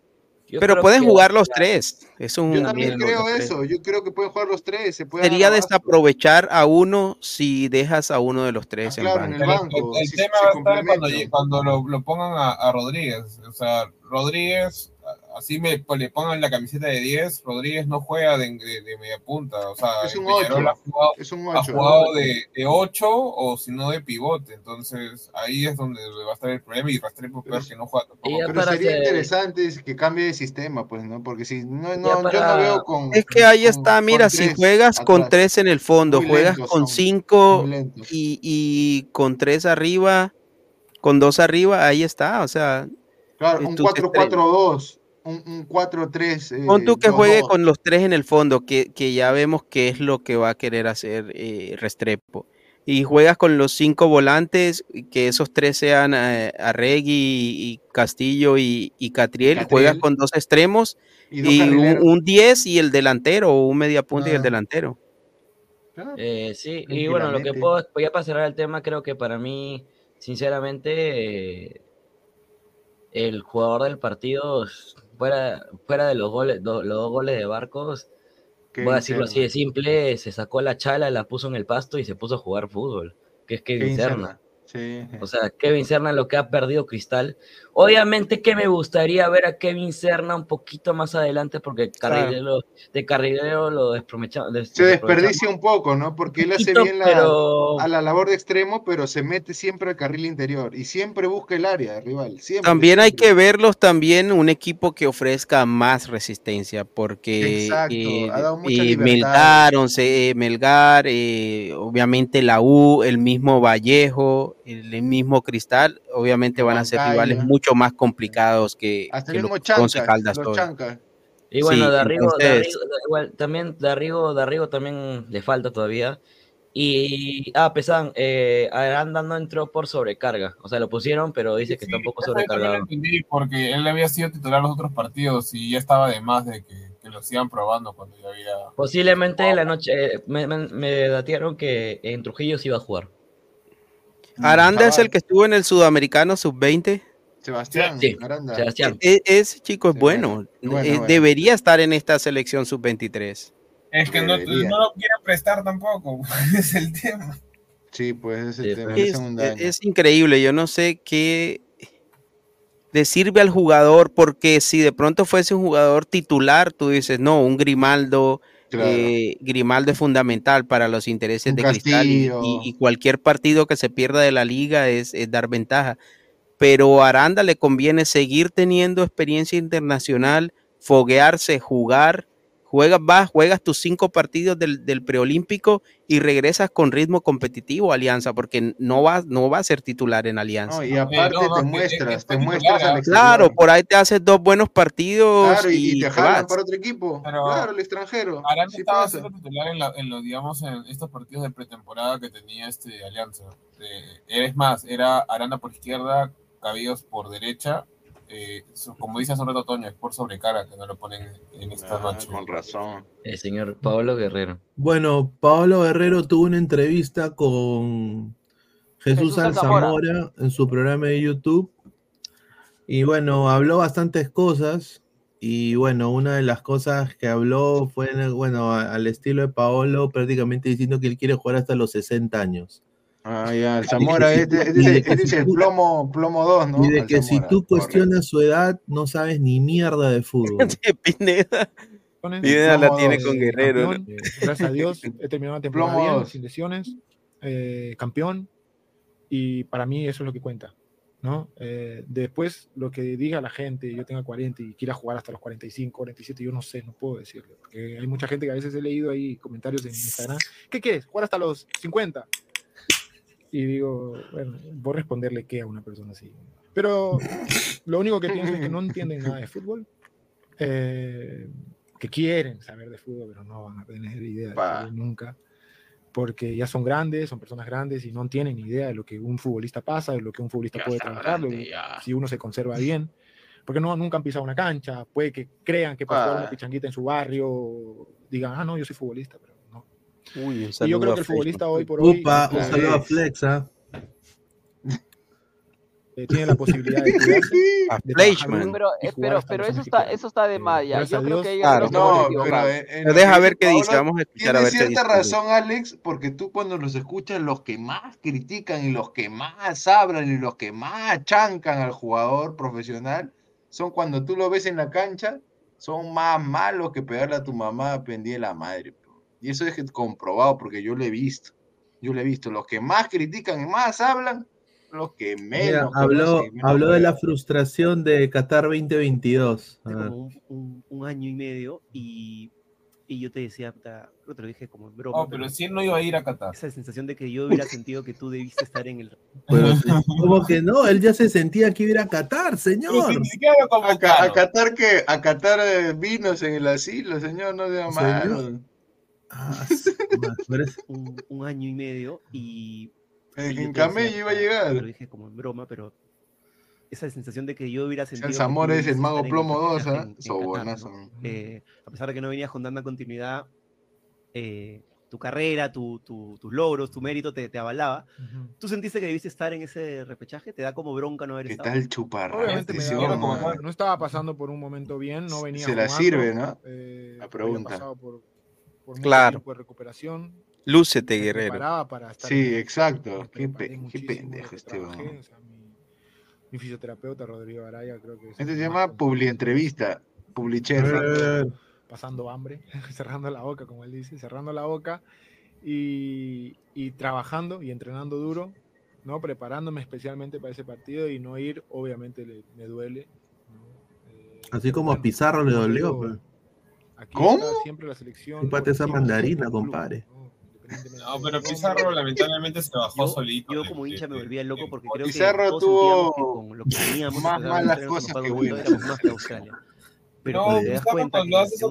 [SPEAKER 13] Yo
[SPEAKER 4] Pero pueden jugar los tres. Es un
[SPEAKER 6] Yo también creo
[SPEAKER 4] tres.
[SPEAKER 6] eso. Yo creo que pueden jugar los tres. Se puede
[SPEAKER 4] Sería desaprovechar a uno si dejas a uno de los tres
[SPEAKER 6] Ah,
[SPEAKER 4] en
[SPEAKER 6] claro, en
[SPEAKER 4] banca.
[SPEAKER 6] el banco.
[SPEAKER 5] el- el
[SPEAKER 6] si
[SPEAKER 5] tema
[SPEAKER 6] se
[SPEAKER 5] va a estar cuando, cuando lo, lo pongan a, a Rodríguez. O sea, Rodríguez, así me, pues, le pongan la camiseta de 10, Rodríguez no juega de, de, de media punta. O sea,
[SPEAKER 6] Es un
[SPEAKER 5] Peñarol
[SPEAKER 6] 8.
[SPEAKER 5] ha jugado,
[SPEAKER 6] Es un
[SPEAKER 5] ha
[SPEAKER 6] 8.
[SPEAKER 5] jugado de, de 8 o si no de pivote. Entonces ahí es donde va a estar el problema y Rastrepo peor que no juega tampoco.
[SPEAKER 6] Pero
[SPEAKER 13] para
[SPEAKER 6] sería
[SPEAKER 13] hacer-
[SPEAKER 6] interesante es que cambie de sistema, pues, ¿no? Porque si no, no yo
[SPEAKER 13] para-
[SPEAKER 6] no veo con.
[SPEAKER 4] Es que ahí
[SPEAKER 6] con-
[SPEAKER 4] está,
[SPEAKER 6] con
[SPEAKER 4] mira, si
[SPEAKER 6] tres
[SPEAKER 4] juegas con
[SPEAKER 6] atrás.
[SPEAKER 4] tres en el fondo,
[SPEAKER 6] Muy
[SPEAKER 4] juegas
[SPEAKER 6] lentos
[SPEAKER 4] con
[SPEAKER 6] son,
[SPEAKER 4] cinco
[SPEAKER 6] muy lentos.
[SPEAKER 4] y, y con tres arriba, con dos arriba, ahí está. O sea,
[SPEAKER 6] Claro,
[SPEAKER 4] eh,
[SPEAKER 6] un
[SPEAKER 4] tus estrellas.
[SPEAKER 6] 4-4-2, un, un 4-3. eh,
[SPEAKER 4] Pon tú que
[SPEAKER 6] 2-2.
[SPEAKER 4] juegue con los tres en el fondo, que, que ya vemos qué es lo que va a querer hacer eh, Restrepo. Y juegas con los cinco volantes, que esos tres sean eh, Arregui y Castillo y, y Catriel.
[SPEAKER 6] Catriel.
[SPEAKER 4] Juegas con dos extremos
[SPEAKER 6] Y dos
[SPEAKER 4] y un,
[SPEAKER 6] carrileros.
[SPEAKER 4] un 10 y el delantero, o un media punta y el
[SPEAKER 6] Ah.
[SPEAKER 4] delantero.
[SPEAKER 6] Claro.
[SPEAKER 13] Eh, sí, y bueno, lo que puedo, voy a pasar al tema, creo que para mí, sinceramente, eh, el jugador del partido, fuera, fuera de los goles, do- los dos goles de Barcos,
[SPEAKER 6] Qué
[SPEAKER 13] voy a decirlo así de simple, se sacó la chala, la puso en el pasto y se puso a jugar fútbol, que es Kevin Serna.
[SPEAKER 6] Serna. Sí.
[SPEAKER 13] O sea, Kevin Serna lo que ha perdido Cristal. Obviamente que me gustaría ver a Kevin Serna un poquito más adelante porque carrilero, de carrilero lo despromechamos.
[SPEAKER 6] Se desperdicia un poco, ¿no? Porque él hace
[SPEAKER 13] Poquito,
[SPEAKER 6] bien la,
[SPEAKER 13] pero-
[SPEAKER 6] a la labor de extremo, pero se mete siempre al carril interior y siempre busca el área del rival. Siempre,
[SPEAKER 4] También hay
[SPEAKER 6] siempre.
[SPEAKER 4] que verlos también un equipo que ofrezca más resistencia, porque
[SPEAKER 6] Exacto,
[SPEAKER 4] eh,
[SPEAKER 6] ha dado mucha
[SPEAKER 4] eh. Melgar, Once- eh, Melgar, eh, obviamente la U, el mismo Vallejo, el, el mismo Cristal, obviamente van a ser rivales mucho más complicados que,
[SPEAKER 6] Hasta
[SPEAKER 4] que
[SPEAKER 6] el
[SPEAKER 4] lo
[SPEAKER 6] mismo
[SPEAKER 4] que Once
[SPEAKER 6] Chancas,
[SPEAKER 4] Caldas
[SPEAKER 6] los.
[SPEAKER 13] Y bueno,
[SPEAKER 4] Sí,
[SPEAKER 13] Darrigo,
[SPEAKER 4] entonces-
[SPEAKER 13] Darrigo- igual, también Darrigo, Darrigo también le falta todavía. Y, ah, Pesan, eh, Aranda no entró por sobrecarga. O sea, lo pusieron, pero dice que está un poco sobrecargado.
[SPEAKER 5] entendí porque él había sido titular los otros partidos y ya estaba de más de que, que lo sigan probando cuando ya había.
[SPEAKER 13] Posiblemente la noche, eh, me, me, me datearon que en Trujillo sí iba a jugar.
[SPEAKER 4] Aranda es el que estuvo en el Sudamericano Sub-20.
[SPEAKER 6] Sebastián,
[SPEAKER 13] Sí,
[SPEAKER 6] Aranda.
[SPEAKER 13] Sebastián.
[SPEAKER 4] E- ese chico es bueno,
[SPEAKER 6] bueno,
[SPEAKER 4] eh,
[SPEAKER 6] bueno.
[SPEAKER 4] debería estar en esta selección Sub-23.
[SPEAKER 5] Es que no, no lo quiere prestar tampoco, es el tema.
[SPEAKER 6] Sí, pues ese
[SPEAKER 13] Sí,
[SPEAKER 6] te
[SPEAKER 13] pues.
[SPEAKER 4] Es, es- es increíble, yo no sé qué le sirve al jugador, porque si de pronto fuese un jugador titular, tú dices, no, un Grimaldo,
[SPEAKER 6] Claro.
[SPEAKER 4] eh, Grimaldo es fundamental para los intereses
[SPEAKER 6] Un
[SPEAKER 4] de Cristal y,
[SPEAKER 6] Castillo.
[SPEAKER 4] y- y cualquier partido que se pierda de la liga es, es dar ventaja. Pero a Aranda le conviene seguir teniendo experiencia internacional, foguearse, jugar. Juegas, vas, juegas tus cinco partidos del, del preolímpico y regresas con ritmo competitivo a Alianza, porque no va, no va a ser titular en Alianza.
[SPEAKER 6] No, y aparte
[SPEAKER 5] no, no,
[SPEAKER 6] te muestras, te muestras al exterior.
[SPEAKER 4] Claro, por ahí te haces dos buenos partidos
[SPEAKER 6] Claro, y, te
[SPEAKER 4] te
[SPEAKER 6] jalan
[SPEAKER 4] vas.
[SPEAKER 6] para otro equipo.
[SPEAKER 5] Pero-
[SPEAKER 6] claro, el extranjero.
[SPEAKER 5] Aranda
[SPEAKER 6] Sí
[SPEAKER 5] estaba siendo titular en, la- en los, digamos, en estos partidos de pretemporada que tenía este Alianza. Eh, es más, era Aranda por izquierda, Cabillos por derecha. eh, como dice hace un rato Toño, es por sobrecarga que no lo ponen en esta
[SPEAKER 6] Ah,
[SPEAKER 5] noche.
[SPEAKER 6] con razón.
[SPEAKER 13] El señor Pablo Guerrero.
[SPEAKER 2] Bueno, Pablo Guerrero tuvo una entrevista con Jesús,
[SPEAKER 3] Jesús
[SPEAKER 2] Alzamora en su programa de YouTube. Y bueno, habló bastantes cosas. Y bueno, una de las cosas que habló fue, bueno, al estilo de Paolo, prácticamente diciendo que él quiere jugar hasta los 60 años.
[SPEAKER 6] Ah, ya, el Zamora, este, este, este es
[SPEAKER 2] si
[SPEAKER 6] el
[SPEAKER 2] tú-
[SPEAKER 6] plomo, plomo 2, ¿no?
[SPEAKER 2] Y de que si
[SPEAKER 6] Zamora,
[SPEAKER 2] tú
[SPEAKER 6] correcto.
[SPEAKER 2] cuestionas su edad, no sabes ni mierda de fútbol.
[SPEAKER 4] Pineda. Pineda la tiene
[SPEAKER 6] dos,
[SPEAKER 4] con
[SPEAKER 14] eh,
[SPEAKER 4] Guerrero. ¿no?
[SPEAKER 14] campeón, gracias a Dios, he terminado la temporada
[SPEAKER 6] Plomo
[SPEAKER 14] bien, sin lesiones, eh, campeón, y para mí eso es lo que cuenta. ¿no? Eh, después, lo que diga la gente, yo tenga 40 y quiera jugar hasta los 45, 47, yo no sé, no puedo decirlo. Porque hay mucha gente que a veces he leído ahí comentarios en Instagram, ¿qué quieres? ¿Jugar hasta los 50? Y digo, bueno, voy a responderle qué a una persona así. Pero lo único que pienso es que no entienden nada de fútbol, eh, que quieren saber de fútbol, pero no van a tener idea de nunca, porque ya son grandes, son personas grandes y no tienen ni idea de lo que un futbolista pasa, de lo que un futbolista puede trabajar, que- si uno se conserva bien. Porque no, nunca han pisado una cancha, puede que crean que jugar una pichanguita en su barrio digan, ah, no, yo soy futbolista, pero.
[SPEAKER 4] Uy, un
[SPEAKER 14] Y yo
[SPEAKER 4] saludo
[SPEAKER 14] creo
[SPEAKER 4] a
[SPEAKER 14] que el futbolista hoy por hoy
[SPEAKER 2] Upa, un
[SPEAKER 14] eh,
[SPEAKER 2] saludo a Flex, ¿ah?
[SPEAKER 14] eh, tiene la posibilidad de cuidarse,
[SPEAKER 4] A
[SPEAKER 14] de duro
[SPEAKER 3] Pero, eh, pero, pero eso está, eso está de más ya. Yo creo que
[SPEAKER 4] Claro.
[SPEAKER 6] No, pero que
[SPEAKER 4] deja ver qué dice, vamos a escuchar a ver qué
[SPEAKER 6] cierta
[SPEAKER 4] dice.
[SPEAKER 6] razón, Alex, porque tú cuando los escuchas, los que más critican y los que más hablan y los que más chancan al jugador profesional son cuando tú lo ves en la cancha, son más malos que pegarle a tu mamá pendí de la madre. Y eso es comprobado porque yo lo he visto. Yo lo he visto. Los que más critican y más hablan, los que menos.
[SPEAKER 2] Mira, habló,
[SPEAKER 6] conocen y menos
[SPEAKER 2] habló de la frustración de Qatar 2022. A
[SPEAKER 15] hace
[SPEAKER 2] ver.
[SPEAKER 15] como un, un- un año y medio y, y yo te decía, creo te lo dije como en broma.
[SPEAKER 5] No, pero si él no iba a ir a Qatar.
[SPEAKER 15] Esa sensación de que yo hubiera sentido que tú debiste estar en el...
[SPEAKER 2] Pero sí, ¿Cómo que no? Él ya se sentía que iba a ir a Qatar, señor.
[SPEAKER 5] si ni siquiera lo
[SPEAKER 6] A, a. Qatar que a Qatar eh, vinos en el asilo, señor, no sea
[SPEAKER 2] Señor.
[SPEAKER 6] malo.
[SPEAKER 2] Ah,
[SPEAKER 15] un, un año y medio y...
[SPEAKER 6] En,
[SPEAKER 15] y
[SPEAKER 6] en camello iba a
[SPEAKER 15] Te lo
[SPEAKER 6] llegar.
[SPEAKER 15] dije como en broma, pero esa sensación de que yo hubiera sentido
[SPEAKER 6] el Zamora es el mago plomo 2,
[SPEAKER 15] repechaje
[SPEAKER 6] ¿ah?
[SPEAKER 15] en- en
[SPEAKER 6] Sobonazo.
[SPEAKER 15] Qatar, ¿no? Eh, a pesar de que no venías con tanta continuidad, eh, tu carrera, tu- tu- tus logros, tu mérito te, te avalaba.
[SPEAKER 14] Ujú.
[SPEAKER 15] ¿Tú sentiste que debiste estar en ese repechaje? ¿Te da como bronca no haber
[SPEAKER 6] ¿Qué
[SPEAKER 15] estado?
[SPEAKER 6] tal chuparra?
[SPEAKER 14] Obviamente me no estaba pasando por un momento bien, no venía
[SPEAKER 6] Se la
[SPEAKER 14] jugando,
[SPEAKER 6] sirve, ¿no?
[SPEAKER 14] eh,
[SPEAKER 6] La
[SPEAKER 14] había
[SPEAKER 6] pregunta.
[SPEAKER 14] pasado por, por mucho
[SPEAKER 4] Claro.
[SPEAKER 14] tiempo de recuperación,
[SPEAKER 4] Lúcete,
[SPEAKER 14] me
[SPEAKER 4] guerrero.
[SPEAKER 14] preparaba para estar
[SPEAKER 6] Sí,
[SPEAKER 14] en-
[SPEAKER 6] exacto.
[SPEAKER 14] me
[SPEAKER 6] Qué, pe- qué pendejo este
[SPEAKER 14] o sea, mi, mi fisioterapeuta Rodrigo Araya creo que es
[SPEAKER 6] Este se llama
[SPEAKER 14] más
[SPEAKER 6] Publi
[SPEAKER 14] consciente
[SPEAKER 6] Entrevista. Publicher.
[SPEAKER 14] pasando, hambre, cerrando la boca, como él dice, cerrando la boca y, y trabajando y entrenando duro, ¿no? Preparándome especialmente para ese partido y no ir, obviamente le- me duele. ¿no? Eh,
[SPEAKER 2] Así
[SPEAKER 14] pero
[SPEAKER 2] como a Pizarro le dolió. pues.
[SPEAKER 14] Aquí
[SPEAKER 6] ¿Cómo?
[SPEAKER 14] está siempre la selección.
[SPEAKER 2] Chúpate esa mandarina, compadre.
[SPEAKER 14] ¿no?
[SPEAKER 5] Pero Pizarro lamentablemente se bajó
[SPEAKER 15] Yo,
[SPEAKER 5] solito.
[SPEAKER 15] yo
[SPEAKER 5] de-
[SPEAKER 15] como hincha me
[SPEAKER 5] de-
[SPEAKER 15] volvía loco porque creo que
[SPEAKER 6] Pizarro
[SPEAKER 15] que
[SPEAKER 6] tuvo
[SPEAKER 15] con lo que teníamos,
[SPEAKER 6] más malas cosas que buenas.
[SPEAKER 15] éramos más que Australia. Pero
[SPEAKER 5] No,
[SPEAKER 15] te das
[SPEAKER 5] Pizarro
[SPEAKER 15] cuenta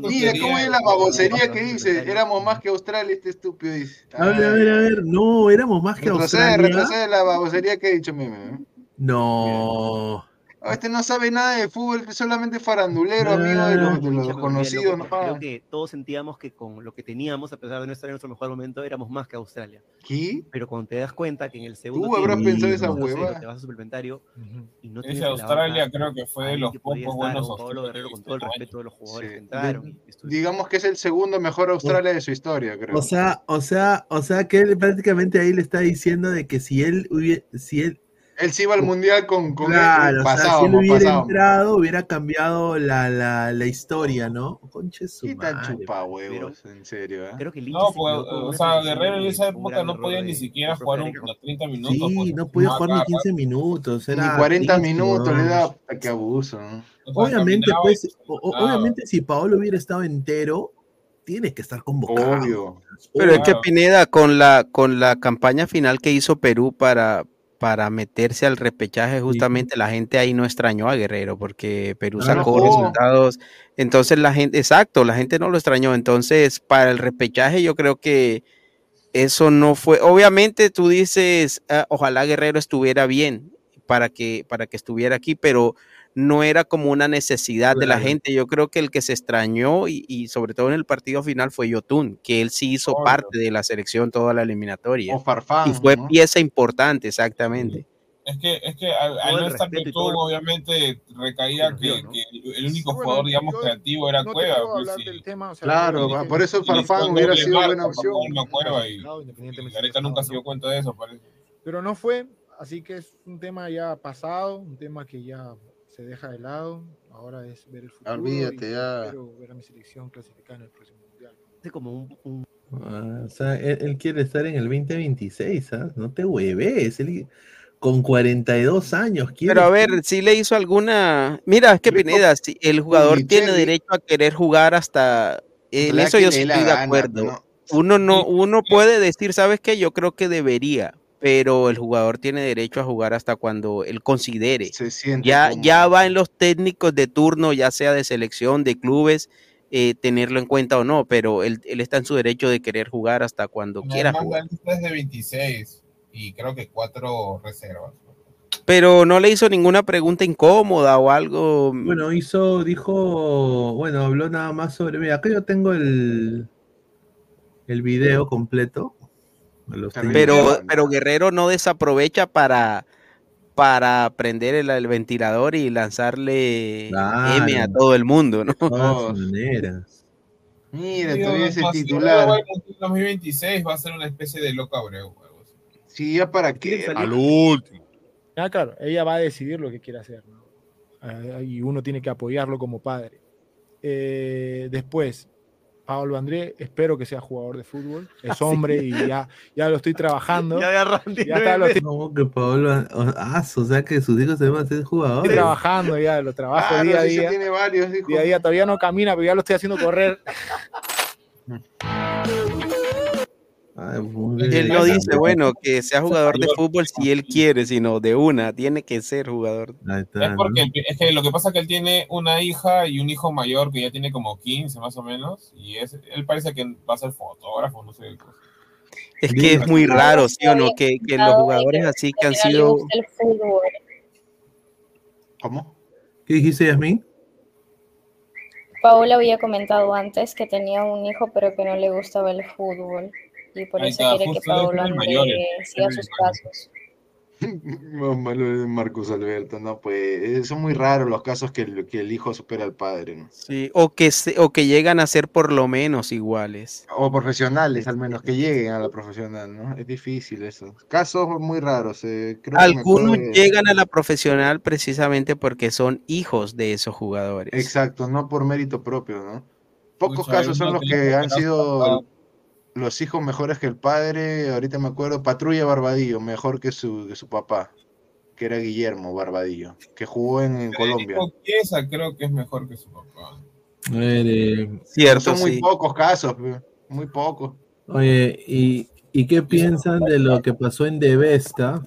[SPEAKER 6] Mira cómo es la babosería que dice. Éramos más que Australia, este estúpido dice.
[SPEAKER 2] A ver, a ver, a ver. No, éramos más que
[SPEAKER 6] Retrocede,
[SPEAKER 2] Australia.
[SPEAKER 6] retrocede la babosería que ha dicho Meme. ¿eh?
[SPEAKER 2] No.
[SPEAKER 6] Ah, Este no sabe nada de fútbol, solamente farandulero, amigo de los, de los conocidos
[SPEAKER 15] loco creo que todos sentíamos que con lo que teníamos, a pesar de no estar en nuestro mejor momento, éramos más que Australia.
[SPEAKER 6] ¿Qué?
[SPEAKER 15] Pero cuando te das cuenta que en el segundo
[SPEAKER 6] Tú habrás
[SPEAKER 15] tiempo,
[SPEAKER 6] pensado esa
[SPEAKER 15] te vas a cero,
[SPEAKER 6] huevada.
[SPEAKER 15] te vas a suplementario y no tienes
[SPEAKER 5] Ese Australia creo que fue de los pocos buenos
[SPEAKER 15] Pablo Guerrero con todo el
[SPEAKER 5] este
[SPEAKER 15] respeto de los jugadores
[SPEAKER 6] Sí.
[SPEAKER 15] que entraron.
[SPEAKER 6] De- digamos que es el segundo mejor Australia de su historia, creo.
[SPEAKER 2] O sea, o sea, o sea que él prácticamente ahí le está diciendo de que si él hubiera, si él,
[SPEAKER 6] Él se iba al mundial con, con
[SPEAKER 2] claro,
[SPEAKER 6] él,
[SPEAKER 2] o sea, si él hubiera
[SPEAKER 6] pasábamos.
[SPEAKER 2] entrado, hubiera cambiado la, la, la historia, ¿no? Conche su
[SPEAKER 6] ¿Qué tan
[SPEAKER 2] madre.
[SPEAKER 6] chupa huevos? En serio, ¿eh?
[SPEAKER 15] Creo que el
[SPEAKER 5] No, pues, o sea, Guerrero en esa época no podía ni siquiera jugar un,
[SPEAKER 15] Areca.
[SPEAKER 5] unos 30 minutos.
[SPEAKER 2] Sí,
[SPEAKER 5] pues,
[SPEAKER 2] no podía jugar ni
[SPEAKER 5] cada
[SPEAKER 2] 15
[SPEAKER 5] rato.
[SPEAKER 2] minutos.
[SPEAKER 6] Ni
[SPEAKER 2] Era
[SPEAKER 6] 40
[SPEAKER 2] tristísimo,
[SPEAKER 6] minutos le da. Qué abuso, ¿no?
[SPEAKER 5] O sea,
[SPEAKER 2] Obviamente, pues, o- obviamente si Paolo hubiera estado entero, tiene que estar convocado.
[SPEAKER 6] Obvio.
[SPEAKER 4] Pero es que. Pineda, con la, con la campaña final que hizo Perú para, para meterse al repechaje, justamente la gente ahí no extrañó a Guerrero, porque Perú
[SPEAKER 2] No,
[SPEAKER 4] sacó
[SPEAKER 6] no.
[SPEAKER 4] resultados. Entonces la gente, exacto, la gente no lo extrañó. Entonces, para el repechaje, yo creo que eso no fue. Obviamente, tú dices, "Ah, ojalá Guerrero estuviera bien para que, para que estuviera aquí, pero no era como una necesidad de la
[SPEAKER 2] Claro.
[SPEAKER 4] gente. Yo creo que el que se extrañó y, y sobre todo en el partido final fue Yotun, que él sí hizo
[SPEAKER 6] Obvio.
[SPEAKER 4] parte de la selección toda la eliminatoria.
[SPEAKER 6] O Farfán.
[SPEAKER 4] Y fue
[SPEAKER 6] ¿no?
[SPEAKER 4] pieza importante, exactamente.
[SPEAKER 5] Es que, es que al, al no estar
[SPEAKER 15] y todo
[SPEAKER 5] obviamente recaía que,
[SPEAKER 15] ¿no?
[SPEAKER 5] que el único
[SPEAKER 14] Bueno,
[SPEAKER 5] jugador, digamos, creativo era Cueva. pues, y-
[SPEAKER 14] del tema, o sea,
[SPEAKER 6] Claro,
[SPEAKER 14] dije-
[SPEAKER 6] por eso
[SPEAKER 5] y
[SPEAKER 6] Farfán hubiera sido
[SPEAKER 5] marca,
[SPEAKER 6] buena opción.
[SPEAKER 5] acuerdo, y
[SPEAKER 14] independientemente si
[SPEAKER 5] Gareca
[SPEAKER 14] estaba
[SPEAKER 5] nunca se dio cuenta de eso, parece.
[SPEAKER 14] Pero no fue, así que es un tema ya pasado, un tema que ya se deja de lado. Ahora es ver el futuro.
[SPEAKER 6] Olvídate, ya.
[SPEAKER 14] Espero ver a mi selección clasificada en el próximo mundial.
[SPEAKER 15] Es como un, un-
[SPEAKER 2] Ah, o sea, él, él quiere estar en el 2026, ¿ah? No te hueves. él- con 42 años quiere.
[SPEAKER 4] Pero a ver, si le hizo alguna. Mira, es que Pineda, si el jugador tiene derecho a querer jugar hasta. En
[SPEAKER 6] La
[SPEAKER 4] eso yo sí estoy de
[SPEAKER 6] gana,
[SPEAKER 4] acuerdo.
[SPEAKER 6] ¿no?
[SPEAKER 4] Uno no, uno puede decir, ¿sabes qué? Yo creo que debería, pero el jugador tiene derecho a jugar hasta cuando él considere.
[SPEAKER 6] siente
[SPEAKER 4] Ya, ya va en los técnicos de turno, ya sea de selección, de clubes, eh, tenerlo en cuenta o no, pero él, él está en su derecho de querer jugar hasta cuando quiera
[SPEAKER 5] Además,
[SPEAKER 4] jugar.
[SPEAKER 5] la lista es de 26 y creo que cuatro reservas.
[SPEAKER 4] Pero no le hizo ninguna pregunta incómoda o algo.
[SPEAKER 2] Bueno, hizo, dijo, bueno, habló nada más sobre. Mira, acá yo tengo el, el video completo.
[SPEAKER 4] Pero, pero Guerrero no desaprovecha para, para prender el, el ventilador y lanzarle M a todo el mundo, ¿no?
[SPEAKER 2] De todas maneras.
[SPEAKER 6] Mira,
[SPEAKER 5] Sí,
[SPEAKER 6] todavía ese titular.
[SPEAKER 5] En el 2026 va a ser una especie de loco Abreu.
[SPEAKER 6] Sí, ya para qué.
[SPEAKER 14] Al
[SPEAKER 6] último.
[SPEAKER 14] Ah, claro, ella va a decidir lo que quiere hacer, ¿no? Ah, y uno tiene que apoyarlo como padre. Eh, después, Pablo André, espero que sea jugador de fútbol. Es hombre y ya, ya lo estoy trabajando.
[SPEAKER 15] Ya agarran
[SPEAKER 14] Ya está, lo estoy,
[SPEAKER 2] Como que Pablo, ah, o sea que sus hijos se van a ser jugadores.
[SPEAKER 14] estoy trabajando ya, lo trabajo
[SPEAKER 6] Claro,
[SPEAKER 14] día a día.
[SPEAKER 6] tiene varios, dijo.
[SPEAKER 14] Día a día todavía no camina, pero ya lo estoy haciendo correr.
[SPEAKER 2] Muy
[SPEAKER 4] Él no dice, bueno, que sea jugador de fútbol si él quiere, sino de una, tiene que ser jugador.
[SPEAKER 2] Ahí está,
[SPEAKER 5] Es
[SPEAKER 2] ¿no?
[SPEAKER 5] porque es que lo que pasa es que él tiene una hija y un hijo mayor que ya tiene como 15 más o menos y es, él parece que va a ser fotógrafo, no sé. qué cosa.
[SPEAKER 4] Es que es muy raro, ¿sí o no? Que, que los jugadores así que han sido...
[SPEAKER 10] gusta el fútbol.
[SPEAKER 6] ¿Cómo?
[SPEAKER 2] ¿Qué dijiste, Yasmin?
[SPEAKER 10] Paola había comentado antes que tenía un hijo, pero que no le gustaba el fútbol. Y por
[SPEAKER 6] Ahí
[SPEAKER 10] eso
[SPEAKER 6] está,
[SPEAKER 10] quiere que
[SPEAKER 6] el-
[SPEAKER 10] siga sus pasos.
[SPEAKER 6] Malo de Marcos Alberto, no, pues son muy raros los casos que el, que el hijo supera al padre, ¿no?
[SPEAKER 4] Sí, o que, se- o que llegan a ser por lo menos iguales.
[SPEAKER 6] O profesionales, al menos, que lleguen a la profesional, ¿no? Es difícil eso. Casos muy raros. eh, creo que
[SPEAKER 4] Algunos
[SPEAKER 6] de-
[SPEAKER 4] llegan a la profesional precisamente porque son hijos de esos jugadores.
[SPEAKER 6] Exacto, no por mérito propio, ¿no? Pocos casos son los
[SPEAKER 4] que
[SPEAKER 6] han sido los hijos mejores que el padre. Ahorita me acuerdo, Patrulla Barbadillo, mejor que su, que su papá, que era Guillermo Barbadillo, que jugó en, en Colombia.
[SPEAKER 5] Chiesa creo que es mejor que su papá.
[SPEAKER 2] Eh,
[SPEAKER 6] Pero son muy pocos casos, muy pocos.
[SPEAKER 2] Oye, ¿y, ¿y qué piensan de lo que pasó en Devesta?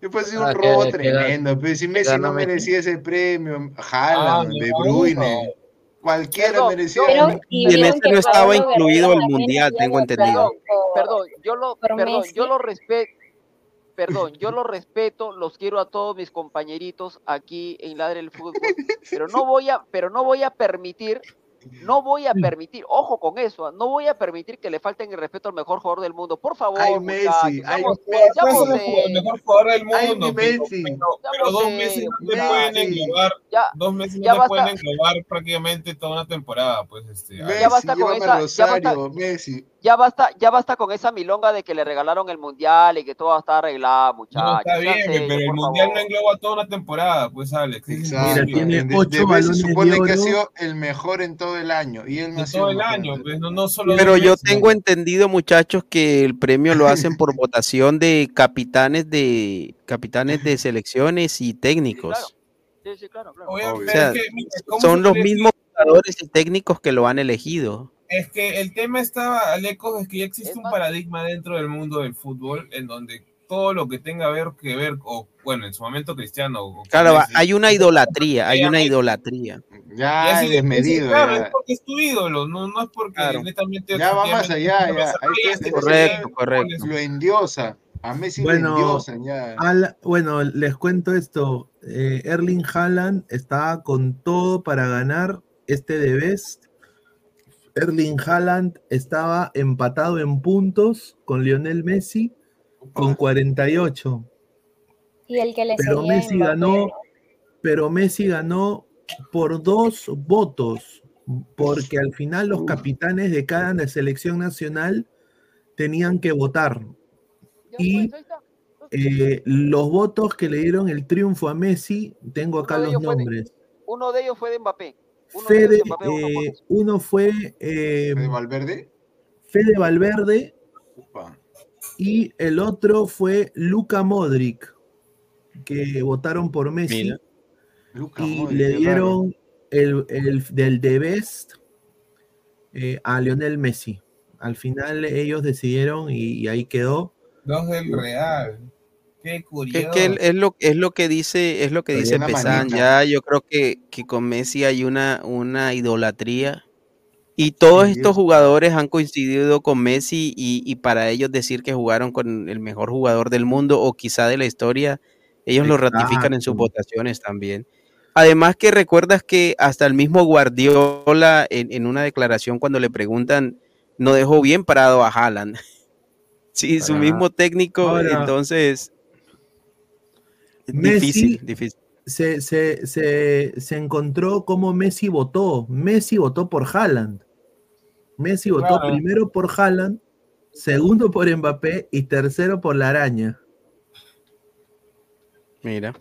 [SPEAKER 6] Después de
[SPEAKER 2] Ah,
[SPEAKER 6] un
[SPEAKER 2] que-
[SPEAKER 6] robo
[SPEAKER 2] que
[SPEAKER 6] tremendo, pero si
[SPEAKER 2] que
[SPEAKER 6] Messi no merecía ese premio,
[SPEAKER 5] Ah,
[SPEAKER 6] Haaland,
[SPEAKER 5] le
[SPEAKER 6] De Bruyne. Cualquiera
[SPEAKER 3] Perdón,
[SPEAKER 6] merecía.
[SPEAKER 3] pero-
[SPEAKER 6] el-
[SPEAKER 3] y
[SPEAKER 4] Y en
[SPEAKER 3] que
[SPEAKER 4] no estaba incluido
[SPEAKER 3] Guerrero
[SPEAKER 4] el mundial, tengo entendido.
[SPEAKER 3] Perdón, yo lo, perdón,
[SPEAKER 10] Messi.
[SPEAKER 3] yo lo respeto. Perdón, yo lo respeto, los quiero a todos mis compañeritos aquí en Ladre el Fútbol, pero no voy a, pero no voy a permitir, no voy a permitir, ojo con eso, ah, no voy a permitir que le falten el respeto al mejor jugador del mundo, por favor,
[SPEAKER 6] Ay, Messi,
[SPEAKER 3] muchachos,
[SPEAKER 6] ay,
[SPEAKER 3] seamos-
[SPEAKER 6] Messi.
[SPEAKER 3] seamos,
[SPEAKER 5] el mejor jugador del
[SPEAKER 6] Ay,
[SPEAKER 5] mundo,
[SPEAKER 6] Messi.
[SPEAKER 5] pero- pero dos meses no te
[SPEAKER 3] Messi.
[SPEAKER 5] pueden englobar,
[SPEAKER 3] Ya-
[SPEAKER 5] dos meses
[SPEAKER 3] ya
[SPEAKER 5] no te
[SPEAKER 3] basta.
[SPEAKER 5] pueden englobar prácticamente toda una temporada, pues este.
[SPEAKER 3] Ya
[SPEAKER 6] Messi,
[SPEAKER 3] basta con esa-
[SPEAKER 6] a
[SPEAKER 3] ya basta-
[SPEAKER 6] Rosario, Messi.
[SPEAKER 3] ya basta, ya basta con esa milonga de que le regalaron el mundial y que todo está arreglado, muchachos.
[SPEAKER 5] No, está bien, pero el mundial
[SPEAKER 3] favor.
[SPEAKER 5] no engloba toda una temporada, pues Alex.
[SPEAKER 6] Exacto.
[SPEAKER 5] imposible.
[SPEAKER 6] De-
[SPEAKER 2] ocho
[SPEAKER 6] de Messi
[SPEAKER 2] balones
[SPEAKER 6] se supone
[SPEAKER 2] de
[SPEAKER 6] que ha sido el mejor en todo el año. Y él no
[SPEAKER 5] De
[SPEAKER 6] ha sido
[SPEAKER 5] todo el
[SPEAKER 6] mejor.
[SPEAKER 5] año, pues no, no solo
[SPEAKER 4] Pero yo
[SPEAKER 5] meses.
[SPEAKER 4] tengo entendido, muchachos, que el premio lo hacen por votación de capitanes de capitanes de selecciones y técnicos.
[SPEAKER 3] Sí, sí, claro, claro.
[SPEAKER 5] Oye,
[SPEAKER 4] O
[SPEAKER 5] pero
[SPEAKER 4] sea,
[SPEAKER 5] es que, mira, ¿cómo
[SPEAKER 4] son los mismos jugadores y técnicos que lo han elegido.
[SPEAKER 5] Es que el tema está, Alecos, es que ya existe un paradigma dentro del mundo del fútbol en donde todo lo que tenga ver que ver, o bueno, en su momento Cristiano. o
[SPEAKER 4] Claro,
[SPEAKER 5] Messi,
[SPEAKER 4] hay una idolatría, hay una idolatría.
[SPEAKER 6] Ya, es desmedido.
[SPEAKER 5] claro,
[SPEAKER 6] ya.
[SPEAKER 5] es porque es tu ídolo, no, no es porque
[SPEAKER 4] Claro.
[SPEAKER 5] netamente.
[SPEAKER 6] Ya va más allá, ya. Ahí
[SPEAKER 4] Correcto, correcto.
[SPEAKER 6] Lo endiosa. A Messi
[SPEAKER 2] Bueno,
[SPEAKER 6] lo endiosan ya.
[SPEAKER 2] Al- bueno, les cuento esto. Eh, Erling Haaland está con todo para ganar este de Best. Erling Haaland estaba empatado en puntos con Lionel Messi con 48.
[SPEAKER 10] Y el que le
[SPEAKER 2] Pero Messi ganó, pero Messi ganó por dos votos, porque al final los capitanes de cada selección nacional tenían que votar. Y eh, los votos que le dieron el triunfo a Messi, tengo acá
[SPEAKER 3] Uno
[SPEAKER 2] los
[SPEAKER 3] de-
[SPEAKER 2] nombres.
[SPEAKER 3] Uno de ellos fue de Mbappé. Uno de
[SPEAKER 2] Fede,
[SPEAKER 3] de Mbappé, uno
[SPEAKER 2] eh, uno fue eh,
[SPEAKER 6] ¿De Valverde?
[SPEAKER 2] Fede Valverde
[SPEAKER 6] Upa.
[SPEAKER 2] y el otro fue Luka Modric, que votaron por Messi
[SPEAKER 6] Mira.
[SPEAKER 2] Y
[SPEAKER 6] Modric,
[SPEAKER 2] le dieron el, el del The Best eh, a Lionel Messi. Al final ellos decidieron y, y ahí quedó.
[SPEAKER 5] Dos del Real. Qué curioso.
[SPEAKER 4] Es que él- es lo, es lo que dice, es lo que
[SPEAKER 6] Pero
[SPEAKER 4] dice Pesan. Ya yo creo que, que con Messi hay una, una idolatría. Y todos
[SPEAKER 6] Sí,
[SPEAKER 4] estos
[SPEAKER 6] es-
[SPEAKER 4] jugadores han coincidido con Messi y, y para ellos decir que jugaron con el mejor jugador del mundo o quizá de la historia, ellos lo ratifican en sus votaciones también. Además que recuerdas que hasta el mismo Guardiola en, en una declaración cuando le preguntan no dejó bien parado a Haaland. Sí, su
[SPEAKER 2] Ah.
[SPEAKER 4] mismo técnico, entonces
[SPEAKER 2] Messi
[SPEAKER 4] difícil, difícil.
[SPEAKER 2] se, se- se- se encontró cómo Messi votó. Messi votó por Haaland. Messi votó
[SPEAKER 5] Claro.
[SPEAKER 2] primero por Haaland, segundo por Mbappé y tercero por la araña.
[SPEAKER 4] Mira.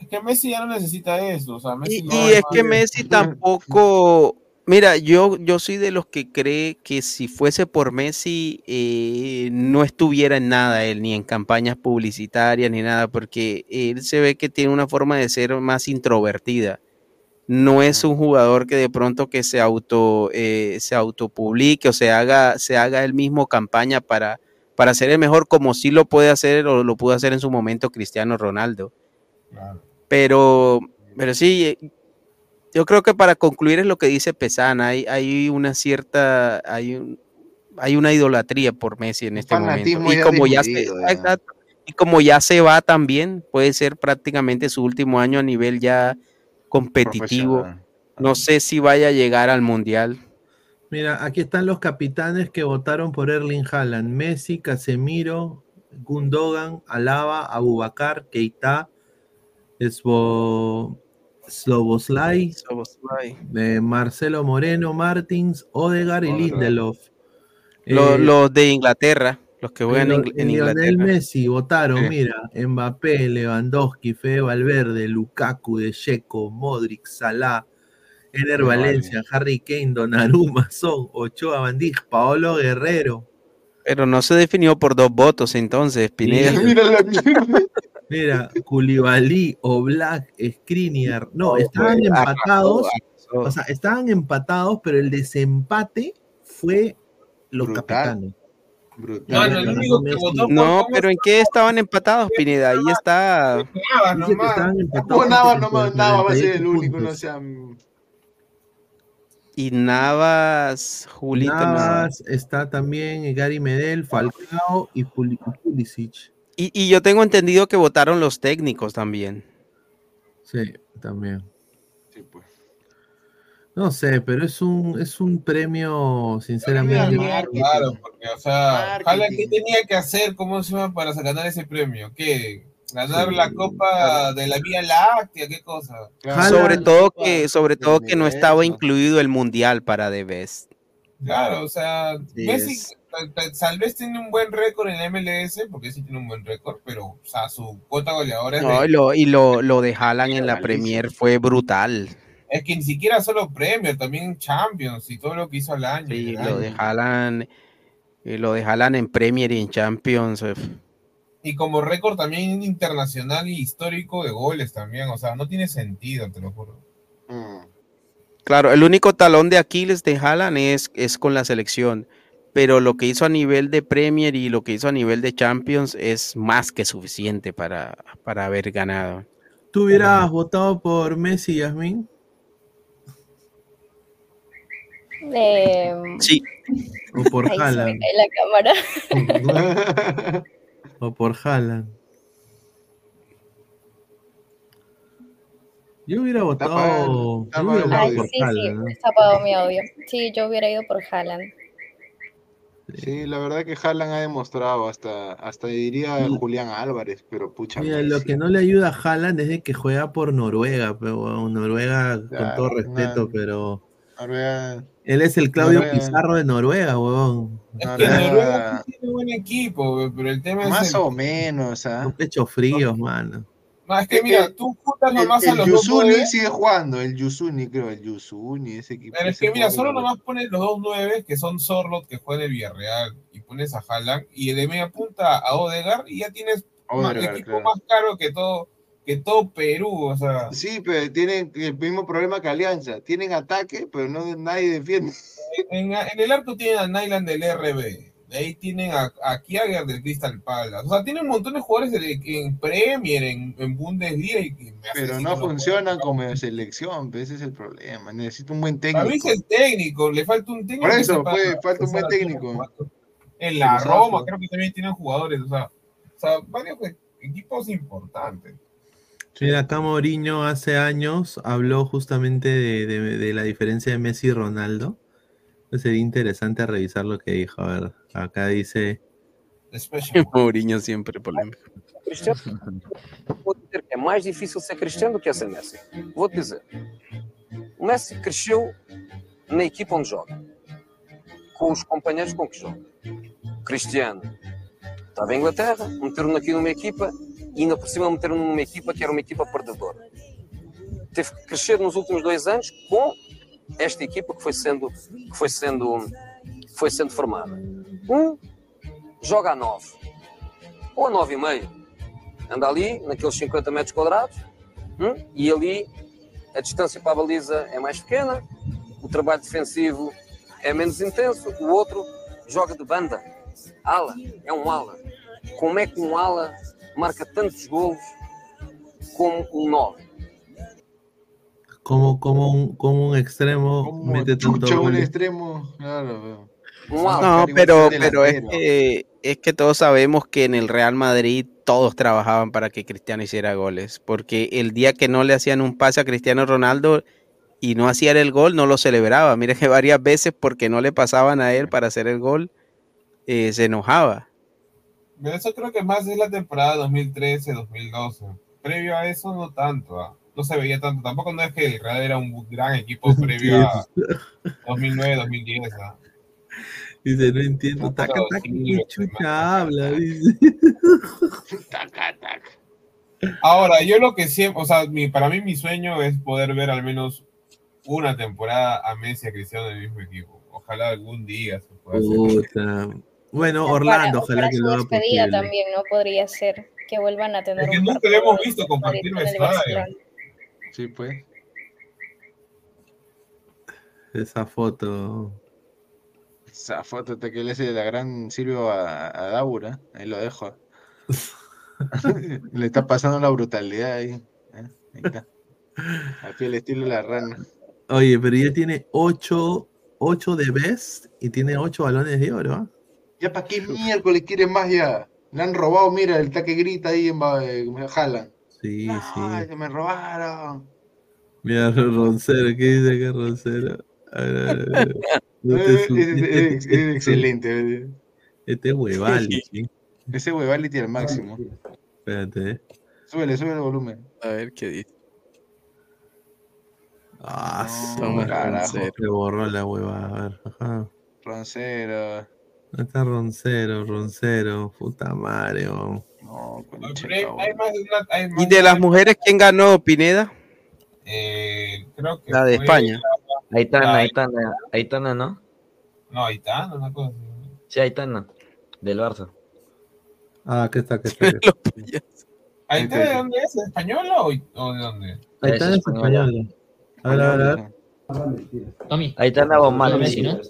[SPEAKER 5] Es que Messi ya no necesita eso. O sea, Messi
[SPEAKER 4] Y,
[SPEAKER 5] no
[SPEAKER 4] y es que Messi tampoco, mira, yo, yo soy de los que cree que si fuese por Messi eh, no estuviera en nada él, ni en campañas publicitarias, ni nada, porque él se ve que tiene una forma de ser más introvertida. No es un jugador que de pronto que se auto eh, se autopublique o se haga, se haga él mismo campaña para, para ser el mejor, como sí lo puede hacer o lo pudo hacer en su momento Cristiano Ronaldo. Pero, pero sí, eh, yo creo que para concluir es lo que dice Pesana, hay, hay una cierta, hay, un- hay una idolatría por Messi en este momento. Y
[SPEAKER 6] ya
[SPEAKER 4] como ya, se,
[SPEAKER 6] desmedido, ya.
[SPEAKER 4] exacto, y como ya se va también, puede ser prácticamente su último año a nivel ya competitivo. No sé si vaya a llegar al mundial.
[SPEAKER 2] Mira, aquí están los capitanes que votaron por Erling Haaland. Messi, Casemiro, Gundogan, Alaba, Abubakar, Keita, Svo- Sloboslai, eh, Marcelo Moreno, Martins, Odegar y. Lindelof.
[SPEAKER 4] Lo-
[SPEAKER 2] Eh,
[SPEAKER 4] los de Inglaterra, los que juegan en,
[SPEAKER 2] Lionel-
[SPEAKER 4] en
[SPEAKER 2] Lionel
[SPEAKER 4] Inglaterra.
[SPEAKER 2] Messi votaron, mira, Mbappé, Lewandowski, Fede Valverde, Lukaku, De Checo, Modric, Salah, Ener. Valencia, Harry Kane, Donnarumma, Son, Ochoa, Bandij, Paolo Guerrero.
[SPEAKER 4] Pero no se definió por dos votos entonces, Pineda.
[SPEAKER 6] Mira la mierda.
[SPEAKER 2] Mira, Koulibaly, Oblak, Skriniar. No, estaban empatados. O sea, estaban empatados, pero el desempate fue los
[SPEAKER 6] Brutal.
[SPEAKER 2] capitanes.
[SPEAKER 6] Brutal.
[SPEAKER 5] El único que votó por
[SPEAKER 4] No, pero ¿en qué estaban empatados, Pineda? Ahí está.
[SPEAKER 5] Navas nomás.
[SPEAKER 2] estaban empatados.
[SPEAKER 6] No, Nava,
[SPEAKER 2] por
[SPEAKER 6] no, Nava va a ser
[SPEAKER 2] 48
[SPEAKER 6] el único, no
[SPEAKER 2] puntos.
[SPEAKER 4] Y Navas, Julito.
[SPEAKER 2] Navas, está también Gary Medel, Falcao y Puli- Pulisic.
[SPEAKER 4] Y, y yo tengo entendido que votaron los técnicos también.
[SPEAKER 2] Sí, también.
[SPEAKER 6] Sí, pues.
[SPEAKER 2] No sé, pero es un, es un premio, sinceramente.
[SPEAKER 5] Claro, porque, o sea. Haaland, ¿qué tenía que hacer? ¿Cómo se llama para ganar ese premio? ¿Qué? ¿Ganar la Copa de la Vía Láctea? ¿Qué cosa?
[SPEAKER 4] Sobre todo que, sobre todo que no estaba incluido el mundial para The Best.
[SPEAKER 5] Claro, o sea,
[SPEAKER 4] Sí,
[SPEAKER 5] Messi
[SPEAKER 4] es-
[SPEAKER 5] tal- vez tiene un buen récord en la MLS, porque sí tiene un buen récord, pero, o sea, su cuota goleadora es,
[SPEAKER 4] No,
[SPEAKER 5] de-
[SPEAKER 4] y lo, y lo, lo de Haaland en la. Premier fue brutal.
[SPEAKER 5] es que ni siquiera solo Premier, también Champions y todo lo que hizo al año.
[SPEAKER 4] Sí,
[SPEAKER 5] el
[SPEAKER 4] lo de. Haaland, eh, lo de Haaland en Premier y en Champions.
[SPEAKER 5] Y como récord también internacional y histórico de goles también, o sea, no tiene sentido, te lo juro.
[SPEAKER 6] Mm.
[SPEAKER 4] Claro, el único talón de Aquiles de Haaland es, es con la selección, pero lo que hizo a nivel de Premier y lo que hizo a nivel de Champions es más que suficiente para, para haber ganado.
[SPEAKER 2] ¿Tú hubieras votado por Messi, Yasmin?
[SPEAKER 10] Eh,
[SPEAKER 4] Sí,
[SPEAKER 2] ¿O por Haaland?
[SPEAKER 10] la cámara.
[SPEAKER 2] ¿O por Haaland? Yo hubiera votado,
[SPEAKER 6] está
[SPEAKER 2] yo hubiera
[SPEAKER 10] Ay,
[SPEAKER 2] por
[SPEAKER 10] sí, sí, está apagado mi audio. Sí, yo hubiera ido por Haaland.
[SPEAKER 6] Sí, la verdad que Haaland ha demostrado, hasta, hasta diría
[SPEAKER 2] Y-
[SPEAKER 6] Julián Álvarez, pero pucha.
[SPEAKER 2] Mira, lo que no le ayuda a Haaland es de que juega por Noruega, pero Noruega, con todo respeto,
[SPEAKER 6] una-
[SPEAKER 2] pero
[SPEAKER 6] Noruega.
[SPEAKER 2] Él es el Claudio
[SPEAKER 6] Noruega.
[SPEAKER 2] Pizarro de Noruega, huevón.
[SPEAKER 5] Es que Noruega sí tiene buen equipo, pero el tema es.
[SPEAKER 6] Más
[SPEAKER 5] el-
[SPEAKER 6] o menos, ¿ah?
[SPEAKER 2] Son pechos fríos, mano.
[SPEAKER 5] No, es que mira, tú juntas
[SPEAKER 6] El,
[SPEAKER 5] nomás a
[SPEAKER 6] el
[SPEAKER 5] los dos
[SPEAKER 6] Yusuni
[SPEAKER 5] nueve,
[SPEAKER 6] sigue jugando, el Yusuni, creo, el Yusuni, ese equipo.
[SPEAKER 5] pero es que mira, solo nomás pones los dos nueve que son Sorlot que juega el Villarreal y pones a Haaland y de media punta a Odegar y ya tienes el
[SPEAKER 6] Odegaard,
[SPEAKER 5] equipo
[SPEAKER 6] claro.
[SPEAKER 5] más caro que todo que todo Perú, o sea,
[SPEAKER 6] Sí, pero tienen el mismo problema que Alianza. Tienen ataque, pero no nadie defiende.
[SPEAKER 5] en, en el arco tienen a Nyland del RB, de ahí tienen a, a Kiager del Crystal Palace, o sea, tienen un montón de jugadores en, en Premier, en, en Bundesliga y,
[SPEAKER 6] Pero no funcionan como selección, pues ese es el problema. Necesita un buen
[SPEAKER 5] Para mí es
[SPEAKER 6] técnico.
[SPEAKER 5] el técnico, le falta un técnico.
[SPEAKER 6] Por eso, pues, falta un buen
[SPEAKER 5] a
[SPEAKER 6] técnico.
[SPEAKER 5] En la. Roma creo que también tienen jugadores, o sea, o sea varios e- equipos importantes.
[SPEAKER 2] Mira, acá Mourinho hace años habló justamente de, de- de la diferencia de Messi y Ronaldo. Entonces sería interesante revisar lo que dijo. A ver, acá dice.
[SPEAKER 4] Mourinho siempre polémico.
[SPEAKER 16] Cristiano, vou dizer que é mais difícil ser Cristiano do que ser Messi. Vou-te dizer. O Messi cresceu na equipa onde joga, com os companheiros com que joga. Cristiano estava em Inglaterra, meteram-no aqui numa equipa e ainda por cima meteram-no numa equipa que era uma equipa perdedora. Teve que crescer nos últimos dois anos com esta equipa que foi sendo, que foi sendo, que foi sendo formada. Um joga a 9 ou a 9,5. Anda ali, naqueles 50 metros quadrados, hum, e ali a distância para a baliza é mais pequena, o trabalho defensivo é menos intenso, o outro joga de banda. Ala, é um ala. Como é que um ala marca tantos golos como um 9?
[SPEAKER 2] ¿Cómo, cómo, un, cómo un extremo mete tanto
[SPEAKER 6] un
[SPEAKER 2] goles?
[SPEAKER 6] extremo. Claro,
[SPEAKER 4] No, pero, pero es que, es que todos sabemos que en el Real Madrid todos trabajaban para que Cristiano hiciera goles, porque el día que no le hacían un pase a Cristiano Ronaldo y no hacía el gol, no lo celebraba. Mire que varias veces porque no le pasaban a él para hacer el gol, eh, se enojaba.
[SPEAKER 5] Pero eso creo que más es la temporada 2013-2012. Previo a eso, no tanto. ah. No se veía tanto. Tampoco no es que el Real era un gran equipo previo a 2009-2010. ah.
[SPEAKER 2] Dice, no entiendo. Taca, taca, ¿qué chucha habla? Dice.
[SPEAKER 5] Ahora, yo lo que siempre, o sea, mi, para mí mi sueño es poder ver al menos una temporada a Messi y a Cristiano en el mismo equipo. Ojalá algún día se pueda hacer.
[SPEAKER 2] Bueno, Orlando,
[SPEAKER 10] Para-
[SPEAKER 2] ojalá
[SPEAKER 10] para
[SPEAKER 2] que lo haga
[SPEAKER 10] despedida
[SPEAKER 2] posible.
[SPEAKER 10] también, ¿no? Podría ser que vuelvan a tener
[SPEAKER 5] Es que
[SPEAKER 10] un
[SPEAKER 5] nunca lo hemos visto compartir vestuario.
[SPEAKER 10] Barcelona.
[SPEAKER 6] Sí, pues.
[SPEAKER 2] Esa foto.
[SPEAKER 6] Esa foto te que le hace la gran Silvio a, a Daura. Ahí lo dejo. le está pasando la brutalidad ahí. ¿eh? Ahí está. Al pie el estilo de la rana.
[SPEAKER 2] Oye, pero ya tiene 8, de best y tiene 8 balones de oro. ¿ah?
[SPEAKER 6] ¿Ya para qué miércoles quieres más ya? Le han robado, mira, el taque grita ahí en en Haaland.
[SPEAKER 2] Sí,
[SPEAKER 6] Ay,
[SPEAKER 2] sí.
[SPEAKER 6] que me robaron.
[SPEAKER 2] Mira, Roncero, ¿qué dice que Roncero? A ver, a ver, a ver. No te
[SPEAKER 6] Es,
[SPEAKER 2] su-
[SPEAKER 6] es- es- es excelente.
[SPEAKER 2] Este es huevali, sí.
[SPEAKER 6] Ese huevality al máximo.
[SPEAKER 2] Espérate, eh.
[SPEAKER 6] Súbele, súbele el volumen.
[SPEAKER 4] A ver qué dice.
[SPEAKER 2] Ah,
[SPEAKER 6] No,
[SPEAKER 2] sí,
[SPEAKER 6] carajo.
[SPEAKER 2] Se borró la hueva. A ver, ajá.
[SPEAKER 6] Roncero.
[SPEAKER 2] ¿Dónde está Roncero, Roncero? Puta madre, weón.
[SPEAKER 6] No, con
[SPEAKER 5] Pero hay, hay más de una- hay más
[SPEAKER 4] ¿Y de las mujeres quién ganó, Pineda?
[SPEAKER 5] eh, creo que
[SPEAKER 4] La de España.
[SPEAKER 13] Aitana,
[SPEAKER 5] La-
[SPEAKER 13] Aitana, Aitana, ¿no?
[SPEAKER 5] No, Aitana, una cosa.
[SPEAKER 13] Sí, Aitana, del Barça.
[SPEAKER 2] Ah, aquí está, aquí está.
[SPEAKER 5] ¿Aitana de dónde es? ¿De española o, o de dónde?
[SPEAKER 2] Ahí está en español. A ver, a ver, a ver.
[SPEAKER 13] Aitana
[SPEAKER 17] Messi, ¿no?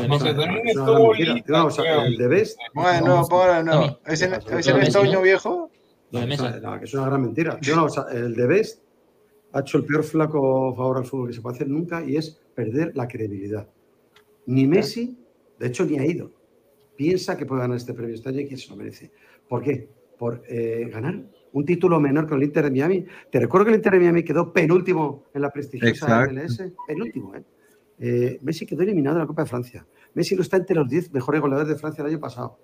[SPEAKER 17] Es
[SPEAKER 5] estuvo
[SPEAKER 17] Vamos a- el de Best.
[SPEAKER 6] Bueno, no, no.
[SPEAKER 17] Tommy.
[SPEAKER 6] ¿Ese, no-
[SPEAKER 17] Lo
[SPEAKER 6] ese
[SPEAKER 17] de
[SPEAKER 6] no es
[SPEAKER 17] Messi,
[SPEAKER 6] Toño
[SPEAKER 17] ¿no?
[SPEAKER 6] viejo?
[SPEAKER 17] No, que es una gran mentira. Yo no, o sea, el de Best ha hecho el peor flaco favor al fútbol que se puede hacer nunca y es perder la credibilidad. Ni Messi, de hecho, ni ha ido. Piensa que puede ganar este premio este año y que se lo merece. ¿Por qué? Por eh, ganar un título menor con el Inter de Miami. Te recuerdo que el Inter de Miami quedó penúltimo en la prestigiosa
[SPEAKER 2] Exacto.
[SPEAKER 17] MLS. Penúltimo, ¿eh? Eh, Messi quedó eliminado de la Copa de Francia. Messi no está entre los 10 mejores goleadores de Francia el año pasado.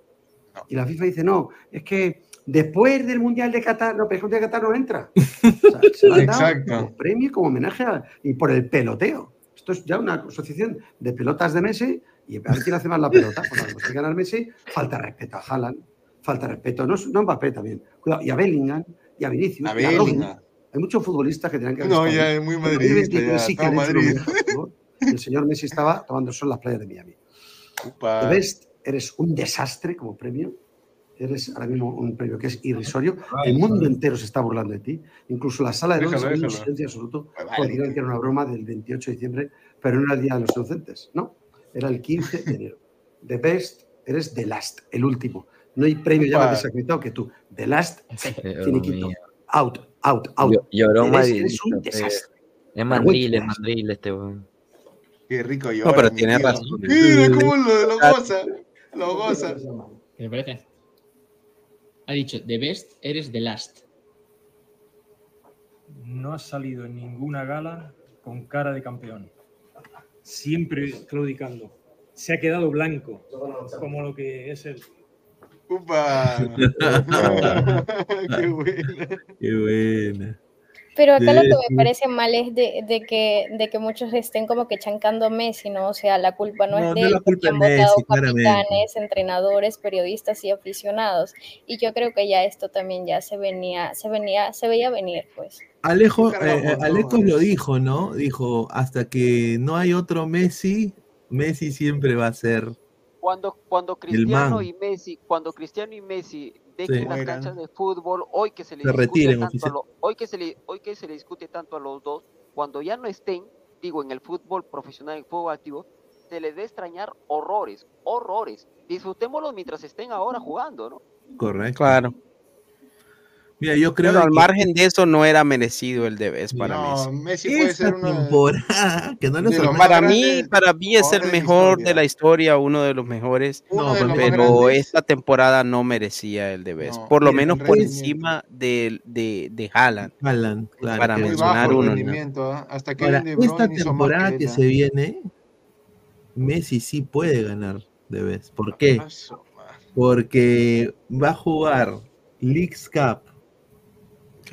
[SPEAKER 17] Y la FIFA dice, no, es que después del Mundial de Qatar, no, pero el Mundial de Qatar no entra. O sea, se lo han dado
[SPEAKER 6] Exacto.
[SPEAKER 17] como premio, como homenaje a- y por el peloteo. Esto es ya una asociación de pelotas de Messi y a ver quién hace más la pelota. Cuando se gana Messi, falta respeto a Haaland, falta respeto, no, no a Mbappé también, cuidado, y a Bellingham, y a Vinicius,
[SPEAKER 6] A
[SPEAKER 17] y a. Hay muchos futbolistas que tenían que
[SPEAKER 6] No, ya es muy
[SPEAKER 17] En 2023
[SPEAKER 6] madridista, ya,
[SPEAKER 17] sí que
[SPEAKER 6] Madrid.
[SPEAKER 17] Por. El señor Messi estaba tomando sol en las playas de Miami.
[SPEAKER 6] Upa.
[SPEAKER 17] The Best, eres un desastre como premio. Eres ahora mismo un premio que es irrisorio. El mundo entero se está burlando de ti. Incluso la sala de Londres en un silencio absoluto. Porque creían que era una broma del 28 de diciembre, pero no era el Día de los Inocentes. No, era el 15 de enero. The Best, eres The Last, el último. No hay premio ya
[SPEAKER 13] Upa.
[SPEAKER 17] más desacreditado que tú. The Last, finiquito. Out, out, out.
[SPEAKER 13] Llo- Llorón
[SPEAKER 17] Eres, eres un desastre.
[SPEAKER 13] Es mandril, es mandril este weón.
[SPEAKER 6] Qué rico
[SPEAKER 4] No,
[SPEAKER 6] llora,
[SPEAKER 4] pero tiene
[SPEAKER 6] tío.
[SPEAKER 4] razón.
[SPEAKER 6] Mira cómo lo, lo goza. Lo goza.
[SPEAKER 18] ¿Qué me parece? Ha dicho, the best, eres the last.
[SPEAKER 19] No ha salido en ninguna gala con cara de campeón. Siempre claudicando. Se ha quedado blanco, como lo que es él.
[SPEAKER 6] Upa. Qué buena.
[SPEAKER 2] Qué buena.
[SPEAKER 10] Pero acá lo que me parece mal es de, de que, de que muchos estén como que chancando a Messi, ¿no? O sea, la culpa no,
[SPEAKER 2] No,
[SPEAKER 10] es de
[SPEAKER 2] no
[SPEAKER 10] él, porque han
[SPEAKER 2] es Messi,
[SPEAKER 10] votado
[SPEAKER 2] claramente.
[SPEAKER 10] capitanes, entrenadores, periodistas y aficionados. Y yo creo que ya esto también ya se venía, se venía, se veía venir, pues.
[SPEAKER 2] Alejo, eh,
[SPEAKER 6] es-
[SPEAKER 2] lo dijo, ¿no? Dijo, hasta que no hay otro Messi, Messi siempre va a ser
[SPEAKER 3] Cuando, cuando Cristiano y Messi, cuando Cristiano y Messi dejen
[SPEAKER 2] Sí.
[SPEAKER 3] las
[SPEAKER 6] Mueran.
[SPEAKER 3] canchas de fútbol, hoy que se le
[SPEAKER 2] Se
[SPEAKER 3] discute
[SPEAKER 2] retiren
[SPEAKER 3] tanto a lo- hoy que se le, hoy que se le discute tanto a los dos, cuando ya no estén, digo, en el fútbol profesional, en el fútbol activo, se les debe extrañar horrores, horrores. Disfrutémoslos mientras estén ahora jugando, ¿no?
[SPEAKER 2] Correcto.
[SPEAKER 4] Claro.
[SPEAKER 2] Mira, yo creo
[SPEAKER 4] Pero al
[SPEAKER 2] que
[SPEAKER 4] margen de eso no era merecido el Debes para
[SPEAKER 6] No,
[SPEAKER 4] Messi.
[SPEAKER 6] Messi puede
[SPEAKER 2] esta
[SPEAKER 6] ser de-
[SPEAKER 2] temporada, que no
[SPEAKER 6] de más
[SPEAKER 4] Para mí, para mí es el
[SPEAKER 6] de
[SPEAKER 4] mejor de la historia, uno de los mejores,
[SPEAKER 2] No,
[SPEAKER 6] de
[SPEAKER 2] pero
[SPEAKER 4] esta temporada no merecía el Debes.
[SPEAKER 6] No,
[SPEAKER 4] Por lo menos por encima de, de, de Haaland.
[SPEAKER 2] Haaland, claro.
[SPEAKER 4] Para mencionar uno.
[SPEAKER 6] ¿ah? Hasta que
[SPEAKER 2] Ahora,
[SPEAKER 6] De
[SPEAKER 2] esta temporada
[SPEAKER 6] que
[SPEAKER 2] se viene, Messi sí puede ganar de vez. ¿Por qué? Porque va a jugar Leagues Cup,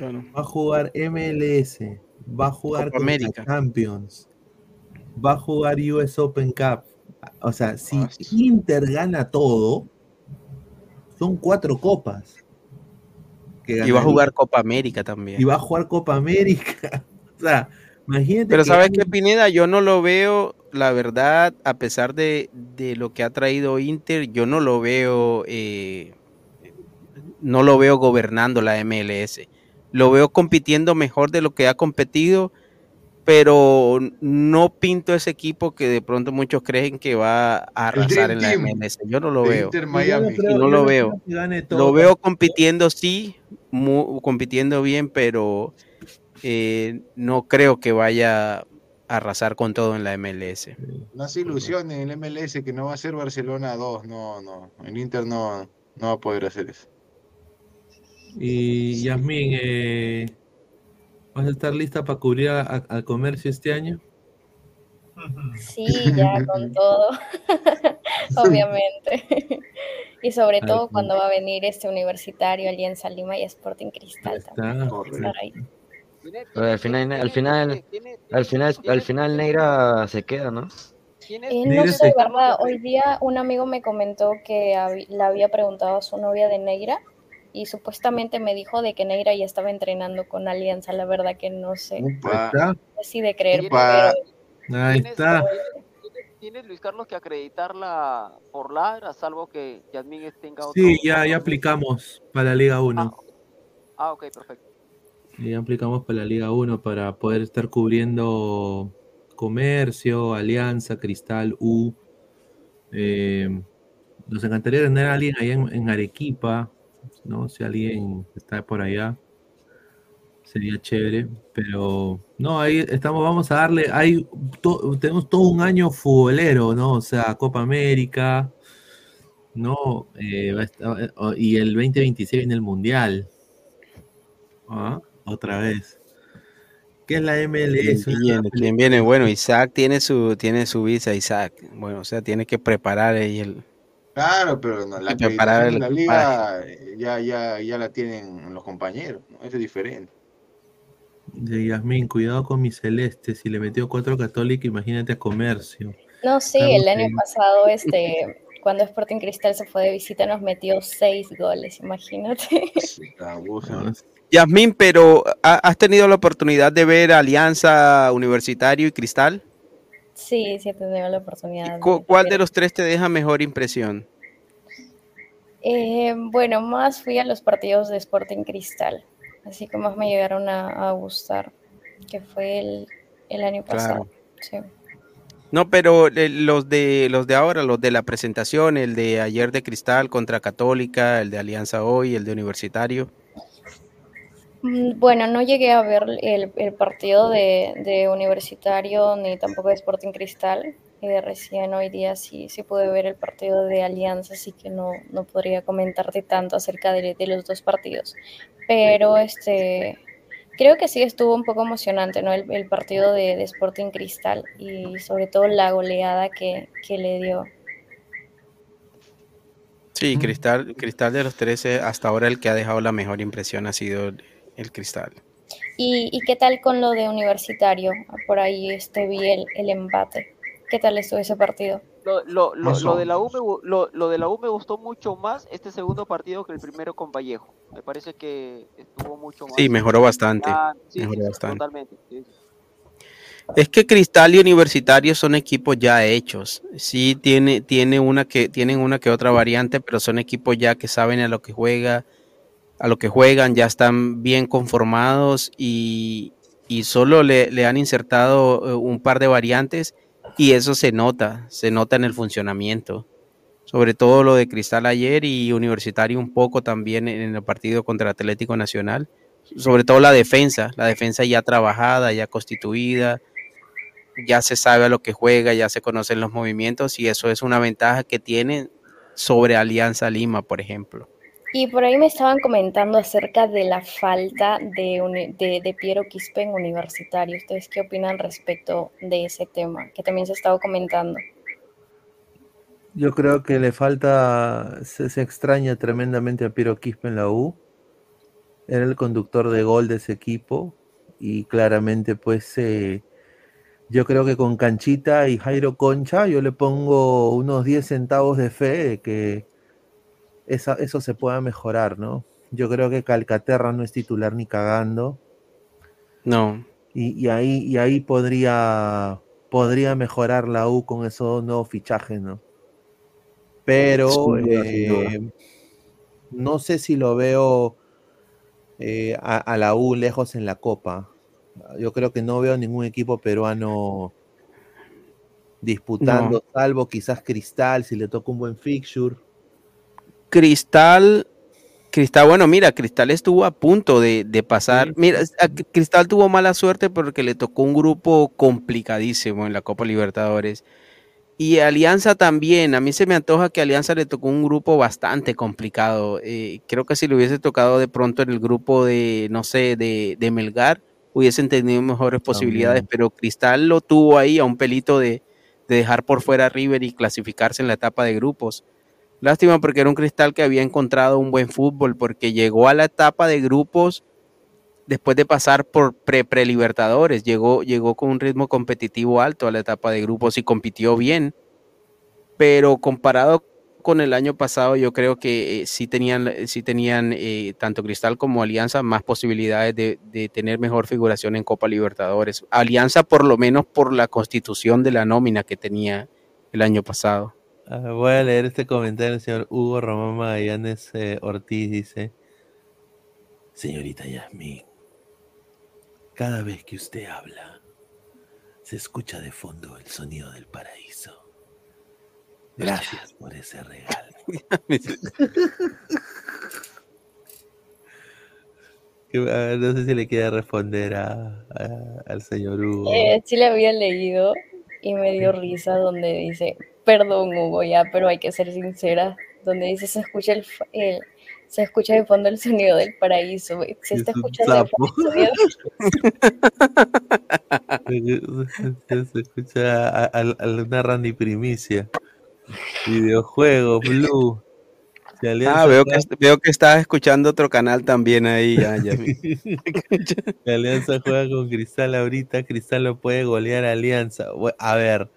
[SPEAKER 4] Claro.
[SPEAKER 2] va a jugar MLS, va a jugar
[SPEAKER 4] Copa
[SPEAKER 2] Conca
[SPEAKER 4] América.
[SPEAKER 2] Champions, va a jugar US Open Cup. O sea, si
[SPEAKER 6] Ah,
[SPEAKER 2] Inter gana todo, son cuatro copas. que
[SPEAKER 4] Y va a jugar Copa América también.
[SPEAKER 2] Y va a jugar Copa América. O sea, imagínate.
[SPEAKER 4] Pero
[SPEAKER 2] que
[SPEAKER 4] sabes qué, Pineda, yo no lo veo, la verdad, a pesar de, de lo que ha traído Inter, yo no lo veo, eh, no lo veo gobernando la MLS. Lo veo compitiendo mejor de lo que ha competido, pero no pinto ese equipo que de pronto muchos creen que va a arrasar en la MLS. Yo no lo veo.
[SPEAKER 6] Inter
[SPEAKER 2] Yo no
[SPEAKER 6] Miami.
[SPEAKER 2] creo-
[SPEAKER 4] no
[SPEAKER 2] yo
[SPEAKER 4] lo veo. Lo veo compitiendo, sí, mu- compitiendo bien, pero eh, no creo que vaya a arrasar con todo en la MLS.
[SPEAKER 6] No se ilusionen en el MLS que no va a ser Barcelona 2. No, no. El Inter no, no va a poder hacer eso.
[SPEAKER 2] Y Yasmin, eh, ¿vas a estar lista para cubrir a- a- al comercio este año?
[SPEAKER 10] Sí, ya con todo, obviamente. Y sobre todo cuando va a venir este universitario, Alianza Lima y Sporting Cristal
[SPEAKER 13] al final, al final, al final, al final Negra se queda, ¿no?
[SPEAKER 10] Eh, no sé, ¿verdad? Hoy día un amigo me comentó que le había preguntado a su novia de Neira y supuestamente me dijo de que Neira ya estaba entrenando con Alianza. La verdad que no sé. Si de creer, pero
[SPEAKER 2] Ahí está.
[SPEAKER 3] Tienes, Luis Carlos, que acreditarla por ladra, salvo que Yasmín tenga otro.
[SPEAKER 2] Sí, ya, ya aplicamos para la Liga 1.
[SPEAKER 3] Ah, ok, perfecto.
[SPEAKER 2] Ya aplicamos para la Liga 1 para poder estar cubriendo comercio, Alianza, Cristal, U. Eh, nos encantaría tener a alguien ahí en, en Arequipa, ¿no? Si alguien está por allá, sería chévere. Pero no, ahí estamos, vamos a darle, hay to- tenemos todo un año futbolero, ¿no? O sea, Copa América, ¿no? Eh, y el 2026 viene el Mundial. Ah, Otra vez. ¿Qué es la MLS?
[SPEAKER 4] ¿Quién viene? Bueno, Isaac tiene su, tiene su visa, Isaac. Bueno, o sea, tiene que preparar ahí el.
[SPEAKER 6] Claro, pero no, la
[SPEAKER 4] preparar
[SPEAKER 6] de la
[SPEAKER 4] el
[SPEAKER 6] liga eh, ya, ya, ya la tienen los compañeros. ¿no? Eso es diferente.
[SPEAKER 2] De Yasmín, cuidado con mi celeste. Si le metió cuatro católicos, imagínate a comercio.
[SPEAKER 10] No, sí, el año pasado, este, cuando Sporting Cristal se fue de visita, nos metió seis goles, imagínate.
[SPEAKER 4] Yasmín, pero ¿ha- ¿has tenido la oportunidad de ver Alianza Universitario y Cristal?
[SPEAKER 10] Sí, sí he tenido la oportunidad. de-
[SPEAKER 4] ¿Cu- ¿Cuál de los tres te deja mejor impresión?
[SPEAKER 10] Eh, bueno, más fui a los partidos de Sporting Cristal, así que más me llegaron a, a gustar, que fue el, el año pasado. Sí.
[SPEAKER 4] No, pero eh, los de los de ahora, los de la presentación, el de ayer de Cristal contra Católica, el de Alianza hoy, el de Universitario.
[SPEAKER 10] Mm, Bueno, no llegué a ver el, partido de, Universitario ni tampoco de Sporting Cristal. Y de recién hoy día sí, sí pude ver el partido de Alianza, así que no, no podría comentarte tanto acerca de, los dos partidos. Pero este creo que sí estuvo un poco emocionante, ¿no? El, el partido de, de Sporting Cristal y sobre todo la goleada que, que le dio.
[SPEAKER 4] Sí, Cristal, Cristal de los 13, hasta ahora el que ha dejado la mejor impresión ha sido el, Cristal.
[SPEAKER 10] ¿Y, y qué tal con lo de Universitario? Por ahí este, vi el, el empate. ¿Qué tal estuvo ese partido?
[SPEAKER 3] Lo, lo, lo, de la U me, lo, lo de la U me gustó mucho más este segundo partido que el primero con Vallejo. Me parece que estuvo mucho más.
[SPEAKER 4] Sí, mejoró bastante,
[SPEAKER 3] Ah, sí,
[SPEAKER 4] mejoró
[SPEAKER 3] sí,
[SPEAKER 4] bastante.
[SPEAKER 3] Totalmente. sí.
[SPEAKER 4] Es que Cristal y Universitario son equipos ya hechos. Sí, tiene, tiene una que, tienen una que otra variante, pero son equipos ya que saben a lo que juega, a lo que juegan, ya están bien conformados y, y solo le, le han insertado eh, un par de variantes y eso se nota, se nota en el funcionamiento. Sobre todo lo de Cristal ayer y Universitario un poco también en el partido contra Atlético Nacional. Sobre todo la defensa, la defensa ya trabajada, ya constituida, ya se sabe a lo que juega, ya se conocen los movimientos y eso es una ventaja que tienen sobre Alianza Lima, por ejemplo.
[SPEAKER 10] Y por ahí me estaban comentando acerca de la falta de, de, de Piero Quispe en Universitario. ¿Ustedes qué opinan respecto de ese tema? Que también se ha estado comentando.
[SPEAKER 2] Yo creo que le falta, se, extraña tremendamente a Piero Quispe en la U. Era el conductor de gol de ese equipo y claramente pues yo creo que con Canchita y Jairo Concha yo le pongo unos 10 centavos de fe de que esa- eso se pueda mejorar, ¿no? Yo creo que Calcaterra no es titular ni cagando.
[SPEAKER 4] No.
[SPEAKER 2] Y, y ahí, y ahí podría, podría mejorar la U con esos nuevos fichajes, ¿no? Pero eh, no sé si lo veo eh, a, a la U lejos en la Copa. Yo creo que no veo ningún equipo peruano disputando, salvo quizás Cristal, si le toca un buen fixture.
[SPEAKER 4] Cristal, Cristal, bueno, mira, Cristal estuvo a punto de, de pasar. Mira, Cristal tuvo mala suerte porque le tocó un grupo complicadísimo en la Copa Libertadores. Y Alianza también, a mí se me antoja que Alianza le tocó un grupo bastante complicado. Eh, creo que si le hubiese tocado de pronto en el grupo de, no sé, de, de Melgar, hubiesen tenido mejores posibilidades, pero Cristal lo tuvo ahí a un pelito de, de dejar por fuera a River y clasificarse en la etapa de grupos. Lástima porque era un Cristal que había encontrado un buen fútbol, porque llegó a la etapa de grupos después de pasar por pre pre-libertadores, llegó, llegó con un ritmo competitivo alto a la etapa de grupos y compitió bien. Pero comparado con el año pasado, yo creo que eh, sí tenían, sí tenían eh, tanto Cristal como Alianza más posibilidades de, de tener mejor figuración en Copa Libertadores. Alianza por lo menos por la constitución de la nómina que tenía el año pasado.
[SPEAKER 2] Ah, voy a leer este comentario del señor Hugo Román Magallanes eh, Ortiz. Dice: Señorita Yasmín, cada vez que usted habla, se escucha de fondo el sonido del paraíso. Gracias por ese regalo. A ver, no sé si le quiere responder a, a- al señor Hugo.
[SPEAKER 10] Eh, sí le había leído y me dio risa donde dice, perdón Hugo, ya, pero hay que ser sincera, donde dice se escucha el, se escucha de fondo el sonido del paraíso, se está escuchando
[SPEAKER 2] se, se escucha a, a- a una Randy primicia. Videojuego, Blue.
[SPEAKER 4] Ah, veo que, veo que estás escuchando otro canal también ahí. Ya, ya
[SPEAKER 2] Alianza juega con Cristal ahorita, Cristal no puede golear a Alianza. A ver,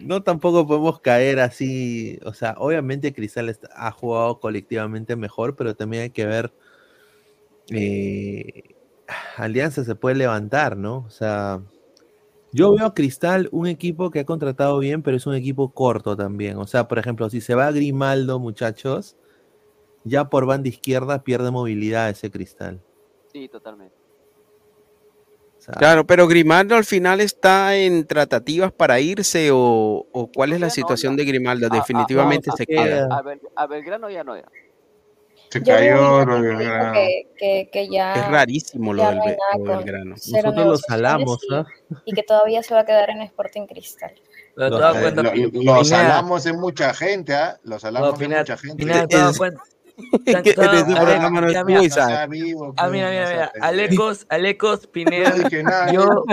[SPEAKER 2] no tampoco podemos caer así. O sea, obviamente Cristal ha jugado colectivamente mejor, pero también hay que ver. eh, Alianza se puede levantar, ¿no? O sea, yo veo a Cristal un equipo que ha contratado bien, pero es un equipo corto también. O sea, por ejemplo, si se va Grimaldo, muchachos, ya por banda izquierda pierde movilidad ese Cristal.
[SPEAKER 3] Sí, totalmente.
[SPEAKER 4] Claro, pero Grimaldo al final está en tratativas para irse o, o cuál es la situación de Grimaldo.
[SPEAKER 3] Ah,
[SPEAKER 4] Definitivamente
[SPEAKER 3] ah,
[SPEAKER 4] se
[SPEAKER 3] a-
[SPEAKER 4] queda.
[SPEAKER 3] A, Bel- a Belgrano ya no ya.
[SPEAKER 6] Se
[SPEAKER 10] Yo
[SPEAKER 6] cayó
[SPEAKER 10] que
[SPEAKER 6] lo Belgrano.
[SPEAKER 10] que, que, que ya,
[SPEAKER 4] Es rarísimo lo del,
[SPEAKER 10] no
[SPEAKER 4] lo Belgrano.
[SPEAKER 2] Nosotros lo salamos,
[SPEAKER 10] y,
[SPEAKER 2] ¿ah?
[SPEAKER 10] y que todavía se va a quedar en Sporting Cristal.
[SPEAKER 6] Lo, eh,
[SPEAKER 13] cuenta,
[SPEAKER 6] lo- lo
[SPEAKER 13] Pineda,
[SPEAKER 6] salamos en mucha gente, ¿ah? Lo salamos en mucha gente.
[SPEAKER 4] Programa no
[SPEAKER 13] mira,
[SPEAKER 4] estuvo
[SPEAKER 13] mira,
[SPEAKER 4] Isaac.
[SPEAKER 13] Ah,
[SPEAKER 6] pues,
[SPEAKER 13] mira,
[SPEAKER 6] no
[SPEAKER 13] mira, mira.
[SPEAKER 6] pendejo.
[SPEAKER 13] Alecos, Alecos, Pineda,
[SPEAKER 6] No
[SPEAKER 13] yo,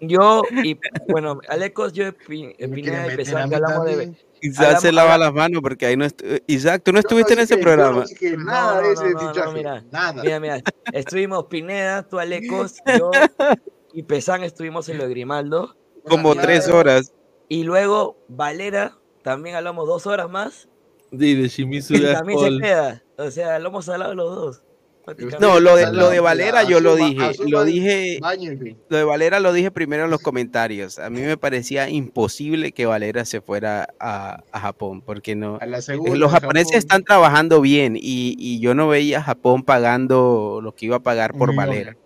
[SPEAKER 13] yo y, bueno, Alecos, yo, Pineda y Pesán, hablamos de...
[SPEAKER 4] Isaac se lava las manos porque ahí no Isaac, tú no estuviste en ese programa.
[SPEAKER 6] No nada
[SPEAKER 13] No,
[SPEAKER 6] de
[SPEAKER 13] no,
[SPEAKER 6] ese
[SPEAKER 13] no, no, mira, mira, mira, estuvimos Pineda, tú Alecos, yo y Pesán estuvimos en lo de Grimaldo.
[SPEAKER 4] Como tres horas.
[SPEAKER 13] Y luego Valera, también hablamos dos horas más.
[SPEAKER 2] Sí, de Shimizu
[SPEAKER 13] Y
[SPEAKER 2] de
[SPEAKER 13] también se queda. O sea, lo hemos hablado los dos.
[SPEAKER 4] No, lo de, lo de Valera yo lo dije, lo dije, lo de Valera lo dije primero en los comentarios. A mí me parecía imposible que Valera se fuera a, a Japón, porque no,
[SPEAKER 6] A la segunda
[SPEAKER 4] los japoneses
[SPEAKER 6] Japón.
[SPEAKER 4] están trabajando bien y, y yo no veía a Japón pagando lo que iba a pagar por. Valera.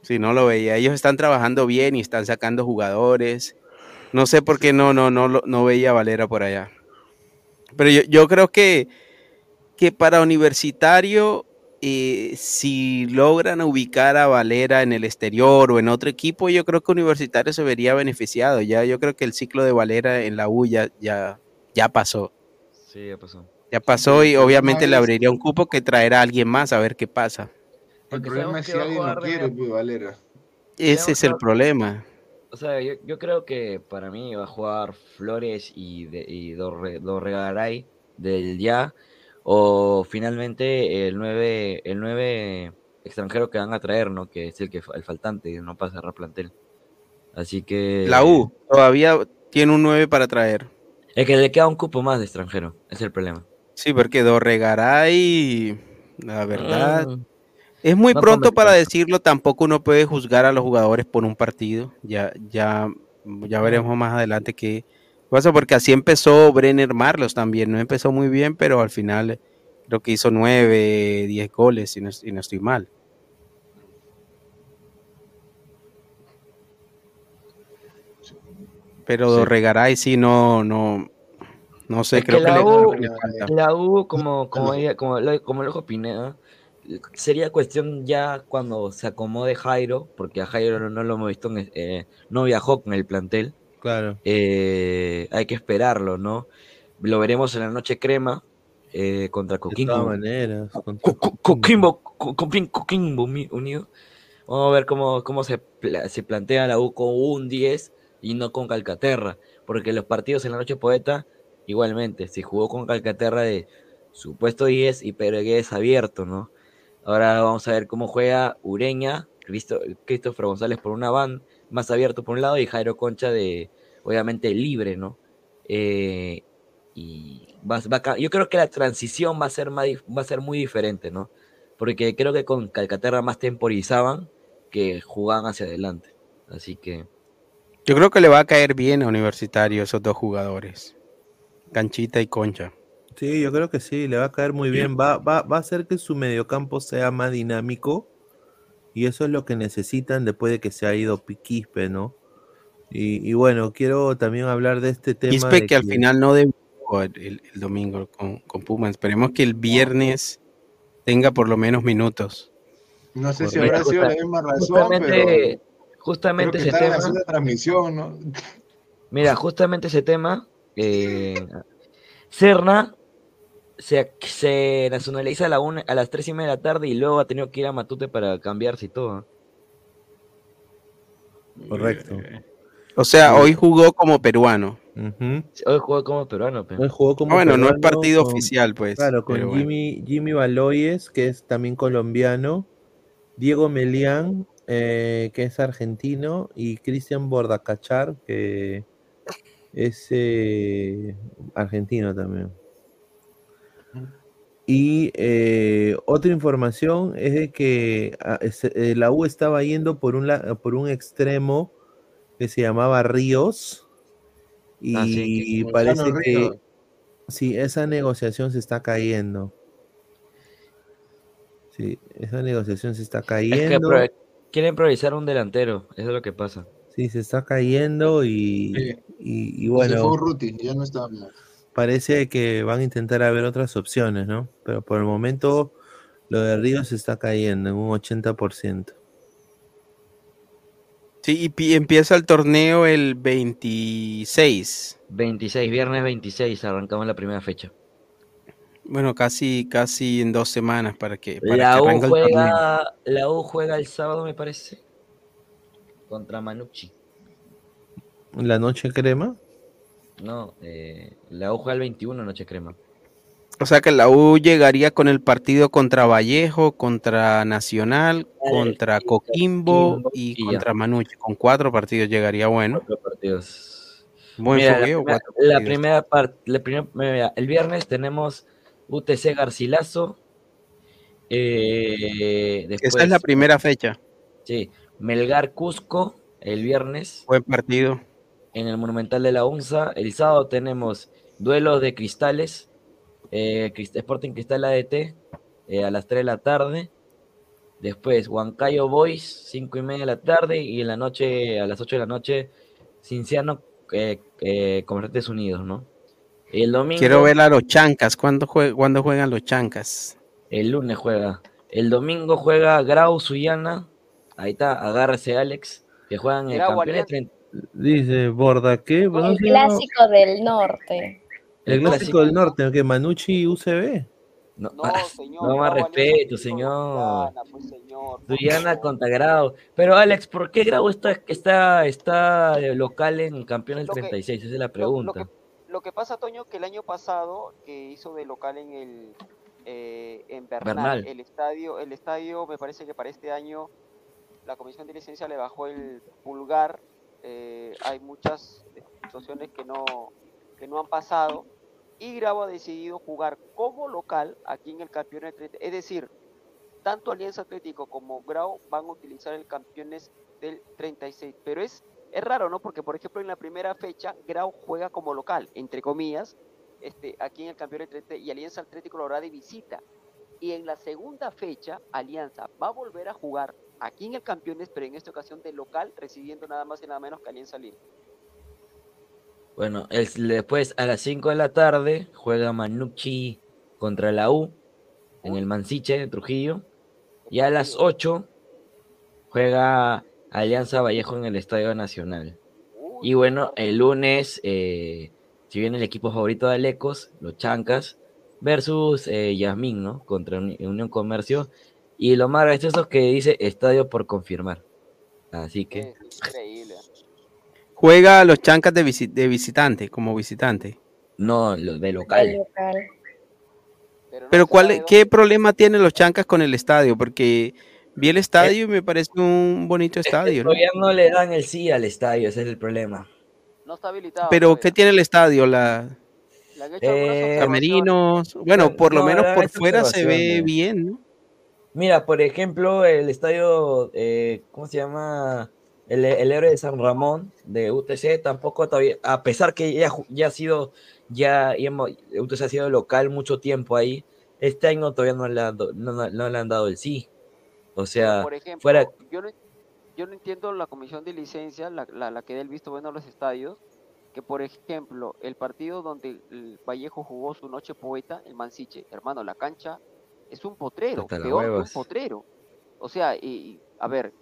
[SPEAKER 4] Sí, no lo veía. Ellos están trabajando bien y están sacando jugadores. No sé por qué no, no, no, no veía a Valera por allá. Pero yo, yo creo que, que para universitario, eh, si logran ubicar a Valera en el exterior o en otro equipo, yo creo que universitario se vería beneficiado. Ya, yo creo que el ciclo de Valera en la U ya, ya, ya pasó.
[SPEAKER 13] Sí, ya pasó.
[SPEAKER 4] Ya pasó y obviamente le abriría un cupo que traerá a alguien más a ver qué pasa.
[SPEAKER 6] El problema es
[SPEAKER 13] que
[SPEAKER 6] si alguien no quiere, pues, Valera.
[SPEAKER 4] Ese es el problema.
[SPEAKER 13] O sea, yo, yo creo que para mí va a jugar Flores y, de, y Dorre- Dorregaray del ya. O finalmente el 9, el 9 extranjero que van a traer, ¿no? Que es el que el faltante, no para cerrar plantel. Así que.
[SPEAKER 4] La U todavía tiene un 9 para traer.
[SPEAKER 13] Es que le queda un cupo más de extranjero, es el problema.
[SPEAKER 4] Sí, porque Dorregaray, la verdad,
[SPEAKER 13] Mm.
[SPEAKER 4] Es muy
[SPEAKER 13] No
[SPEAKER 4] pronto para decirlo. Tampoco uno puede juzgar a los jugadores por un partido. Ya, ya, ya veremos más adelante qué pasa, porque así empezó Brenner Marlos también. No empezó muy bien, pero al final creo que hizo 9, 10 goles, y no, y no estoy mal. Pero
[SPEAKER 13] Sí.
[SPEAKER 4] Dorregaray sí no, no, no sé,
[SPEAKER 13] Es
[SPEAKER 4] creo
[SPEAKER 13] que
[SPEAKER 4] que,
[SPEAKER 13] la
[SPEAKER 4] le,
[SPEAKER 13] U,
[SPEAKER 4] le falta.
[SPEAKER 13] la U como, como, ella- como, como lo dijo Pineda, sería cuestión ya cuando se acomode Jairo, porque a Jairo no, no lo hemos visto, en- eh, no viajó con el plantel.
[SPEAKER 2] Claro.
[SPEAKER 13] Eh, hay que esperarlo, ¿no? Lo veremos en la noche crema eh, contra
[SPEAKER 2] De todas
[SPEAKER 13] Coquimbo.
[SPEAKER 2] maneras.
[SPEAKER 13] Co- Coquimbo, Co- Coquim- Coquimbo uni- unido. Vamos a ver cómo, cómo se, pla- se plantea la U con un 10 y no con Calcaterra. Porque los partidos en la noche poeta, igualmente, si jugó con Calcaterra de supuesto 10 y Peregués abierto, ¿no? Ahora vamos a ver cómo juega Ureña, Cristo, Christopher González por una banda, más abierto por un lado, y Jairo Concha de, obviamente, libre, ¿no? Eh, y yo creo que la transición va a ser más, va a ser muy diferente, ¿no? Porque creo que con Calcaterra más temporizaban que jugaban hacia adelante. Así que
[SPEAKER 4] Yo creo que le va a caer bien a Universitario esos dos jugadores, Canchita y Concha.
[SPEAKER 2] Sí, yo creo que sí, le va a caer muy bien. Va, va, va a hacer que su mediocampo sea más dinámico. Y eso es lo que necesitan después de que se ha ido Piquispe, ¿no? Y, y bueno, quiero también hablar de este tema.
[SPEAKER 4] Quispe
[SPEAKER 2] de
[SPEAKER 4] que al final no debutó el, domingo con, con Puma. Esperemos que el viernes tenga por lo menos minutos.
[SPEAKER 6] No sé si habrá sido la misma razón,
[SPEAKER 13] justamente,
[SPEAKER 6] pero
[SPEAKER 13] justamente
[SPEAKER 6] creo que
[SPEAKER 13] ese tema.
[SPEAKER 6] haciendo transmisión, ¿no?
[SPEAKER 13] Mira, justamente ese tema, eh, Serna se, se nacionaliza a, la una- a las tres y media de la tarde y luego ha tenido que ir a Matute para cambiarse y todo.
[SPEAKER 2] Correcto.
[SPEAKER 4] O sea, hoy jugó como peruano.
[SPEAKER 13] Hoy jugó como peruano, pe.
[SPEAKER 2] Hoy jugó como
[SPEAKER 4] Ah, bueno, no es partido
[SPEAKER 2] con-
[SPEAKER 4] oficial, pues,
[SPEAKER 2] Claro, con
[SPEAKER 4] pero bueno.
[SPEAKER 2] Jimmy, Jimmy Baloyes, que es también colombiano, Diego Melián, eh, que es argentino, y Cristian Bordacachar, que es eh, argentino también. Y eh, otra información es de que ah, eh, la U estaba yendo por un, por un extremo que se llamaba Ríos y
[SPEAKER 13] Ah, sí, que-
[SPEAKER 2] parece
[SPEAKER 13] Gonzalo
[SPEAKER 2] que
[SPEAKER 13] Ríos.
[SPEAKER 2] sí, esa negociación se está cayendo. Sí, esa negociación se está
[SPEAKER 13] Es que
[SPEAKER 2] cayendo.
[SPEAKER 13] quieren improvisar un delantero, eso es lo que pasa.
[SPEAKER 2] Sí, se está cayendo y,
[SPEAKER 6] Sí.
[SPEAKER 2] y, y
[SPEAKER 6] Se
[SPEAKER 2] bueno,
[SPEAKER 6] fue Urruti, ya no está más.
[SPEAKER 2] Parece que van a intentar haber otras opciones, ¿no? Pero por el momento lo de Ríos se está cayendo en un 80%.
[SPEAKER 4] Sí, y pi- empieza el torneo el 26.
[SPEAKER 13] 26, viernes 26, arrancamos la primera fecha.
[SPEAKER 4] Bueno, casi, casi en dos semanas para que, para
[SPEAKER 13] La
[SPEAKER 4] que
[SPEAKER 13] U,
[SPEAKER 4] arranque el torneo.
[SPEAKER 13] juega, la U juega el sábado, me parece, contra Manucci.
[SPEAKER 2] ¿La noche crema?
[SPEAKER 13] No, eh, la U juega el 21, Noche Crema.
[SPEAKER 4] O sea que la U llegaría con el partido contra Vallejo, contra Nacional, contra Coquimbo y contra Manucci. Con cuatro partidos llegaría bueno.
[SPEAKER 13] Cuatro partidos.
[SPEAKER 4] Buen
[SPEAKER 13] Mira, la
[SPEAKER 4] fogueo,
[SPEAKER 13] primera-
[SPEAKER 4] cuatro
[SPEAKER 13] la
[SPEAKER 4] partidos.
[SPEAKER 13] primera parte, el viernes tenemos UTC Garcilaso. eh,
[SPEAKER 4] Esa es la primera fecha.
[SPEAKER 13] sí, Melgar Cusco el viernes.
[SPEAKER 4] Buen partido.
[SPEAKER 13] En el Monumental de la UNSA. El sábado tenemos duelos de cristales. eh, Sporting Cristal ADT eh, a las 3 de la tarde. Después Huancayo Boys, 5 y media de la tarde. Y en la noche, a las 8 de la noche, Cinciano eh, eh, Comerciantes Unidos, ¿no? El domingo.
[SPEAKER 4] Quiero ver a los chancas. ¿Cuándo, jue- cuándo juegan los chancas?
[SPEAKER 13] El lunes juega. El domingo juega Grau Suyana. Ahí está, agárrese Alex. Que juegan el
[SPEAKER 10] Grau
[SPEAKER 13] campeón de
[SPEAKER 10] Alianza.
[SPEAKER 13] 30
[SPEAKER 2] Dice Borda, ¿qué? ¿Cómo
[SPEAKER 10] El clásico del norte.
[SPEAKER 2] El clásico del norte, que Manucci UCB.
[SPEAKER 13] No, no más respeto, señor. Suyana contra Grau. Pero Alex, ¿por qué Grau está, está, está de local en campeón del 36? Esa es la pregunta.
[SPEAKER 3] Lo que pasa, Toño, que el año pasado, que hizo de local en el eh, en Bernal,
[SPEAKER 13] Bernal.
[SPEAKER 3] el estadio, el estadio me parece que para este año la comisión de licencia le bajó el pulgar. Eh, hay muchas situaciones que no, que no han pasado. Y Grau ha decidido jugar como local aquí en el 30. Es decir, tanto Alianza Atlético como Grau van a utilizar el campeones del 36. Pero es, es raro, ¿no? Porque, por ejemplo, en la primera fecha, Grau juega como local, entre comillas, este, aquí en el campeón del 30 y Alianza Atlético lo hará de visita. Y en la segunda fecha, Alianza va a volver a jugar aquí en el campeones, pero en esta ocasión de local, recibiendo nada más y nada menos que Alianza Lima.
[SPEAKER 13] Bueno, el- después a las 5 de la tarde juega Manucci contra la U en el Mansiche de Trujillo. Y a las 8 juega Alianza Vallejo en el Estadio Nacional. Y bueno, el lunes, eh, si viene el equipo favorito de Alecos, los Chancas, versus eh, Yasmín, ¿no? Contra Uni- Unión Comercio. Y lo más gracioso es que dice estadio por confirmar. Así que.
[SPEAKER 3] Increíble.
[SPEAKER 4] Juega a los chancas de, visi- de visitante, como visitante.
[SPEAKER 13] No, lo de local.
[SPEAKER 4] Pero ¿cuál, ¿qué problema tienen los chancas con el estadio? Porque vi el estadio y me parece un bonito estadio, ¿no?
[SPEAKER 13] Todavía no le dan el sí al estadio, ese es el problema.
[SPEAKER 3] No está habilitado.
[SPEAKER 4] Pero ¿qué tiene el estadio? La
[SPEAKER 3] hecho algunas
[SPEAKER 13] Eh,
[SPEAKER 4] camerinos. Bueno, por lo
[SPEAKER 13] No,
[SPEAKER 4] menos por fuera se ve
[SPEAKER 13] observaciones.
[SPEAKER 4] bien, ¿no?
[SPEAKER 13] Mira, por ejemplo, el estadio, eh, ¿cómo se llama? El, el héroe de San Ramón de UTC tampoco todavía, a pesar que ya, ya ha sido, ya, ya UTC ha sido local mucho tiempo ahí, este año todavía no le han, no, no- no le han dado el sí. O sea,
[SPEAKER 3] Por ejemplo,
[SPEAKER 13] fuera,
[SPEAKER 3] yo, no, yo no entiendo la comisión de licencia, la, la, la que da el visto bueno a los estadios, que por ejemplo, el partido donde el Vallejo jugó su noche poeta, el Mansiche, hermano, la cancha es un potrero, peor que un potrero. O sea, y, y, a ver,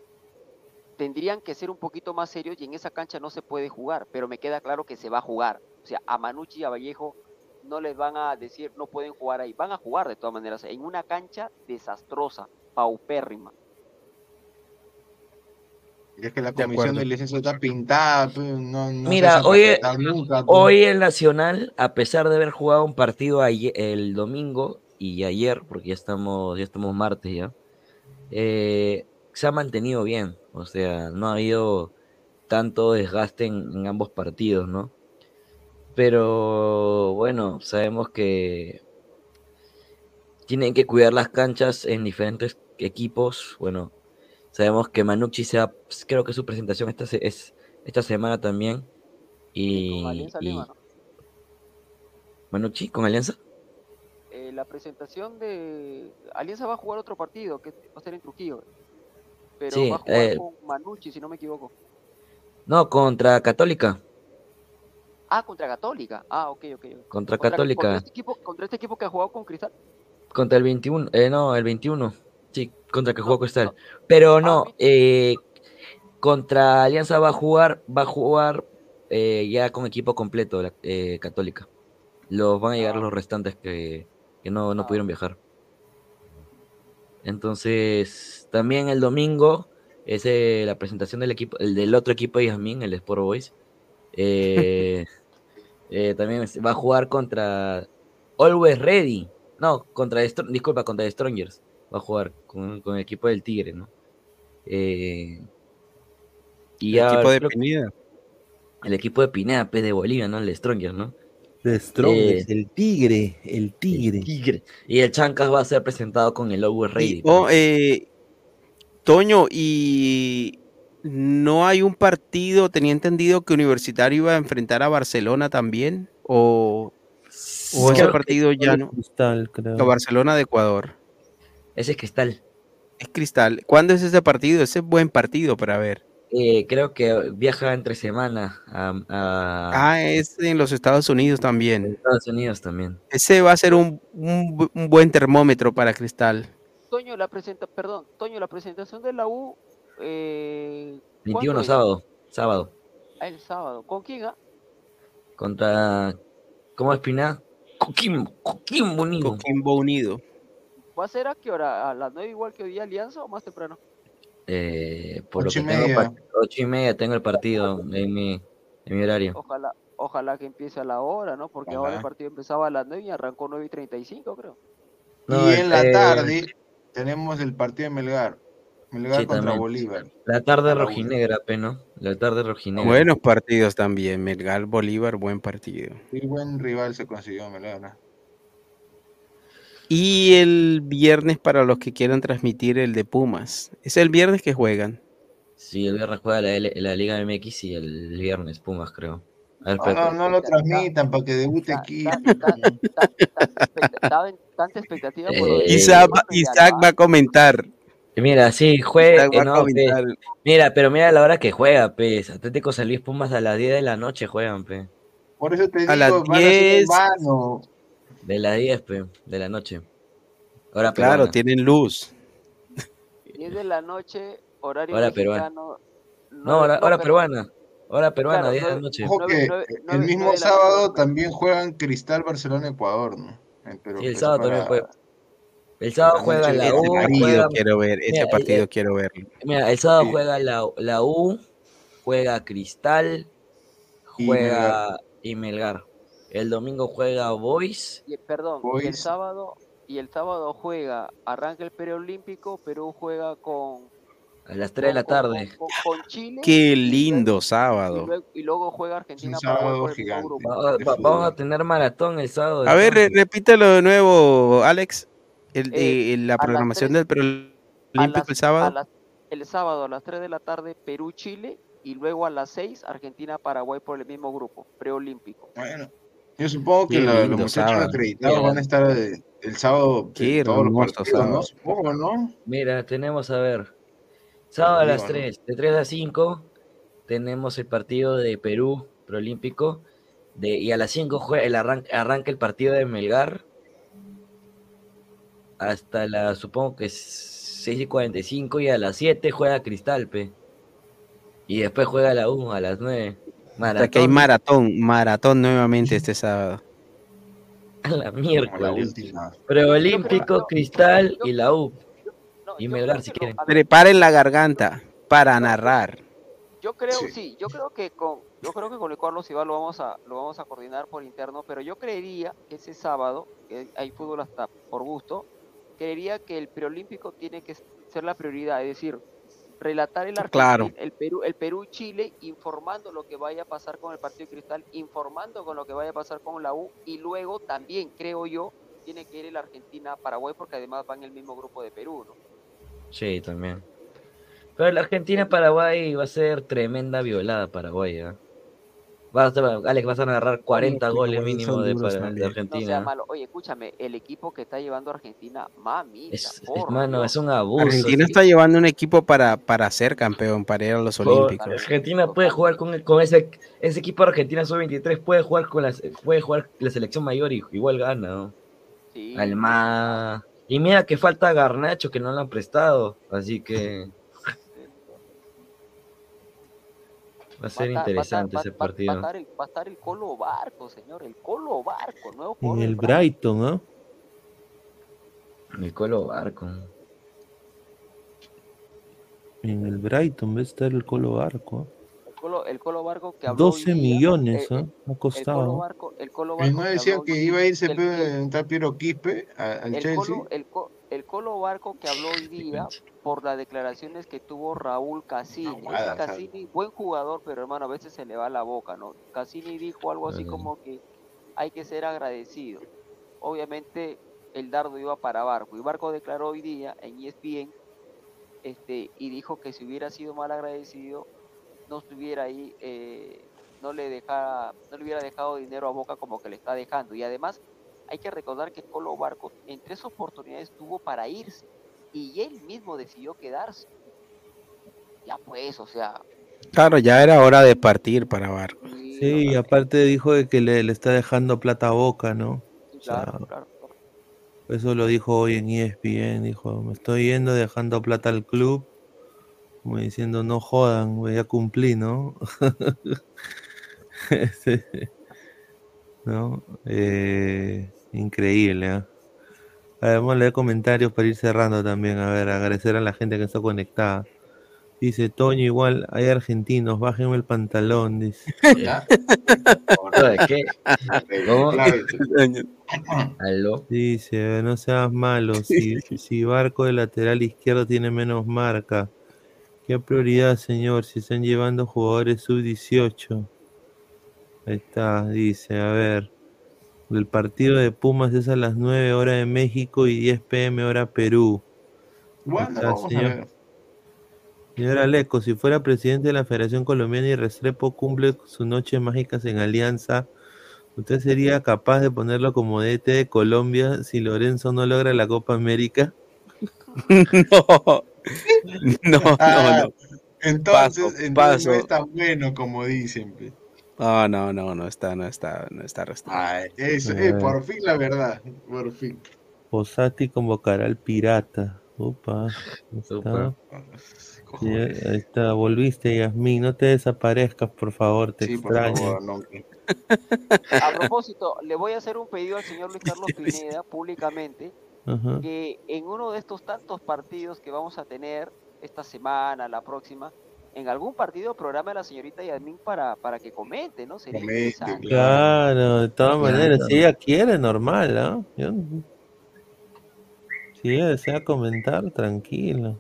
[SPEAKER 3] tendrían que ser un poquito más serios y en esa cancha no se puede jugar, pero me queda claro que se va a jugar. O sea, a Manucci y a Vallejo no les van a decir no pueden jugar ahí, van a jugar de todas maneras, en una cancha desastrosa, paupérrima.
[SPEAKER 6] Y es que la
[SPEAKER 4] De
[SPEAKER 6] comisión de licencia está pintada, pues, no,
[SPEAKER 13] Mira, hoy,
[SPEAKER 6] nunca, pues.
[SPEAKER 13] hoy el Nacional, a pesar de haber jugado un partido ayer- el domingo y ayer, porque ya estamos, ya estamos martes ya, eh, se ha mantenido bien. O sea, no ha habido tanto desgaste en, en ambos partidos, ¿no? Pero bueno, sabemos que tienen que cuidar las canchas en diferentes equipos. Bueno, sabemos que Manucci se va- creo que su presentación esta, se- es esta semana también. Y,
[SPEAKER 3] Alianza
[SPEAKER 13] y-
[SPEAKER 3] Lima, ¿no?
[SPEAKER 13] Manucci con Alianza.
[SPEAKER 3] Eh, la presentación de Alianza va a jugar otro partido que va a ser en Trujillo. Pero
[SPEAKER 13] Sí,
[SPEAKER 3] va a jugar
[SPEAKER 13] eh,
[SPEAKER 3] con Manucci, si no me equivoco.
[SPEAKER 13] No, contra Católica.
[SPEAKER 3] Ah, contra Católica. Ah, ok, ok.
[SPEAKER 13] Contra
[SPEAKER 3] Contra
[SPEAKER 13] Católica.
[SPEAKER 3] este equipo, contra este equipo que ha jugado con Cristal.
[SPEAKER 13] Contra el 21. Eh, no, el 21. Sí, contra que jugó Cristal. Pero no, eh, contra Alianza va a jugar, va a jugar eh, ya con equipo completo la eh, Católica. Los van a llegar los restantes que, que no, no pudieron viajar. Entonces, también el domingo es eh, la presentación del equipo, el del otro equipo de Yasmin, el Sport Boys. Eh, eh, también se- va a jugar contra Always Ready. No, contra Str- disculpa, contra The Strongers. Va a jugar con, con el equipo del Tigre, ¿no? Eh, y
[SPEAKER 4] El
[SPEAKER 13] ya
[SPEAKER 4] equipo de Pineda.
[SPEAKER 13] El equipo de Pineda, pues de Bolivia, ¿no? El Strongers, ¿no?
[SPEAKER 2] The Strongest,
[SPEAKER 13] Eh,
[SPEAKER 2] el tigre, el tigre.
[SPEAKER 13] Tigre. Y el Chancas va a ser presentado con el Always Ready.
[SPEAKER 4] Oh, eh, Toño, y no hay un partido, tenía entendido que Universitario iba a enfrentar a Barcelona también, o, o ese partido ya no.
[SPEAKER 2] Cristal, creo.
[SPEAKER 4] Barcelona de Ecuador.
[SPEAKER 13] Ese es Cristal.
[SPEAKER 4] Es Cristal. ¿Cuándo es ese partido? Ese es buen partido para ver.
[SPEAKER 13] Eh, creo que viaja entre semana a, a
[SPEAKER 4] Ah, es en los Estados Unidos también.
[SPEAKER 13] Estados Unidos también.
[SPEAKER 4] Ese va a ser un, un bu- un buen termómetro para Cristal.
[SPEAKER 3] Toño, la presenta, perdón, Toño, la presentación de la U. Eh,
[SPEAKER 13] 21
[SPEAKER 3] ¿cuándo es?
[SPEAKER 13] sábado. Sábado.
[SPEAKER 3] Ah, el sábado. ¿Con quién? ah?
[SPEAKER 13] Contra. ¿Cómo es Pineda? Coquimbo. Coquimbo Unido.
[SPEAKER 4] Coquimbo Unido.
[SPEAKER 3] ¿Va a ser a qué hora? ¿A las 9 igual que hoy día Alianza o más temprano?
[SPEAKER 13] Eh, por
[SPEAKER 3] Ocho
[SPEAKER 13] lo
[SPEAKER 3] y
[SPEAKER 13] que tengo
[SPEAKER 3] media.
[SPEAKER 13] ocho y media tengo el partido en mi, en mi horario.
[SPEAKER 3] Ojalá, ojalá que empiece a la hora, ¿no? Porque ahora el partido empezaba a las 9 y arrancó 9 y 35, creo.
[SPEAKER 13] No,
[SPEAKER 6] y en la
[SPEAKER 13] eh,
[SPEAKER 6] tarde tenemos el partido de Melgar. Melgar
[SPEAKER 13] Sí,
[SPEAKER 6] contra
[SPEAKER 13] también.
[SPEAKER 6] Bolívar.
[SPEAKER 13] La tarde rojinegra, ¿no? La tarde rojinegra.
[SPEAKER 4] Buenos partidos también. Melgar Bolívar, buen partido.
[SPEAKER 6] Qué buen rival se consiguió Melgar. ¿no?
[SPEAKER 4] Y el viernes para los que quieran transmitir el de Pumas. Es el viernes que juegan.
[SPEAKER 13] Sí, el viernes juega la, L- la Liga MX y el viernes Pumas, creo. Ver,
[SPEAKER 6] No, no, no lo transmitan para que debute aquí.
[SPEAKER 3] Tanta expectativa por
[SPEAKER 13] Eh,
[SPEAKER 4] Isaac, va- Isaac va a comentar.
[SPEAKER 13] Mira, sí, juega. No. Mira, pero mira la hora que juega, pues. Atlético San Luis Pumas a las 10 de la noche juegan, pe.
[SPEAKER 6] Por eso te
[SPEAKER 4] A las
[SPEAKER 6] digo, van a ser en
[SPEAKER 4] 10.
[SPEAKER 6] vano.
[SPEAKER 13] De las 10, pe, de la noche. Hora
[SPEAKER 4] Claro,
[SPEAKER 13] peruana.
[SPEAKER 4] tienen luz.
[SPEAKER 3] 10 de la noche, horario
[SPEAKER 13] Hora peruana. No, hora,
[SPEAKER 3] no,
[SPEAKER 13] hora peruana. Hora peruana,
[SPEAKER 3] Claro,
[SPEAKER 13] 10 de la noche.
[SPEAKER 6] Ojo que el mismo sábado
[SPEAKER 3] noche.
[SPEAKER 6] también juegan Cristal Barcelona Ecuador, ¿no? Pero
[SPEAKER 13] Sí, el sábado
[SPEAKER 6] para-
[SPEAKER 13] también juega. El sábado
[SPEAKER 6] la
[SPEAKER 13] juega la
[SPEAKER 6] de
[SPEAKER 13] U.
[SPEAKER 6] este
[SPEAKER 4] partido
[SPEAKER 13] juega-
[SPEAKER 4] quiero ver,
[SPEAKER 13] Mira,
[SPEAKER 4] partido
[SPEAKER 13] eh,
[SPEAKER 4] quiero verlo.
[SPEAKER 13] Mira, el sábado
[SPEAKER 6] Sí.
[SPEAKER 13] juega la, la U, juega Cristal,
[SPEAKER 6] Y
[SPEAKER 13] juega y Melgar. El domingo juega Boys.
[SPEAKER 3] Y- perdón, y el
[SPEAKER 6] Boys.
[SPEAKER 3] sábado y el sábado juega, arranca el preolímpico, Perú juega con
[SPEAKER 13] A las 3 de la tarde.
[SPEAKER 3] con, con- con Chile
[SPEAKER 4] Qué
[SPEAKER 3] y
[SPEAKER 4] lindo
[SPEAKER 3] y
[SPEAKER 4] sábado.
[SPEAKER 3] luego, y luego juega Argentina
[SPEAKER 6] un
[SPEAKER 3] Paraguay
[SPEAKER 6] sábado gigante.
[SPEAKER 13] Va- va- vamos a tener maratón el sábado.
[SPEAKER 4] A ver, re-
[SPEAKER 13] entonces.
[SPEAKER 4] repítelo de nuevo, Alex. El,
[SPEAKER 3] Eh,
[SPEAKER 4] eh, la programación
[SPEAKER 3] tres-
[SPEAKER 4] del
[SPEAKER 3] A
[SPEAKER 4] preolímpico el
[SPEAKER 3] a
[SPEAKER 4] sábado.
[SPEAKER 3] las- el sábado a las 3 de la tarde Perú-Chile y luego a las 6 Argentina-Paraguay por el mismo grupo, preolímpico.
[SPEAKER 6] Bueno, yo supongo que
[SPEAKER 4] Qué
[SPEAKER 6] la- los muchachos
[SPEAKER 4] sábado.
[SPEAKER 6] acreditados
[SPEAKER 13] Mira.
[SPEAKER 6] van a estar eh, el sábado
[SPEAKER 4] Qué
[SPEAKER 6] en todos los partidos, ¿no?
[SPEAKER 4] sábado.
[SPEAKER 6] Supongo, ¿no?
[SPEAKER 13] Mira, tenemos a ver. Sábado a las
[SPEAKER 6] Digo, ¿no?
[SPEAKER 13] 3, de 3 a 5, tenemos el partido de Perú preolímpico. De, y a las 5 juega, el arran- arranca el partido de Melgar. Hasta la, supongo que es 6 y 45. Y a las 7 juega Cristal, pe. Y después juega la U a las 9.
[SPEAKER 4] Hasta que hay
[SPEAKER 13] Maratón
[SPEAKER 4] maratón, maratón nuevamente este sábado.
[SPEAKER 13] a la
[SPEAKER 6] última.
[SPEAKER 13] Preolímpico, Cristal y la U.
[SPEAKER 3] No,
[SPEAKER 13] Y Melgar, si quieren.
[SPEAKER 4] Preparen la garganta para narrar.
[SPEAKER 3] Yo creo, sí. yo creo que con, yo creo que con el Carlos Ibar lo vamos a, lo vamos a coordinar por interno, pero yo creería que ese sábado, que hay fútbol hasta por gusto, creería que el preolímpico tiene que ser la prioridad, es decir, relatar el Argentina,
[SPEAKER 4] Claro.
[SPEAKER 3] el Perú, el Perú Chile, informando lo que vaya a pasar con el partido de Cristal, informando con lo que vaya a pasar con la U, y luego también creo yo tiene que ir el Argentina Paraguay porque además van en el mismo grupo de Perú, ¿no?
[SPEAKER 13] Sí, también. Pero la Argentina-Paraguay va a ser tremenda violada Paraguay, ¿ah? Vas a, Alex, vas a narrar 40
[SPEAKER 2] Oye,
[SPEAKER 13] goles mínimo de,
[SPEAKER 2] duros,
[SPEAKER 13] para- de
[SPEAKER 2] Ale.
[SPEAKER 3] No sea
[SPEAKER 13] Argentina.
[SPEAKER 3] malo. Oye, escúchame, el equipo que está llevando Argentina, mami,
[SPEAKER 13] Es, es- mano, es un abuso.
[SPEAKER 4] Argentina
[SPEAKER 13] sí.
[SPEAKER 4] está llevando un equipo para, para ser campeón, para ir a los
[SPEAKER 13] Por-
[SPEAKER 4] Olímpicos.
[SPEAKER 13] Argentina puede jugar con, con ese, ese equipo de Argentina sub-23, puede jugar con la, puede jugar la selección mayor y igual gana, ¿no? Alma. Y mira que falta Garnacho que no lo han prestado, así que va a ser
[SPEAKER 3] Va a
[SPEAKER 13] interesante
[SPEAKER 3] a
[SPEAKER 13] ese
[SPEAKER 3] estar- va- va-
[SPEAKER 13] partido.
[SPEAKER 3] Va, a estar el, va a estar el Colo Barco, señor, el Colo Barco, nuevo
[SPEAKER 2] En el
[SPEAKER 3] Brighton.
[SPEAKER 2] ¿no?
[SPEAKER 13] El Colo Barco.
[SPEAKER 2] En el Brighton va a estar el Colo Barco.
[SPEAKER 3] El Colo, el Colo Barco que habló hoy
[SPEAKER 2] 12
[SPEAKER 3] día,
[SPEAKER 2] millones,
[SPEAKER 3] eh,
[SPEAKER 2] ¿eh?
[SPEAKER 3] eh,
[SPEAKER 2] Ha
[SPEAKER 3] El Colo
[SPEAKER 2] costado.
[SPEAKER 3] Barco, el Colo
[SPEAKER 6] Y
[SPEAKER 3] Barco
[SPEAKER 6] no
[SPEAKER 3] que
[SPEAKER 6] decía que iba a irse
[SPEAKER 3] el- el-
[SPEAKER 6] un tal Piero Quispe a- al
[SPEAKER 3] el
[SPEAKER 6] Chelsea.
[SPEAKER 3] Colo, el, el Colo Barco que habló hoy día por las declaraciones que tuvo Raúl Cassini. Cassini, buen jugador, pero hermano, a veces se le va la boca, ¿no? Cassini dijo algo así como que hay que ser agradecido. Obviamente el dardo iba para Barco y Barco declaró hoy día en ESPN este, y dijo que si hubiera sido mal agradecido no estuviera ahí, eh, no le dejara, no le hubiera dejado dinero a Boca como que le está dejando. Y además hay que recordar que Colo Barco en tres oportunidades tuvo para irse y él mismo decidió quedarse. Ya pues, o sea,
[SPEAKER 4] Claro, ya era hora de partir para Barco.
[SPEAKER 2] Sí, y aparte dijo de que le, le está dejando plata a Boca, ¿no? O sea,
[SPEAKER 3] claro, claro.
[SPEAKER 2] Eso lo dijo hoy en ESPN, dijo, me estoy yendo dejando plata al club, como diciendo, no jodan, ya cumplí, ¿no? Sí. ¿No? Eh, increíble, ¿ah? A ver, vamos a leer comentarios para ir cerrando también, a ver, agradecer a la gente que está conectada. Dice, Toño, igual hay argentinos, bájenme el pantalón, dice.
[SPEAKER 13] ¿De qué?
[SPEAKER 2] Dice, no seas malo, si, si Barco de lateral izquierdo tiene menos marca, ¿qué prioridad, señor? Si están llevando jugadores sub-18. Ahí está, dice, a ver, el partido de Pumas es a las 9 horas de México y 10 pm hora Perú.
[SPEAKER 6] Bueno,
[SPEAKER 2] está,
[SPEAKER 6] vamos a
[SPEAKER 2] señor.
[SPEAKER 6] ver.
[SPEAKER 2] Señor Aleco, si fuera presidente de la Federación Colombiana y Restrepo cumple sus noches mágicas en Alianza, ¿usted sería capaz de ponerlo como DT de Colombia si Lorenzo no logra la Copa América?
[SPEAKER 4] no, no,
[SPEAKER 6] Ah,
[SPEAKER 4] no.
[SPEAKER 6] Entonces,
[SPEAKER 4] Paso,
[SPEAKER 6] entonces
[SPEAKER 4] paso.
[SPEAKER 6] no es tan bueno como dicen. Pe.
[SPEAKER 4] No, no, no, no está, no está, no está restringido.
[SPEAKER 6] Ay, eso, eh, por fin la verdad, por fin.
[SPEAKER 2] Posati convocará al pirata. Opa, está. Ahí volviste Yasmín, no te desaparezcas, por favor, te
[SPEAKER 6] Sí, por
[SPEAKER 2] extraño.
[SPEAKER 6] favor, no.
[SPEAKER 3] a propósito, le voy a hacer un pedido al señor Luis Carlos Pineda públicamente
[SPEAKER 2] Ajá.
[SPEAKER 3] que en uno de estos tantos partidos que vamos a tener esta semana, la próxima, en algún partido programa a la señorita Yasmín para, para que comente, ¿no? Sería
[SPEAKER 6] Comente.
[SPEAKER 2] Claro, de todas
[SPEAKER 13] Claro.
[SPEAKER 2] maneras, si ella quiere, normal. Yo- Si ella desea comentar, tranquilo.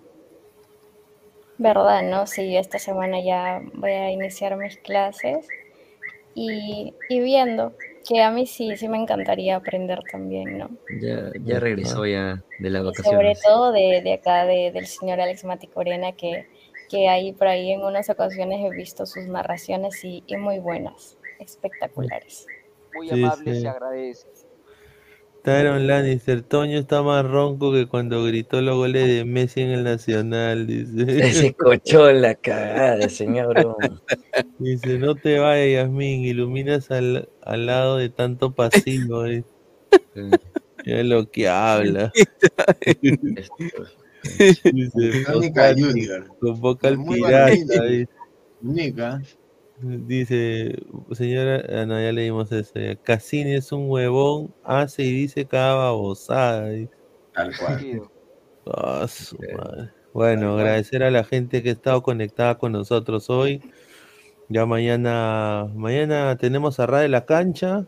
[SPEAKER 10] ¿Verdad, no? Sí, esta semana ya voy a iniciar mis clases y, y viendo que a mí sí, sí me encantaría aprender también, ¿no?
[SPEAKER 13] Ya, ya regresó ya de las
[SPEAKER 10] Y sobre todo de, de acá, de, del señor Alex Mati Corena, que, que ahí por ahí en unas ocasiones he visto sus narraciones y, y muy buenas, espectaculares.
[SPEAKER 3] Muy
[SPEAKER 2] Sí,
[SPEAKER 3] amable,
[SPEAKER 2] sí.
[SPEAKER 3] se agradece.
[SPEAKER 2] Tyron Lannister, Toño está más ronco que cuando gritó los goles de Messi en el Nacional, dice.
[SPEAKER 13] Ese cochó la cagada, señor.
[SPEAKER 2] Dice, no te vayas, Yasmín, iluminas al, al lado de tanto pasivo. eh". Es lo que habla. Dice,
[SPEAKER 6] Junior.
[SPEAKER 2] convoca al pirata. dice.
[SPEAKER 6] Nica.
[SPEAKER 2] Dice, señora, ah, no, ya leímos eso. ya. Cassini es un huevón, hace y dice cada babosada. dice.
[SPEAKER 6] Tal cual.
[SPEAKER 2] Ah, su madre. Bueno, agradecer a la gente que ha estado conectada con nosotros hoy. Ya mañana, mañana tenemos a Ra de la cancha.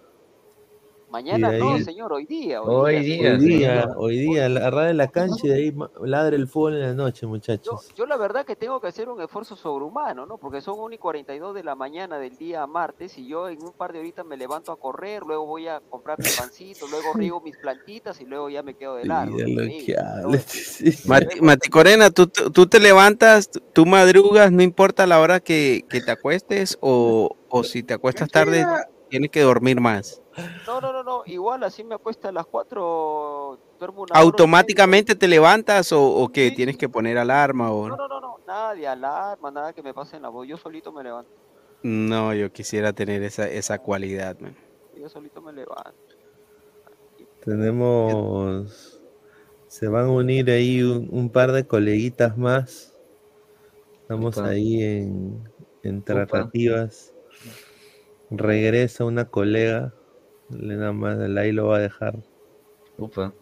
[SPEAKER 3] Mañana
[SPEAKER 2] de
[SPEAKER 3] no,
[SPEAKER 2] ahí-
[SPEAKER 3] señor, hoy día.
[SPEAKER 13] Hoy
[SPEAKER 3] sí.
[SPEAKER 13] día,
[SPEAKER 2] Hoy día, hoy día, la Ra de la cancha y de ahí ladra el fútbol en la noche, muchachos.
[SPEAKER 3] Yo la verdad que tengo que hacer un esfuerzo sobrehumano, ¿no? Porque son 1 y 42 de la mañana del día martes y yo en un par de horitas me levanto a correr, luego voy a comprar mi pancito, luego riego mis plantitas y luego ya me quedo de largo. Sí,
[SPEAKER 2] sí.
[SPEAKER 4] Mati, Mati Corena, ¿tú, tú te levantas, tú- tú madrugas, no importa la hora que, que te acuestes o, o si te acuestas tarde, tienes que dormir más.
[SPEAKER 3] No, no, no, no, igual así me acuesto a las 4, duermo una hora
[SPEAKER 4] ¿Automáticamente te levantas o, o que tienes que poner alarma? O...
[SPEAKER 3] No, no, no, no, nada de alarma, nada que me pase en la voz, yo solito me levanto,
[SPEAKER 4] No, yo quisiera tener esa, esa cualidad, man.
[SPEAKER 3] yo solito me levanto.
[SPEAKER 2] Tenemos, se van a unir ahí un, un par de coleguitas más. Estamos ahí en, en tratativas. Regresa una colega, le nada más ahí lo va a dejar.
[SPEAKER 13] Upa.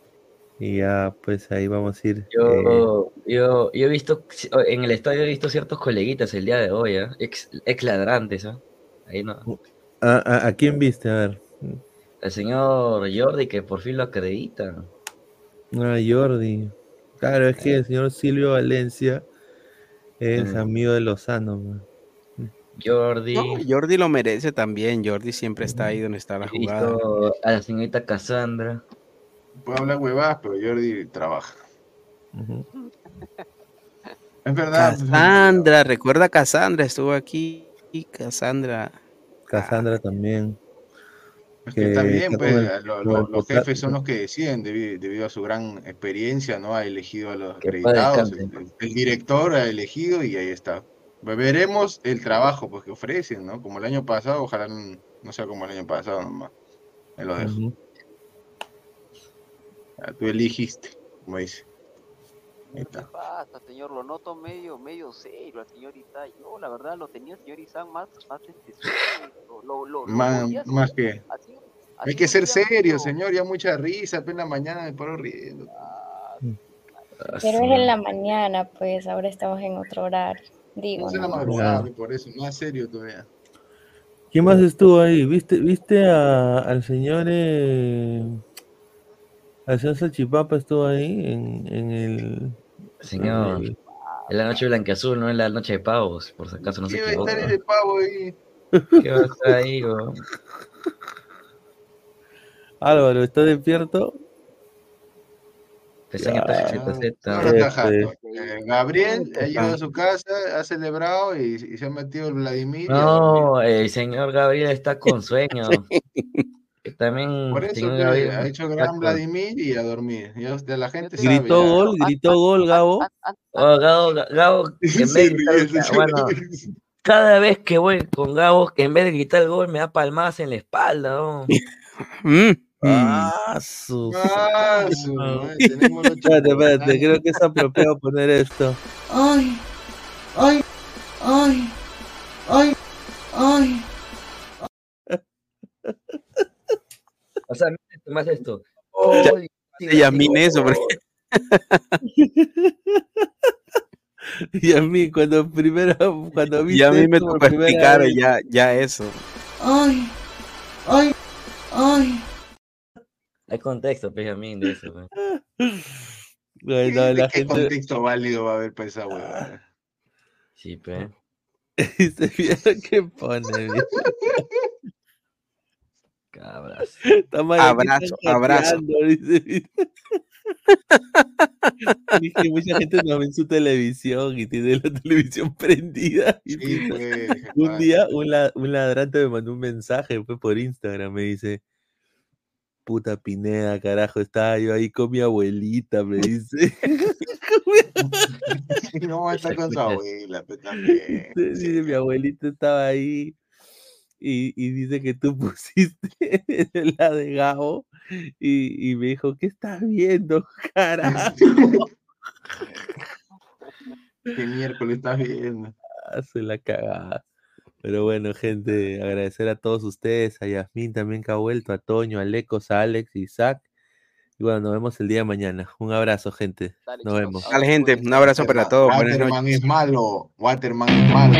[SPEAKER 2] Y ya, pues ahí vamos a ir. eh,
[SPEAKER 13] Yo, yo, yo he visto, en el estadio he visto ciertos coleguitas el día de hoy, ¿ah? ex, ex ladrantes, ¿ah? Ahí no.
[SPEAKER 2] ¿a, a- a quién viste? A ver.
[SPEAKER 13] El señor Jordi que por fin lo acredita.
[SPEAKER 2] Ah, Jordi. Claro, es que el señor Silvio Valencia es amigo de Lozano. man.
[SPEAKER 13] Jordi.
[SPEAKER 4] No, Jordi lo merece también. Jordi siempre está ahí donde está la jugada.
[SPEAKER 13] a la señorita Cassandra.
[SPEAKER 6] Puedo hablar huevadas, pero Jordi trabaja. Es verdad. pues,
[SPEAKER 4] Cassandra, recuerda a Cassandra, estuvo aquí. Y Cassandra.
[SPEAKER 2] Cassandra también.
[SPEAKER 6] Es que también,
[SPEAKER 2] está
[SPEAKER 6] pues,
[SPEAKER 2] el-
[SPEAKER 6] lo- lo- los jefes son los que deciden debi- debido, a su gran experiencia, ¿no? Ha elegido a los
[SPEAKER 13] Que
[SPEAKER 6] acreditados, el director ha elegido y ahí está. Veremos el trabajo pues, que ofrecen, ¿no? Como el año pasado, ojalá no, sea como el año pasado nomás. Me lo dejo.
[SPEAKER 2] Ujú.
[SPEAKER 6] Ya, Tú eligiste, como dice. Ahí está.
[SPEAKER 3] Basta, señor, lo noto medio, medio serio al señor Isaac. Yo, la verdad, lo tenía el señor Isaac más, más este, serio, lo, lo, lo
[SPEAKER 6] Más, más que.
[SPEAKER 3] así,
[SPEAKER 6] Hay que ser serio, señor. Ya mucha risa, apenas mañana me paro riendo.
[SPEAKER 10] Pero es en la mañana, pues ahora estamos en otro horario. Digo,
[SPEAKER 6] No es en la
[SPEAKER 10] ¿no?
[SPEAKER 6] madrugada, por eso, más serio todavía.
[SPEAKER 2] ¿Quién más estuvo ahí? ¿Viste, viste a- al señor eh, al señor Salchipapa estuvo ahí en, en el
[SPEAKER 13] Señor,
[SPEAKER 2] en
[SPEAKER 13] la noche blanqueazul, no es la noche de pavos, por si acaso no se
[SPEAKER 6] ¿Qué va a estar ese pavo ahí?
[SPEAKER 13] ¿Qué va a estar ahí, weón?
[SPEAKER 2] Álvaro, ¿estás despierto?
[SPEAKER 13] Pestaña
[SPEAKER 2] Ya,
[SPEAKER 13] Z.
[SPEAKER 2] Este,
[SPEAKER 6] Gabriel ha llegado a su casa, ha celebrado y, y se ha metido el Vladimir.
[SPEAKER 13] No, el señor Gabriel está con sueño. Que También,
[SPEAKER 6] Por eso
[SPEAKER 13] señor
[SPEAKER 6] que
[SPEAKER 13] Gabriel
[SPEAKER 6] ha hecho gran Vladimir y a dormir. Ya usted, la gente sabe.
[SPEAKER 2] Gritó
[SPEAKER 6] ya.
[SPEAKER 2] gol, gritó gol, Gabo.
[SPEAKER 13] Oh, Gabo, Gabo, en vez de gritar, bueno, cada vez que voy con Gabo, en vez de gritar el gol, me da palmadas en la espalda. ¿no?
[SPEAKER 4] Mm.
[SPEAKER 2] Ah, su-
[SPEAKER 6] Ah, su tenemos
[SPEAKER 2] Espérate, espérate, creo que es apropiado poner esto.
[SPEAKER 20] Ay, ay, ay, ay, ay.
[SPEAKER 13] O sea, más esto.
[SPEAKER 4] Ya-
[SPEAKER 13] Ay,
[SPEAKER 4] Se llamine eso, porque
[SPEAKER 2] Y a mí, cuando primero, cuando vi
[SPEAKER 4] ya a mí me tocó explicar ya, ya eso.
[SPEAKER 20] Ay, ay, ay.
[SPEAKER 13] Hay contexto, Benjamín, de eso. pues.
[SPEAKER 2] Ay, no,
[SPEAKER 6] ¿De
[SPEAKER 2] la
[SPEAKER 6] qué
[SPEAKER 2] gente,
[SPEAKER 6] contexto válido va a haber para esa hueva?
[SPEAKER 13] Sí, pues.
[SPEAKER 2] ¿Se vieron qué pone?
[SPEAKER 13] Cabras.
[SPEAKER 4] Abrazo, abrazo.
[SPEAKER 2] dice. Dije, mucha gente no ve en su televisión y tiene la televisión prendida.
[SPEAKER 6] Sí, pues,
[SPEAKER 2] un día un, la- un ladrante me mandó un mensaje, fue por Instagram, me dice, puta Pineda, carajo, estaba yo ahí con mi abuelita, me dice.
[SPEAKER 6] No va a estar con su abuela, pues también.
[SPEAKER 2] Dice, mi abuelita estaba ahí y, y dice que tú pusiste la de Gabo y, y me dijo, ¿qué estás viendo, carajo?
[SPEAKER 6] ¿Qué miércoles estás viendo?
[SPEAKER 2] Hace la cagada. Pero bueno, gente, agradecer a todos ustedes, a Yasmín también que ha vuelto, a Toño, a Lecos, a Alex, Isaac. Y bueno, nos vemos el día de mañana. Un abrazo, gente. Nos vemos.
[SPEAKER 4] Dale, gente, un abrazo para todos.
[SPEAKER 6] Waterman es malo. Waterman es malo.